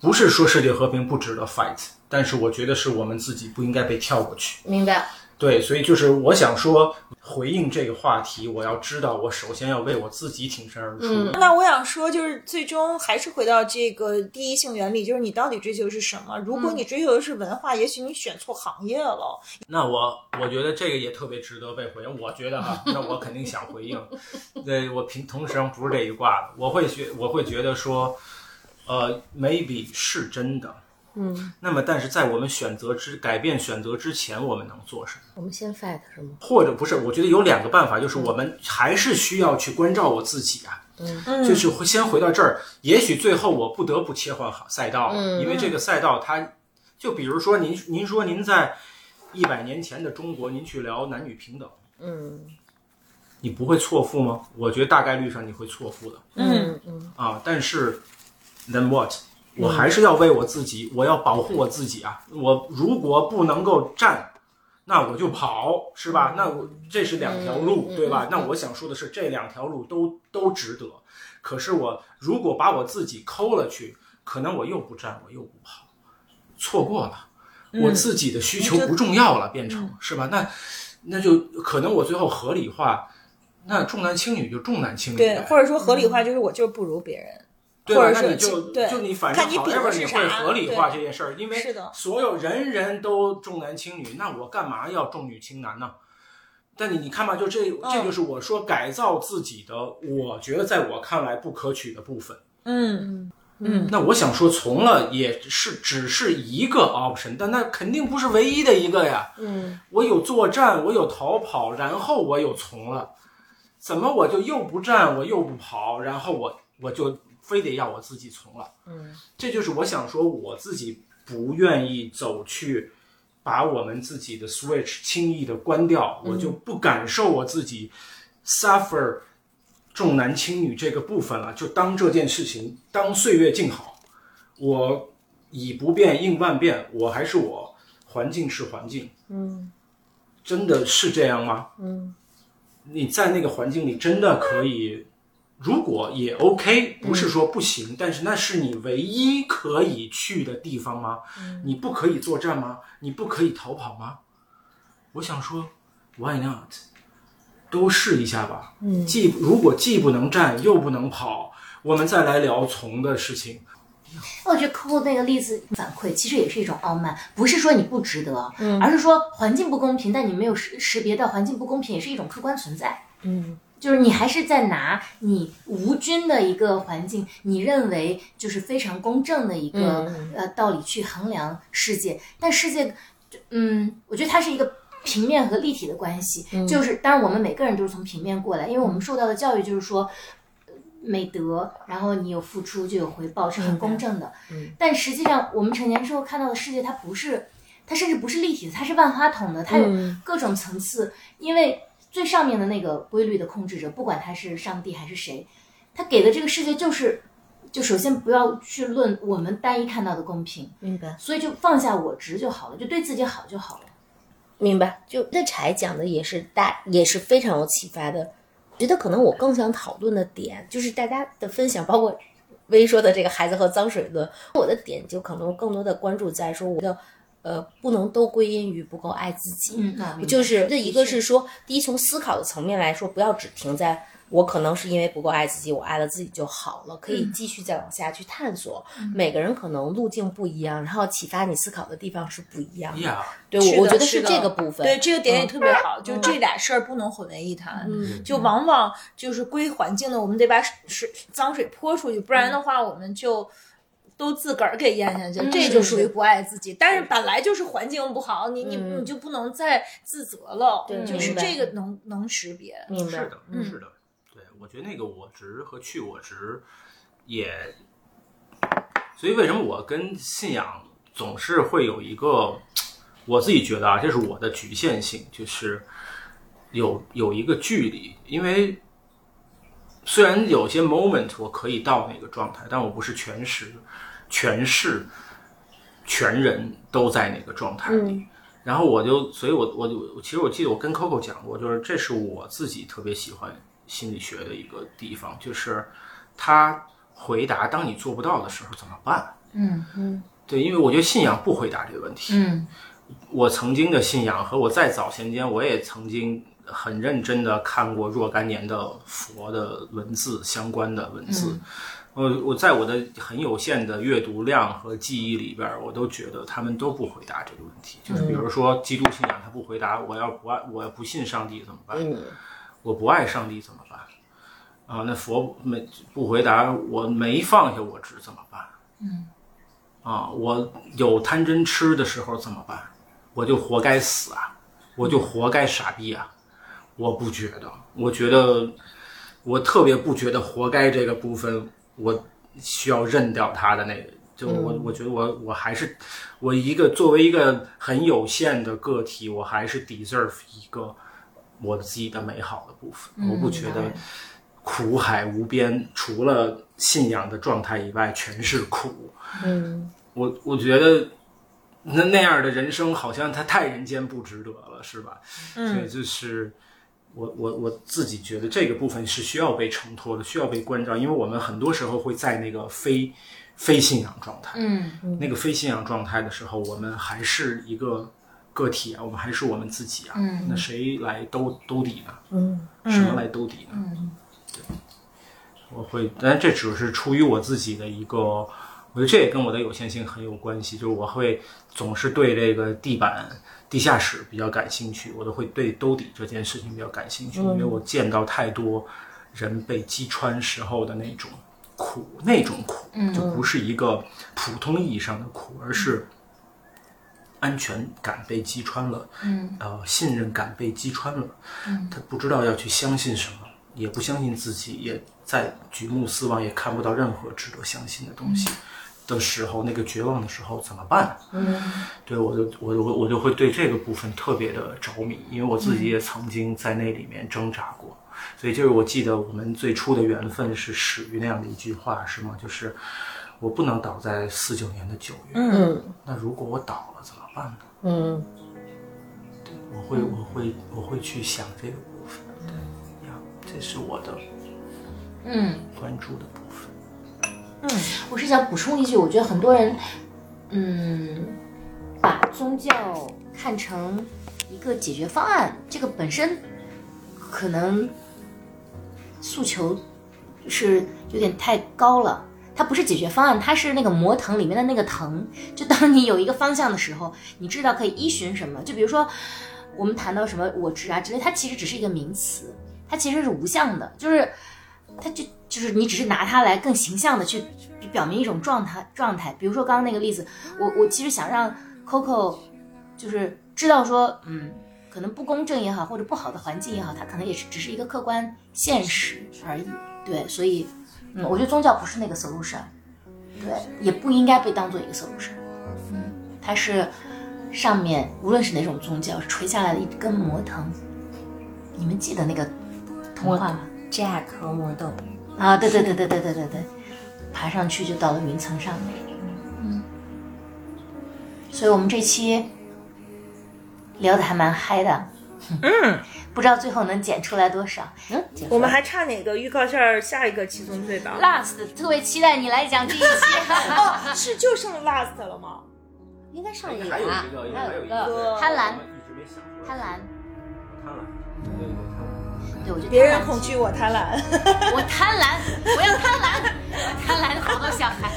S4: 不是说世界和平不值得 fight，但是我觉得是我们自己不应该被跳过去。
S3: 明白。
S4: 对，所以就是我想说，回应这个话题，我要知道，我首先要为我自己挺身而出。
S3: 嗯
S2: 那我想说，就是最终还是回到这个第一性原理，就是你到底追求的是什么？如果你追求的是文化，也许你选错行业了。
S4: 那我我觉得这个也特别值得被回应。我觉得哈，[laughs] 那我肯定想回应。对我平同时上不是这一挂的，我会觉我会觉得说，呃，maybe 是真的。
S3: 嗯，
S4: 那么，但是在我们选择之改变选择之前，我们能做什么？
S3: 我们先 fight 是吗？
S4: 或者不是，我觉得有两个办法，就是我们还是需要去关照我自己啊。
S2: 嗯
S4: 就是会先回到这儿，也许最后我不得不切换好赛道，因为这个赛道它，就比如说您您说您在一百年前的中国，您去聊男女平等，
S3: 嗯
S4: 你不会错付吗？我觉得大概率上你会错付的
S3: 嗯嗯
S4: 啊。但是 then what？我还是要为我自己，我要保护我自己啊。我如果不能够站，那我就跑，是吧？那我这是两条路，对吧？那我想说的是，这两条路都都值得。可是我如果把我自己抠了去，可能我又不站，我又不跑，错过了，我自己的需求不重要了，变成是吧？那那就可能我最后合理化，那重男轻女就重男轻女
S2: 对，或者说合理化就是我就是不如别人。
S4: 对吧？
S2: 或者是
S4: 那你就
S2: 对
S4: 就你反正
S2: 看你比的
S4: however
S2: 是
S4: 你会合理化这件事儿，因为所有人人都重男轻女，那我干嘛要重女轻男呢？但你你看吧，就这
S2: 嗯
S4: 这就是我说改造自己的，我觉得在我看来不可取的部分。
S2: 嗯嗯
S4: 那我想说，从了也是只是一个 option，但那肯定不是唯一的一个呀。
S3: 嗯
S4: 我有作战，我有逃跑，然后我有从了，怎么我就又不战，我又不跑，然后我我就非得要我自己从了？
S3: 嗯，
S4: 这就是我想说，我自己不愿意走去把我们自己的 switch 轻易的关掉，我就不感受我自己 suffer 重男轻女这个部分了，就当这件事情当岁月静好，我以不变应万变，我还是我，环境是环境，
S3: 嗯
S4: 真的是这样吗？
S3: 嗯
S4: 你在那个环境里真的可以，如果也 OK，不是说不行，但是那是你唯一可以去的地方吗？你不可以作战吗？你不可以逃跑吗？我想说，Why not？都试一下吧。
S3: 嗯
S4: 既如果既不能战又不能跑，我们再来聊从的事情。
S1: 我觉得 Coco 那个例子反馈其实也是一种傲慢，不是说你不值得，而是说环境不公平，但你没有识识别到环境不公平也是一种客观存在。
S3: 嗯
S1: 就是你还是在拿你无菌的一个环境，你认为就是非常公正的一个、
S3: 嗯
S1: 呃道理去衡量世界，但世界嗯，我觉得它是一个平面和立体的关系，就是当然我们每个人都是从平面过来，因为我们受到的教育就是说。呃美德，然后你有付出就有回报，是很公正的。
S3: 嗯，
S1: 但实际上我们成年之后看到的世界，它不是，它甚至不是立体的，它是万花筒的，它有
S3: 嗯
S1: 各种层次。因为最上面的那个规律的控制者，不管他是上帝还是谁，他给的这个世界就是，就首先不要去论我们单一看到的公平，
S3: 明白。
S1: 所以就放下我执就好了，就对自己好就好了。
S3: 明白，就那柴讲的也是大，也是非常有启发的。觉得可能我更想讨论的点，就是大家的分享，包括微说的这个孩子和脏水论，我的点就可能更多的关注在说我的呃，不能都归因于不够爱自己。就是这一个是说，第一从思考的层面来说，不要只停在我可能是因为不够爱自己，我爱了自己就好了，可以继续再往下去探索。每个人可能路径不一样，然后启发你思考的地方是不一样的。
S4: 呀，
S3: 对，我我觉得
S2: 是
S3: 这个部分。
S2: 对这个点也
S3: 嗯
S2: 特别好，就这俩事儿不能混为一谈。
S3: 嗯
S2: 就往往就是归环境的，我们得把水脏水泼出去，不然的话我们就。都自个儿给咽下去，这就属于不爱自己。但是本来就是环境不好，你你
S3: 嗯。
S2: 你就不能再自责了。
S3: 对
S2: 就是这个能能识别。
S3: 明白。
S4: 是的，是的，对，我觉得那个我值和去我值也，所以为什么我跟信仰总是会有一个，我自己觉得啊，这是我的局限性，就是有有一个距离，因为虽然有些 moment 我可以到那个状态，但我不是全时全是全人都在那个状态里。然后我就，所以我我我其实我记得我跟 Coco 讲过，就是这是我自己特别喜欢心理学的一个地方，就是他回答当你做不到的时候怎么办？
S1: 嗯
S3: 嗯
S4: 对，因为我觉得信仰不回答这个问题。
S1: 嗯
S4: 我曾经的信仰和我在早先间，我也曾经很认真的看过若干年的佛的文字相关的文字。我我在我的很有限的阅读量和记忆里边，我都觉得他们都不回答这个问题。就是比如说基督信仰，他不回答我要不爱我要不信上帝怎么办？
S3: 嗯
S4: 我不爱上帝怎么办？啊，那佛没不回答我没放下我执怎么办？嗯，啊，我有贪嗔痴的时候怎么办？我就活该死啊，我就活该傻逼啊！我不觉得，我觉得我特别不觉得活该这个部分，我需要认掉他的那个。就我，我觉得我我还是我一个作为一个很有限的个体，我还是 deserve 一个我自己的美好的部分。我不觉得苦海无边，除了信仰的状态以外，全是苦。
S3: 嗯
S4: 我我觉得那那样的人生好像他太人间不值得了，是吧？所以就是我我我自己觉得这个部分是需要被承托的，需要被关照，因为我们很多时候会在那个非非信仰状态，
S1: 嗯
S4: 那个非信仰状态的时候，我们还是一个个体啊，我们还是我们自己啊，
S1: 嗯
S4: 那谁来兜兜底呢？
S3: 嗯
S4: 什么来兜底呢？
S1: 嗯
S4: 对，我会，但这只是出于我自己的一个，我觉得这也跟我的有限性很有关系，就是我会总是对这个地板、地下室比较感兴趣，我都会对兜底这件事情比较感兴趣，因为我见到太多人被击穿时候的那种苦，那种苦就不是一个普通意义上的苦，而是。安全感被击穿了，
S1: 嗯，
S4: 呃，信任感被击穿了，嗯，他不知道要去相信什么，也不相信自己，也在举目四望，也看不到任何值得相信的东西的时候，那个绝望的时候怎么办？
S3: 嗯
S4: 对我就我就我就会对这个部分特别的着迷，因为我自己也曾经在那里面挣扎过，所以就是我记得我们最初的缘分是始于那样的一句话，是吗？就是我不能倒在四九年的九月，
S3: 嗯
S4: 那如果我倒了怎么办呢？
S3: 嗯对
S4: 我会我会我会去想这个部分，对呀，这是我的
S1: 嗯。
S4: 关注的部分。
S1: 嗯我是想补充一句，我觉得很多人，嗯，把宗教看成一个解决方案，这个本身可能诉求是有点太高了。它不是解决方案，它是那个魔藤里面的那个藤。就当你有一个方向的时候，你知道可以依循什么。就比如说，我们谈到什么我执啊之类，它其实只是一个名词，它其实是无相的，就是它就就是你只是拿它来更形象的去表明一种状态状态。比如说刚刚那个例子，我我其实想让 Coco 就是知道说，嗯，可能不公正也好，或者不好的环境也好，它可能也是只是一个客观现实而已。对，所以，嗯，我觉得宗教不是那个 solution，对，也不应该被当做一个 solution。嗯，它是上面无论是哪种宗教垂下来的一根魔藤。你们记得那个童话吗？
S3: Jack 和魔豆，
S1: 啊，对对对对对对对对，爬上去就到了云层上面。嗯，所以我们这期聊的还蛮嗨的。嗯，[laughs] 不知道最后能剪出来多少。嗯，
S2: 我们还差哪个预告片下下一个七宗罪吧
S1: ？last 特别期待你来讲这一期。[laughs]
S2: 哦，是就剩 last 了吗？
S3: 应该上一个
S4: 还有
S3: 啊
S4: 一个，
S3: 还有一个
S1: 贪婪贪婪，
S4: 贪婪，
S2: 别人恐惧，我贪婪。[laughs]
S1: 我贪婪，我要贪婪，我贪婪好多小孩。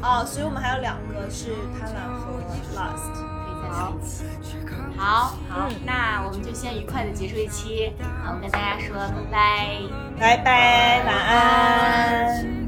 S1: [laughs]
S2: 哦，所以我们还有两个是贪婪和 lust，。
S1: 可以再聊一期。好好，那我们就先愉快的结束一期。好，我跟大家说拜拜。
S2: 拜拜，晚安。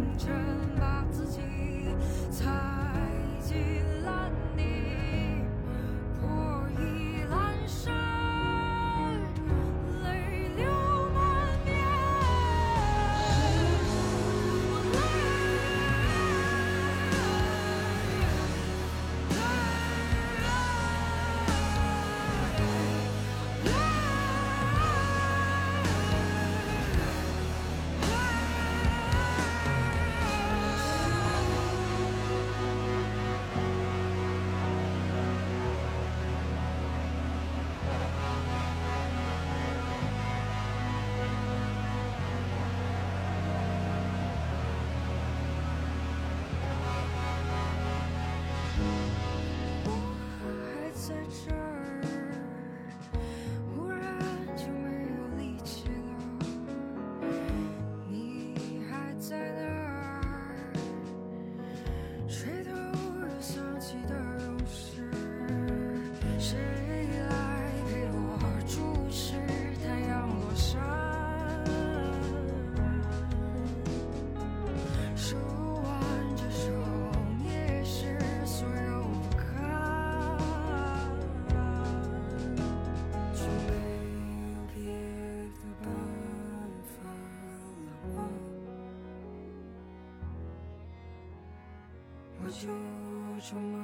S5: your mind.